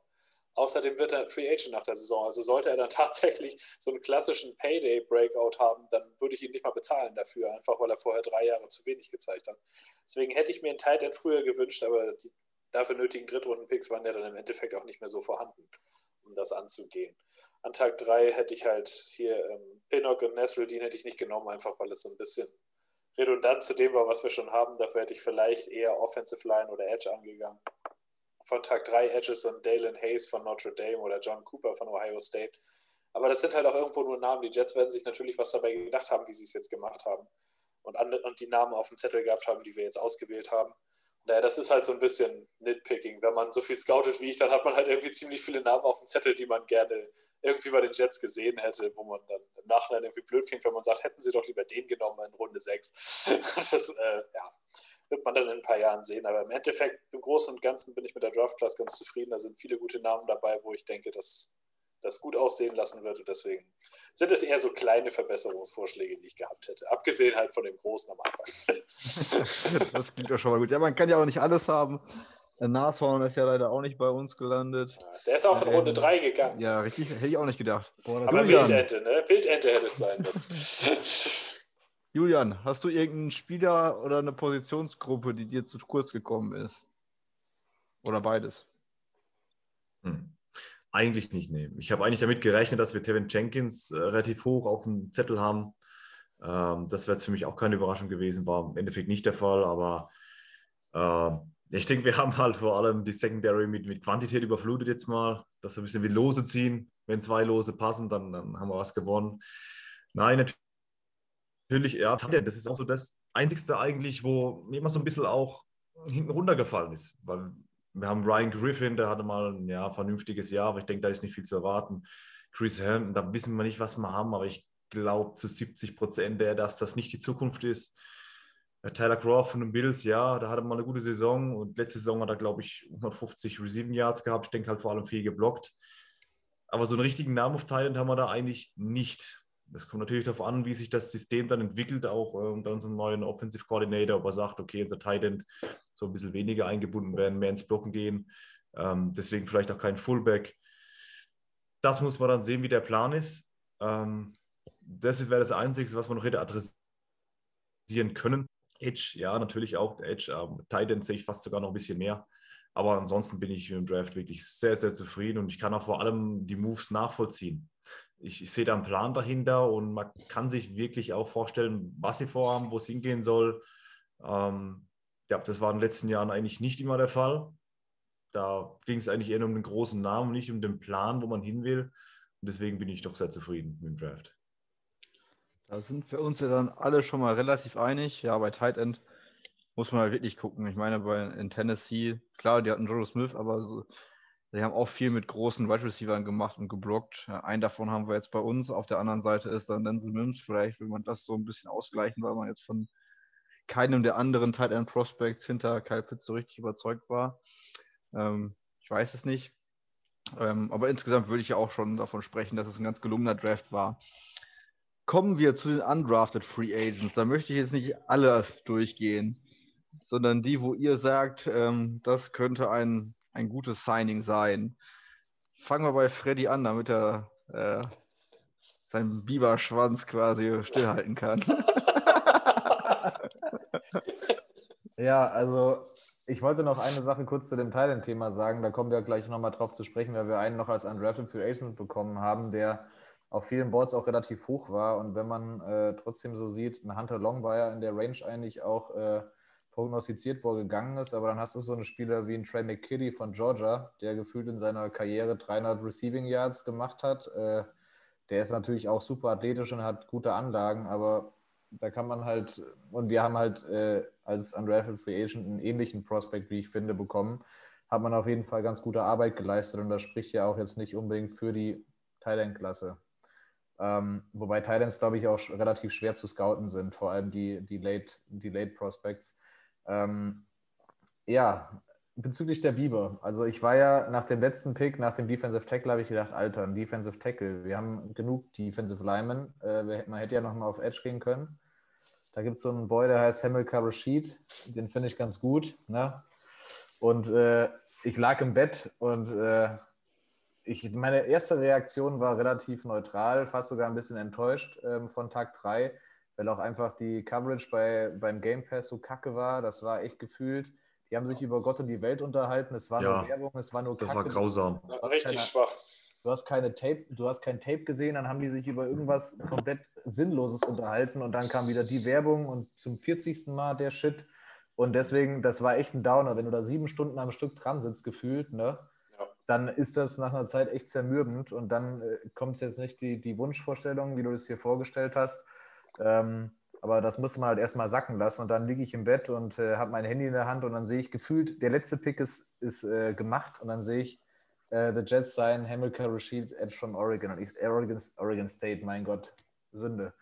Außerdem wird er Free Agent nach der Saison. Also sollte er dann [laughs] tatsächlich so einen klassischen Payday-Breakout haben, dann würde ich ihn nicht mal bezahlen dafür, einfach weil er vorher drei Jahre zu wenig gezeigt hat. Deswegen hätte ich mir einen Titan früher gewünscht, aber die dafür nötigen Drittrunden-Picks waren ja dann im Endeffekt auch nicht mehr so vorhanden, um das anzugehen. An Tag 3 hätte ich halt hier ähm, Pinnock und Nasruddin hätte ich nicht genommen, einfach weil es so ein bisschen redundant zu dem war, was wir schon haben. Dafür hätte ich vielleicht eher Offensive Line oder Edge angegangen. Von Tag 3 Edges und Dalen Hayes von Notre Dame oder John Cooper von Ohio State. Aber das sind halt auch irgendwo nur Namen. Die Jets werden sich natürlich was dabei gedacht haben, wie sie es jetzt gemacht haben. Und, und die Namen auf dem Zettel gehabt haben, die wir jetzt ausgewählt haben. Naja, das ist halt so ein bisschen Nitpicking. Wenn man so viel scoutet wie ich, dann hat man halt irgendwie ziemlich viele Namen auf dem Zettel, die man gerne irgendwie bei den Jets gesehen hätte, wo man dann im Nachhinein irgendwie blöd klingt, wenn man sagt, hätten sie doch lieber den genommen in Runde 6. [laughs] Das äh, ja, wird man dann in ein paar Jahren sehen. Aber im Endeffekt, im Großen und Ganzen bin ich mit der Draft Class ganz zufrieden. Da sind viele gute Namen dabei, wo ich denke, dass das gut aussehen lassen wird. Und deswegen sind es eher so kleine Verbesserungsvorschläge, die ich gehabt hätte. Abgesehen halt von dem Großen am Anfang. [laughs] das klingt doch schon mal gut. Ja, man kann ja auch nicht alles haben. Der Nashorn ist ja leider auch nicht bei uns gelandet. der ist auch in Runde 3 ähm, gegangen. Ja, richtig, hätte ich auch nicht gedacht. Boah, Aber Wildente, ne? Wildente hätte es sein müssen. [laughs] Julian, hast du irgendeinen Spieler oder eine Positionsgruppe, die dir zu kurz gekommen ist? Oder beides? Hm. Eigentlich nicht, nee. Ich habe eigentlich damit gerechnet, dass wir Tevin Jenkins äh, relativ hoch auf dem Zettel haben. Ähm, das wäre jetzt für mich auch keine Überraschung gewesen, war im Endeffekt nicht der Fall, aber äh, ich denke, wir haben halt vor allem die Secondary mit, mit Quantität überflutet jetzt mal, dass wir ein bisschen wie Lose ziehen. wenn zwei Lose passen, dann, dann haben wir was gewonnen. Nein, natürlich, ja, das ist auch so das Einzigste eigentlich, wo immer so ein bisschen auch hinten runtergefallen ist, weil wir haben Ryan Griffin, der hatte mal ein ja, vernünftiges Jahr, aber ich denke, da ist nicht viel zu erwarten. Chris Herndon, da wissen wir nicht, was wir haben, aber ich glaube zu 70 Prozent, dass das nicht die Zukunft ist. Äh, Tyler Croft von den Bills, ja, da hatte mal eine gute Saison und letzte Saison hat er, glaube ich, 150 Receiving Yards gehabt. Ich denke halt vor allem viel geblockt. Aber so einen richtigen Namen auf Thailand haben wir da eigentlich nicht. Das kommt natürlich darauf an, wie sich das System dann entwickelt, auch äh, unter unserem neuen Offensive Coordinator, ob er sagt, okay, unser Tight so ein bisschen weniger eingebunden werden, mehr ins Blocken gehen. Ähm, deswegen vielleicht auch kein Fullback. Das muss man dann sehen, wie der Plan ist. Ähm, das wäre das Einzige, was man noch hätte adressieren können. Edge, ja, natürlich auch. Edge, ähm, Titan sehe ich fast sogar noch ein bisschen mehr. Aber ansonsten bin ich im Draft wirklich sehr, sehr zufrieden und ich kann auch vor allem die Moves nachvollziehen. Ich, ich sehe da einen Plan dahinter und man kann sich wirklich auch vorstellen, was sie vorhaben, wo es hingehen soll. Ähm, ja, das war in den letzten Jahren eigentlich nicht immer der Fall. Da ging es eigentlich eher um den großen Namen, nicht um den Plan, wo man hin will. Und deswegen bin ich doch sehr zufrieden mit dem Draft. Da sind wir uns ja dann alle schon mal relativ einig. Ja, bei Tight End muss man halt wirklich gucken. Ich meine, bei, in Tennessee, klar, die hatten Joe Smith, aber so, die haben auch viel mit großen Wide Receivers gemacht und geblockt. Einen davon haben wir jetzt bei uns. Auf der anderen Seite ist dann Denzel Mims. Vielleicht will man das so ein bisschen ausgleichen, weil man jetzt von keinem der anderen Tight End Prospects hinter Kyle Pitts so richtig überzeugt war. Ähm, ich weiß es nicht. Ähm, aber insgesamt würde ich ja auch schon davon sprechen, dass es ein ganz gelungener Draft war kommen wir zu den undrafted Free Agents. Da möchte ich jetzt nicht alle durchgehen, sondern die, wo ihr sagt, ähm, das könnte ein, ein gutes Signing sein. Fangen wir bei Freddy an, damit er äh, seinen Biberschwanz quasi stillhalten kann. [laughs] ja, also ich wollte noch eine Sache kurz zu dem Thailand-Thema sagen. Da kommen wir gleich nochmal drauf zu sprechen, weil wir einen noch als Undrafted Free Agent bekommen haben, der auf vielen Boards auch relativ hoch war. Und wenn man äh, trotzdem so sieht, ein Hunter Long war ja in der Range eigentlich auch äh, prognostiziert, wo er gegangen ist. Aber dann hast du so einen Spieler wie ein Trey McKitty von Georgia, der gefühlt in seiner Karriere 300 Receiving Yards gemacht hat. Äh, der ist natürlich auch super athletisch und hat gute Anlagen, aber da kann man halt, und wir haben halt äh, als Undrafted Free Agent einen ähnlichen Prospect, wie ich finde, bekommen, hat man auf jeden Fall ganz gute Arbeit geleistet und das spricht ja auch jetzt nicht unbedingt für die Thailand-Klasse. Ähm, wobei Titans, glaube ich, auch relativ schwer zu scouten sind, vor allem die, die, Late, die Late Prospects. Ähm, ja, bezüglich der Biber. Also ich war ja nach dem letzten Pick, nach dem Defensive Tackle, habe ich gedacht, Alter, ein Defensive Tackle. Wir haben genug Defensive Linemen. Äh, man hätte ja noch mal auf Edge gehen können. Da gibt es so einen Boy, der heißt Hamilcar Rashid. Den finde ich ganz gut. Ne? Und äh, ich lag im Bett und äh, ich, meine erste Reaktion war relativ neutral, fast sogar ein bisschen enttäuscht ähm, von Tag 3, weil auch einfach die Coverage bei, beim Game Pass so kacke war. Das war echt gefühlt. Die haben sich über Gott und die Welt unterhalten. Es war ja, nur Werbung, es war nur Das Kacke. war grausam. Richtig keine, schwach. Du hast keine Tape, du hast kein Tape gesehen, dann haben die sich über irgendwas komplett Sinnloses unterhalten und dann kam wieder die Werbung und zum 40. Mal der Shit. Und deswegen, das war echt ein Downer, wenn du da sieben Stunden am Stück dran sitzt, gefühlt, ne? Dann ist das nach einer Zeit echt zermürbend und dann äh, kommt es jetzt nicht die, die Wunschvorstellung, wie du das hier vorgestellt hast. Ähm, aber das muss man halt erstmal sacken lassen und dann liege ich im Bett und äh, habe mein Handy in der Hand und dann sehe ich gefühlt, der letzte Pick ist, ist äh, gemacht und dann sehe ich äh, The Jets sein Hamilton Rashid Edge von Oregon und ich, Oregon, Oregon State, mein Gott, Sünde.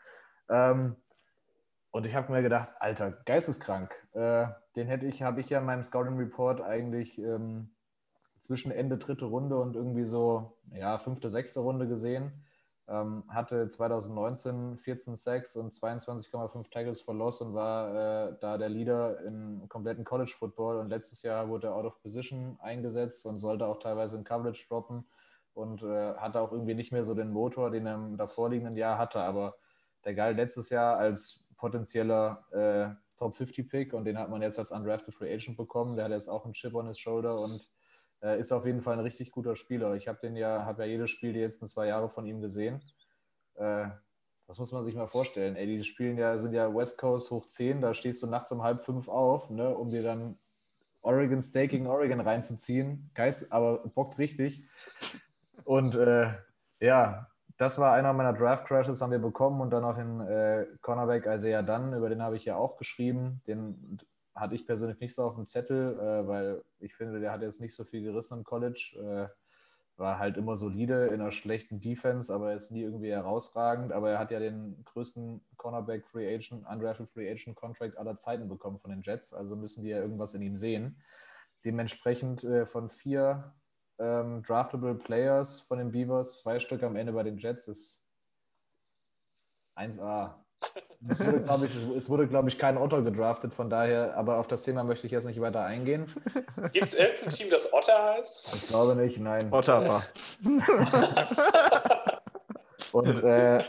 Ähm, und ich habe mir gedacht, Alter, geisteskrank. Äh, den hätte ich, habe ich ja in meinem Scouting Report eigentlich ähm, zwischen Ende dritte Runde und irgendwie so, ja, fünfte, sechste Runde gesehen. Ähm, hatte 2019 14 Sacks und 22,5 Tackles for Loss und war äh, da der Leader im kompletten College Football. Und letztes Jahr wurde er out of position eingesetzt und sollte auch teilweise in Coverage droppen und äh, hatte auch irgendwie nicht mehr so den Motor, den er im davorliegenden Jahr hatte. Aber der galt letztes Jahr als potenzieller äh, Top 50 Pick und den hat man jetzt als Undrafted Free Agent bekommen. Der hat jetzt auch einen Chip on his Shoulder und äh, ist auf jeden Fall ein richtig guter Spieler. Ich habe den ja, habe ja jedes Spiel die letzten zwei Jahre von ihm gesehen. Äh, das muss man sich mal vorstellen. Ey, die spielen ja, sind ja West Coast hoch 10, da stehst du nachts um halb fünf auf, ne, um dir dann Oregon gegen Oregon reinzuziehen. Geist, aber bockt richtig. Und äh, Ja, das war einer meiner Draft Crashes, haben wir bekommen und dann noch den äh, Cornerback Isaiah Dunn, über den habe ich ja auch geschrieben. Den hatte ich persönlich nicht so auf dem Zettel, äh, weil ich finde, der hat jetzt nicht so viel gerissen im College. Äh, war halt immer solide in einer schlechten Defense, aber ist nie irgendwie herausragend. Aber er hat ja den größten Cornerback Free Agent, Undrafted Free Agent Contract aller Zeiten bekommen von den Jets. Also müssen die ja irgendwas in ihm sehen. Dementsprechend äh, von vier ähm, draftable Players von den Beavers, zwei Stück am Ende bei den Jets ist 1A. Es wurde, glaube ich, es wurde, glaube ich, kein Otter gedraftet, von daher, aber auf das Thema möchte ich jetzt nicht weiter eingehen. Gibt es irgendein Team, das Otter heißt? Ich glaube nicht, nein. Otter war. [laughs] Und, äh,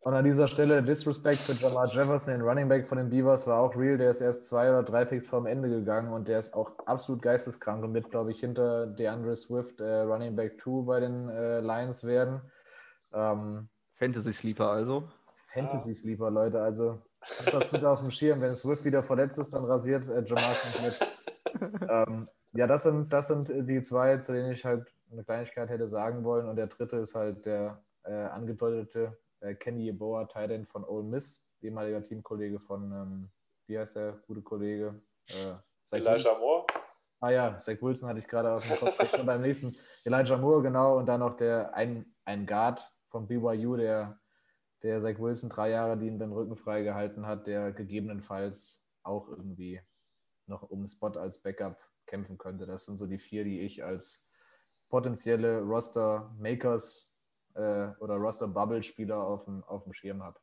und an dieser Stelle Disrespect für Jamal Jefferson, den Running Back von den Beavers, war auch real. Der ist erst zwei oder drei Picks vorm Ende gegangen und der ist auch absolut geisteskrank und wird, glaube ich, hinter DeAndre Swift äh, Running Back 2 bei den äh, Lions werden. Ähm, Fantasy Sleeper also. Fantasy Sleeper, Leute. Also habt das bitte auf dem Schirm. Wenn Swift wieder verletzt ist, dann rasiert äh, Jamal mit. [laughs] ähm, ja, das sind, das sind die zwei, zu denen ich halt eine Kleinigkeit hätte sagen wollen. Und der dritte ist halt der äh, angedeutete äh, Kenny Yeboah, Titan von Ole Miss, ehemaliger Teamkollege von, ähm, wie heißt der gute Kollege? Äh, Elijah Moore. Ah ja, Zach Wilson hatte ich gerade auf dem Kopf. schon beim nächsten. Elijah Moore, genau. Und dann noch der ein, ein Guard von BYU, der der Zach Wilson drei Jahre, die ihn den Rücken frei gehalten hat, der gegebenenfalls auch irgendwie noch um einen Spot als Backup kämpfen könnte. Das sind so die vier, die ich als potenzielle Roster-Makers äh, oder Roster-Bubble-Spieler auf dem, auf dem Schirm habe.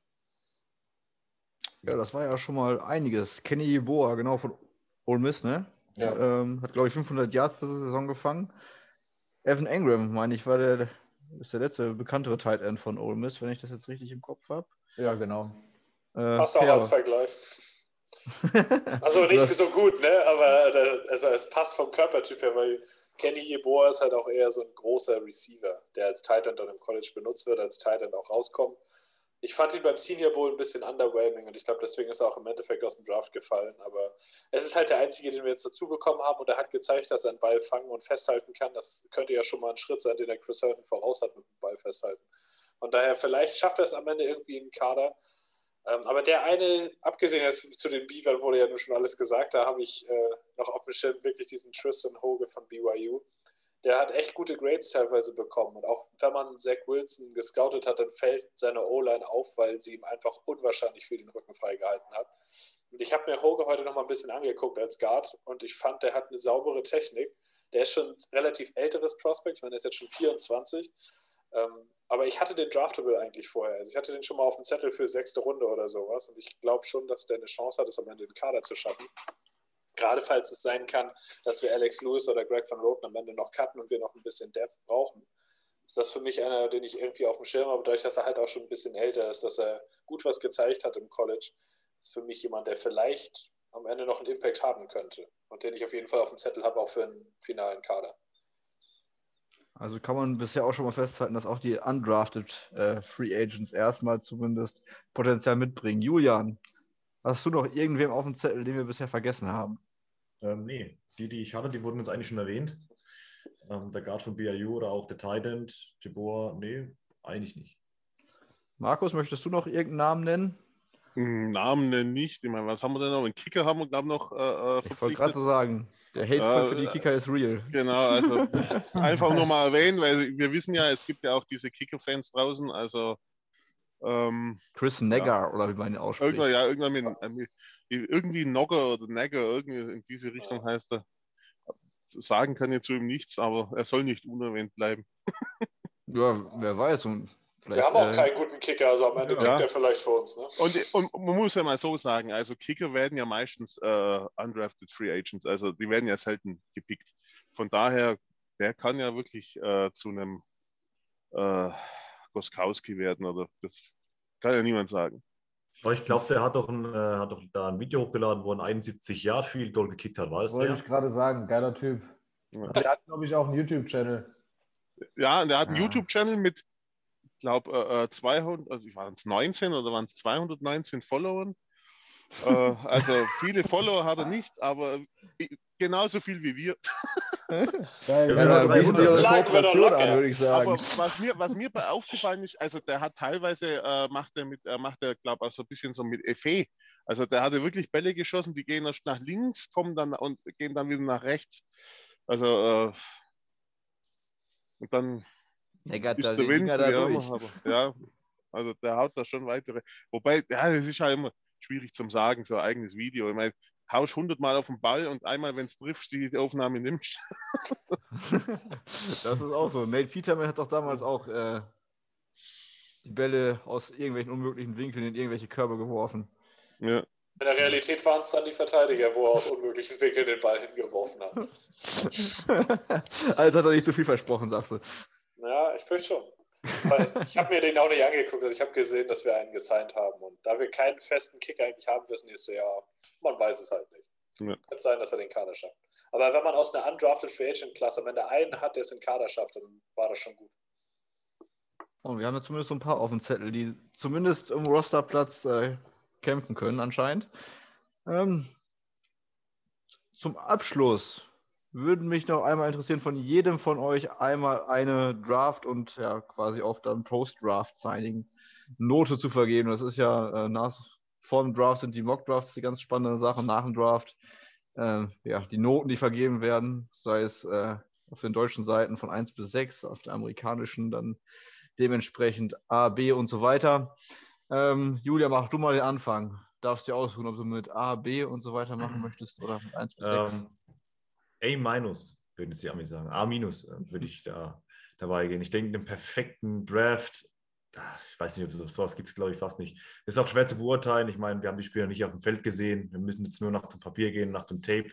Ja, das war ja schon mal einiges. Kenny Boa, genau von Ole Miss, ne? Ja. Ähm, hat, glaube ich, 500 Yards diese Saison gefangen. Evan Engram, meine ich, war der ist der letzte bekanntere Tight End von Ole Miss, wenn ich das jetzt richtig im Kopf habe. Ja, genau. Äh, Passt auch als Vergleich. [laughs] also nicht so gut, ne? Aber da, also es passt vom Körpertyp her, weil Kenny Yeboah ist halt auch eher so ein großer Receiver, der als Tight End dann im College benutzt wird, als Tight End auch rauskommt ich fand ihn beim Senior Bowl ein bisschen underwhelming und ich glaube, deswegen ist er auch im Endeffekt aus dem Draft gefallen. Aber es ist halt der einzige, den wir jetzt dazu bekommen haben und er hat gezeigt, dass er einen Ball fangen und festhalten kann. Das könnte ja schon mal ein Schritt sein, den der Chris Hilton voraus hat mit dem Ball festhalten. Von daher, vielleicht schafft er es am Ende irgendwie in den Kader. Ähm, aber der eine, abgesehen jetzt zu den Beavern, wurde ja nur schon alles gesagt, da habe ich äh, noch auf dem Schirm wirklich diesen Tristan Hoge von BYU der hat echt gute Grades teilweise bekommen. Und auch wenn man Zach Wilson gescoutet hat, dann fällt seine O-Line auf, weil sie ihm einfach unwahrscheinlich viel den Rücken freigehalten hat. Und ich habe mir Hoge heute noch mal ein bisschen angeguckt als Guard und ich fand, der hat eine saubere Technik. Der ist schon ein relativ älteres Prospect, ich meine, der ist jetzt schon 24. Ähm, aber ich hatte den Draftable eigentlich vorher. Also ich hatte den schon mal auf dem Zettel für sechste Runde oder sowas. Und ich glaube schon, dass der eine Chance hat, es am Ende den Kader zu schaffen. Gerade falls es sein kann, dass wir Alex Lewis oder Greg Van Roten am Ende noch cutten und wir noch ein bisschen Depth brauchen, ist das für mich einer, den ich irgendwie auf dem Schirm habe, dadurch, dass er halt auch schon ein bisschen älter ist, dass er gut was gezeigt hat im College, ist für mich jemand, der vielleicht am Ende noch einen Impact haben könnte und den ich auf jeden Fall auf dem Zettel habe, auch für einen finalen Kader. Also kann man bisher auch schon mal festhalten, dass auch die undrafted äh, Free Agents erstmal zumindest Potenzial mitbringen. Julian, hast du noch irgendwem auf dem Zettel, den wir bisher vergessen haben? Ähm, nee, die, die ich hatte, die wurden jetzt eigentlich schon erwähnt. Ähm, der Guard von BIU oder auch der Titan, Jabor, nee, eigentlich nicht. Markus, möchtest du noch irgendeinen Namen nennen? Hm, Namen nennen nicht. Ich meine, was haben wir denn noch? Einen Kicker haben wir, glaube ich, noch. Äh, äh ich wollte gerade so sagen, der Hate äh, für die Kicker ist real. Genau, also [laughs] einfach nur mal erwähnen, weil wir wissen ja, es gibt ja auch diese Kicker-Fans draußen. Also ähm, Chris Negger ja. oder wie man ihn ausspricht. Irgendwann, ja, irgendwann mit, mit, irgendwie Nogger oder Nagger, irgendwie in diese Richtung heißt er. Sagen kann jetzt zu ihm nichts, aber er soll nicht unerwähnt bleiben. ja, wer weiß. Und wir haben auch äh, keinen guten Kicker, also am Ende ja. kickt er vielleicht für uns. Ne? Und, und, man muss ja mal so sagen, also Kicker werden ja meistens äh, undrafted Free Agents, also die werden ja selten gepickt. Von daher, der kann ja wirklich äh, zu einem äh, Goskowski werden oder das kann ja niemand sagen. Aber ich glaube, der hat doch, ein, äh, hat doch da ein Video hochgeladen, wo er ein 71 Yard Field Goal gekickt hat. War es Wollte ich gerade sagen, geiler Typ. Ja. Der hat, glaube ich, auch einen YouTube-Channel. Ja, und der hat einen ja. YouTube-Channel mit, ich glaube, äh, 200, äh, also waren es 19 oder waren es 219 Followern? Äh, also viele Follower hat er nicht, aber genauso viel wie wir. [laughs] Geil, ja, ja, an, würde ich sagen. Aber was mir, was mir aufgefallen ist, also der hat teilweise, äh, macht er mit, äh, macht er, glaube ich, so ein bisschen so mit Effet. Also der hatte wirklich Bälle geschossen, die gehen erst nach links, kommen dann und gehen dann wieder nach rechts. Also äh, und dann Neckert ist der Wind, ja, aber, ja, also der haut da schon weitere. Wobei, ja, das ist halt immer schwierig zum Sagen, so ein eigenes Video. Ich meine, haust hundertmal auf den Ball und einmal, wenn es trifft, die Aufnahme nimmst. [laughs] das ist auch so. Nate Peterman hat doch damals auch äh, die Bälle aus irgendwelchen unmöglichen Winkeln in irgendwelche Körbe geworfen. Ja. In der Realität waren es dann die Verteidiger, wo er aus unmöglichen Winkeln den Ball hingeworfen hat. [laughs] also hat er nicht zu viel versprochen, sagst du. Ja, ich fürchte schon. Ich habe mir den auch nicht angeguckt. Also ich habe gesehen, dass wir einen gesigned haben. Und da wir keinen festen Kick eigentlich haben fürs nächste Jahr, man weiß es halt nicht. Ja. Könnte sein, dass er den Kader schafft. Aber wenn man aus einer undrafted Free Agent Klasse am Ende einen hat, der es in den Kader schafft, dann war das schon gut. Und wir haben ja zumindest so ein paar auf dem Zettel, die zumindest im Rosterplatz äh, kämpfen können, anscheinend. Ähm, zum Abschluss würden mich noch einmal interessieren, von jedem von euch einmal eine Draft und ja quasi auch dann Post-Draft-Signing Note zu vergeben. Das ist ja äh, nach vor dem Draft sind die Mock-Drafts die ganz spannende Sache. Nach dem Draft äh, ja die Noten, die vergeben werden, sei es äh, auf den deutschen Seiten von 1 bis 6, auf der amerikanischen dann dementsprechend A, B und so weiter. Ähm, Julia, mach du mal den Anfang. Darfst dir aussuchen, ob du mit A, B und so weiter machen möchtest oder mit 1 bis 6. Ähm, A würden sie Amis sagen. A äh, würde ich da dabei gehen. Ich denke, einen perfekten Draft, ich weiß nicht, ob es sowas gibt, glaube ich fast nicht. Ist auch schwer zu beurteilen. Ich meine, wir haben die Spieler nicht auf dem Feld gesehen. Wir müssen jetzt nur nach dem Papier gehen, nach dem Tape.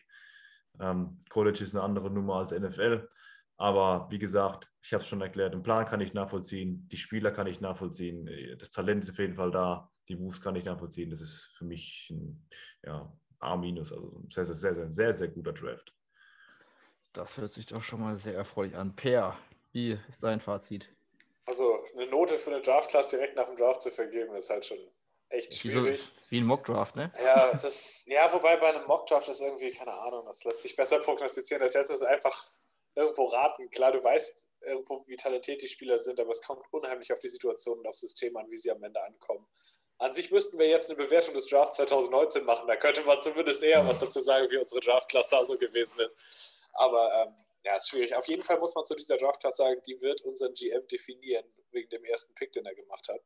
Ähm, College ist eine andere Nummer als NFL. Aber wie gesagt, ich habe es schon erklärt, den Plan kann ich nachvollziehen, die Spieler kann ich nachvollziehen, das Talent ist auf jeden Fall da, die Moves kann ich nachvollziehen. Das ist für mich ein ja, A-, also ein sehr, sehr, sehr, sehr, sehr guter Draft. Das hört sich doch schon mal sehr erfreulich an. Per, wie ist dein Fazit? Also eine Note für eine Draft-Class direkt nach dem Draft zu vergeben, ist halt schon echt schwierig. Wie, ein Mock-Draft, ne? Ja, es ist, ja, wobei bei einem Mock-Draft ist irgendwie, keine Ahnung, das lässt sich besser prognostizieren. Das jetzt ist einfach irgendwo raten. Klar, du weißt irgendwo, wie talentiert die Spieler sind, aber es kommt unheimlich auf die Situation und aufs System an, wie sie am Ende ankommen. An sich müssten wir jetzt eine Bewertung des Drafts 2019 machen. Da könnte man zumindest eher was dazu sagen, wie unsere Draft-Class da so gewesen ist. Aber ähm, ja, ist schwierig. Auf jeden Fall muss man zu dieser Draft-Class sagen, die wird unseren GM definieren, wegen dem ersten Pick, den er gemacht hat.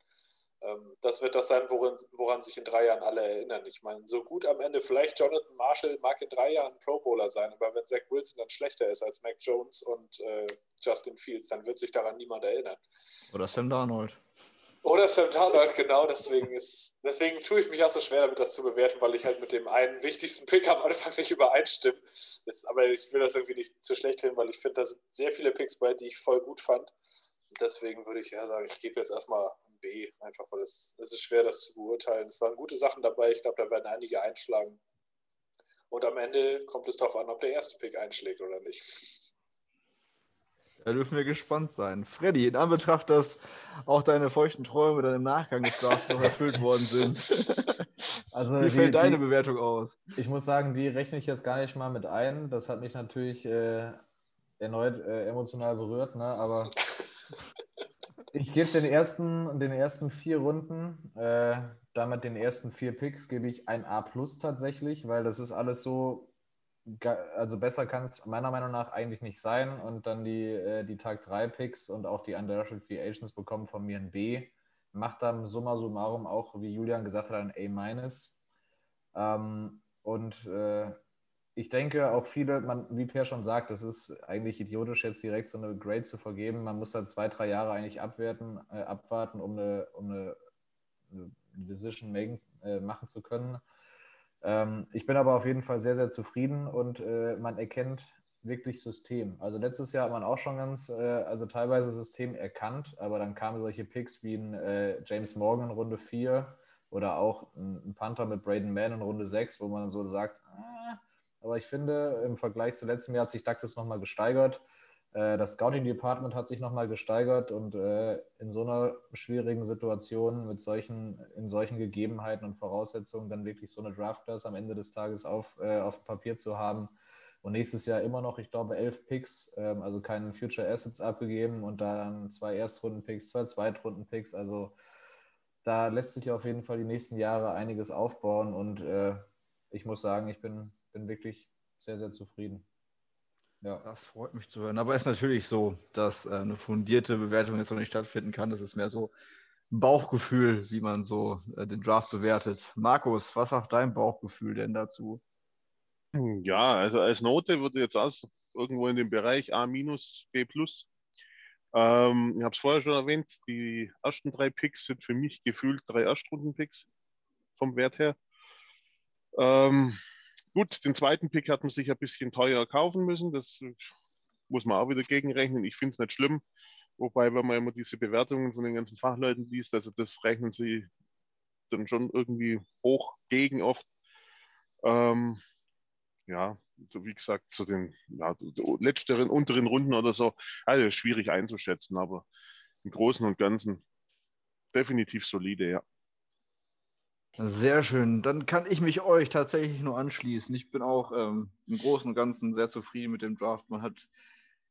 Ähm, das wird das sein, woran, woran sich in drei Jahren alle erinnern. Ich meine, so gut am Ende, vielleicht Jonathan Marshall mag in drei Jahren Pro Bowler sein, aber wenn Zach Wilson dann schlechter ist als Mac Jones und äh, Justin Fields, dann wird sich daran niemand erinnern. Oder Sam Darnold. Oder Sam Darnold, genau. Deswegen, ist, deswegen tue ich mich auch so schwer damit, das zu bewerten, weil ich halt mit dem einen wichtigsten Pick am Anfang nicht übereinstimme. Das, aber ich will das irgendwie nicht zu schlecht hin, weil ich finde, da sind sehr viele Picks bei, die ich voll gut fand. Deswegen würde ich ja sagen, ich gebe jetzt erstmal ein B, einfach weil es, es ist schwer, das zu beurteilen. Es waren gute Sachen dabei. Ich glaube, da werden einige einschlagen. Und am Ende kommt es darauf an, ob der erste Pick einschlägt oder nicht. Da dürfen wir gespannt sein. Freddy, in Anbetracht, dass auch deine feuchten Träume dann im Nachgang des Drafts noch erfüllt worden sind. [laughs] Also Wie fällt die, deine die, Bewertung aus? Ich muss sagen, die rechne ich jetzt gar nicht mal mit ein. Das hat mich natürlich äh, erneut äh, emotional berührt, ne? aber ich gebe den ersten, den ersten vier Runden, äh, damit den ersten vier Picks, gebe ich ein A plus tatsächlich, weil das ist alles so also besser kann es meiner Meinung nach eigentlich nicht sein. Und dann die, äh, die Tag 3 Picks und auch die Undrafted Free Agents bekommen von mir ein B. Macht dann summa summarum auch, wie Julian gesagt hat, ein A-. Ähm, und äh, ich denke auch viele, man, wie Per schon sagt, es ist eigentlich idiotisch, jetzt direkt so eine Grade zu vergeben. Man muss dann zwei, drei Jahre eigentlich abwerten, äh, abwarten, um eine, um eine, eine Decision making, äh, machen zu können. Ähm, ich bin aber auf jeden Fall sehr, sehr zufrieden und äh, man erkennt wirklich System. Also letztes Jahr hat man auch schon ganz, äh, also teilweise System erkannt, aber dann kamen solche Picks wie ein äh, James Morgan in Runde 4 oder auch ein, ein, Panther mit Braden Mann in Runde 6, wo man so sagt, ah, aber ich finde, im Vergleich zu letztem Jahr hat sich Douglas nochmal gesteigert. Äh, das Scouting Department hat sich nochmal gesteigert und äh, in so einer schwierigen Situation mit solchen, in solchen Gegebenheiten und Voraussetzungen dann wirklich so eine Draft Class am Ende des Tages auf, äh, auf Papier zu haben und nächstes Jahr immer noch, ich glaube, elf Picks, ähm, also keine Future Assets abgegeben und dann zwei Erstrunden-Picks, zwei Zweitrunden-Picks. Also da lässt sich auf jeden Fall die nächsten Jahre einiges aufbauen und äh, ich muss sagen, ich bin, bin wirklich sehr, sehr zufrieden. Ja. Das freut mich zu hören. Aber es ist natürlich so, dass äh, eine fundierte Bewertung jetzt noch nicht stattfinden kann. Das ist mehr so Bauchgefühl, wie man so äh, den Draft bewertet. Markus, was sagt dein Bauchgefühl denn dazu? Ja, also als Note würde jetzt auch irgendwo in dem Bereich A-, B+. Ähm, ich habe es vorher schon erwähnt, die ersten drei Picks sind für mich gefühlt drei Erstrunden-Picks vom Wert her. Ähm, gut, den zweiten Pick hat man sich ein bisschen teuer kaufen müssen. Das muss man auch wieder gegenrechnen. Ich finde es nicht schlimm. Wobei, wenn man immer diese Bewertungen von den ganzen Fachleuten liest, also das rechnen sie dann schon irgendwie hoch gegen oft. Ähm, ja, so wie gesagt, zu den ja, letzteren, unteren Runden oder so, also schwierig einzuschätzen, aber im Großen und Ganzen definitiv solide, ja. Sehr schön. Dann kann ich mich euch tatsächlich nur anschließen. Ich bin auch ähm, im Großen und Ganzen sehr zufrieden mit dem Draft. Man hat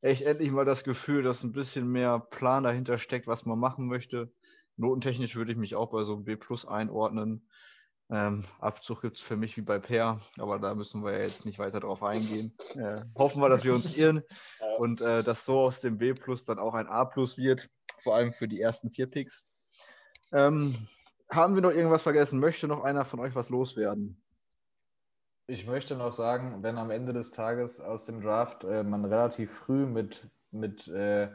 echt endlich mal das Gefühl, dass ein bisschen mehr Plan dahinter steckt, was man machen möchte. Notentechnisch würde ich mich auch bei so einem B Plus einordnen. Ähm, Abzug gibt es für mich wie bei Per, aber da müssen wir ja jetzt nicht weiter drauf eingehen. Äh, hoffen wir, dass wir uns irren und äh, dass so aus dem B Plus dann auch ein A Plus wird, vor allem für die ersten vier Picks. Ähm, haben wir noch irgendwas vergessen? Möchte noch einer von euch was loswerden? Ich möchte noch sagen, wenn am Ende des Tages aus dem Draft äh, man relativ früh mit, mit äh,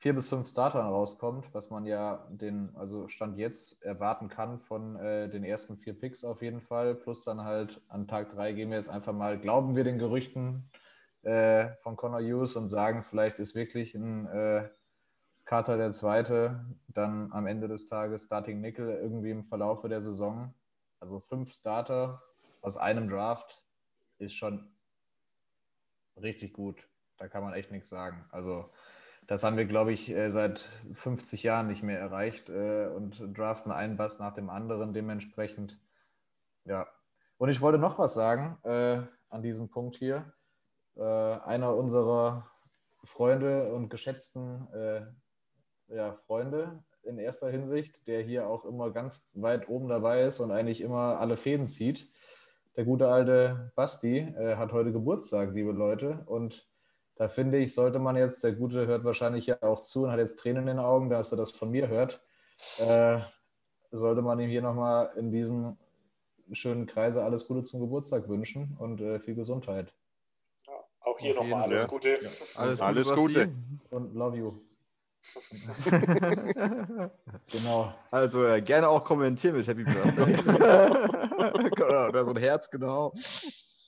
vier bis fünf Startern rauskommt, was man ja den, also Stand jetzt erwarten kann von äh, den ersten vier Picks auf jeden Fall, plus dann halt an Tag drei gehen wir jetzt einfach mal, glauben wir den Gerüchten äh, von Connor Hughes und sagen, vielleicht ist wirklich ein äh, Carter der Zweite, dann am Ende des Tages Starting Nickel irgendwie im Verlaufe der Saison. Also fünf Starter aus einem Draft ist schon richtig gut. Da kann man echt nichts sagen. Also das haben wir, glaube ich, äh, seit 50 Jahren nicht mehr erreicht äh, und draften einen Bass nach dem anderen dementsprechend. Ja. Und ich wollte noch was sagen äh, an diesem Punkt hier. Äh, einer unserer Freunde und geschätzten äh, ja, Freunde in erster Hinsicht, der hier auch immer ganz weit oben dabei ist und eigentlich immer alle Fäden zieht. Der gute alte Basti äh, hat heute Geburtstag, liebe Leute. Und da finde ich, sollte man jetzt, der Gute hört wahrscheinlich ja auch zu und hat jetzt Tränen in den Augen, dass er das von mir hört, äh, sollte man ihm hier nochmal in diesem schönen Kreise alles Gute zum Geburtstag wünschen und äh, viel Gesundheit. Ja, auch hier nochmal alles Gute. Ja. Alles, alles Gute. Und love you. [laughs] genau. Also äh, gerne auch kommentieren mit Happy Birthday. [laughs] genau, oder so ein Herz, genau.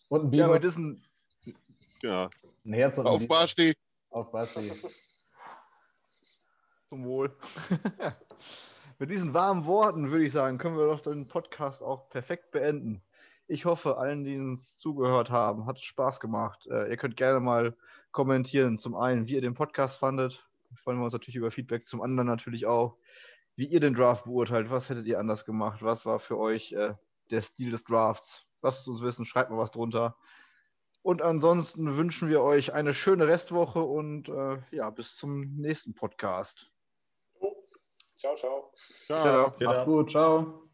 Und ein Biber. Ja, mit diesen... Ja. Ein Herz und Auf Basti. Auf Basti. Zum Wohl. [laughs] mit diesen warmen Worten würde ich sagen, können wir doch den Podcast auch perfekt beenden. Ich hoffe, allen, die uns zugehört haben, hat es Spaß gemacht. Äh, ihr könnt gerne mal kommentieren. Zum einen, wie ihr den Podcast fandet, freuen wir uns natürlich über Feedback. Zum anderen natürlich auch, wie ihr den Draft beurteilt. Was hättet ihr anders gemacht? Was war für euch äh, der Stil des Drafts? Lasst es uns wissen, schreibt mal was drunter. Und ansonsten wünschen wir euch eine schöne Restwoche und äh, ja, bis zum nächsten Podcast. Ciao, ciao. Ciao. ciao. Macht's gut, ciao.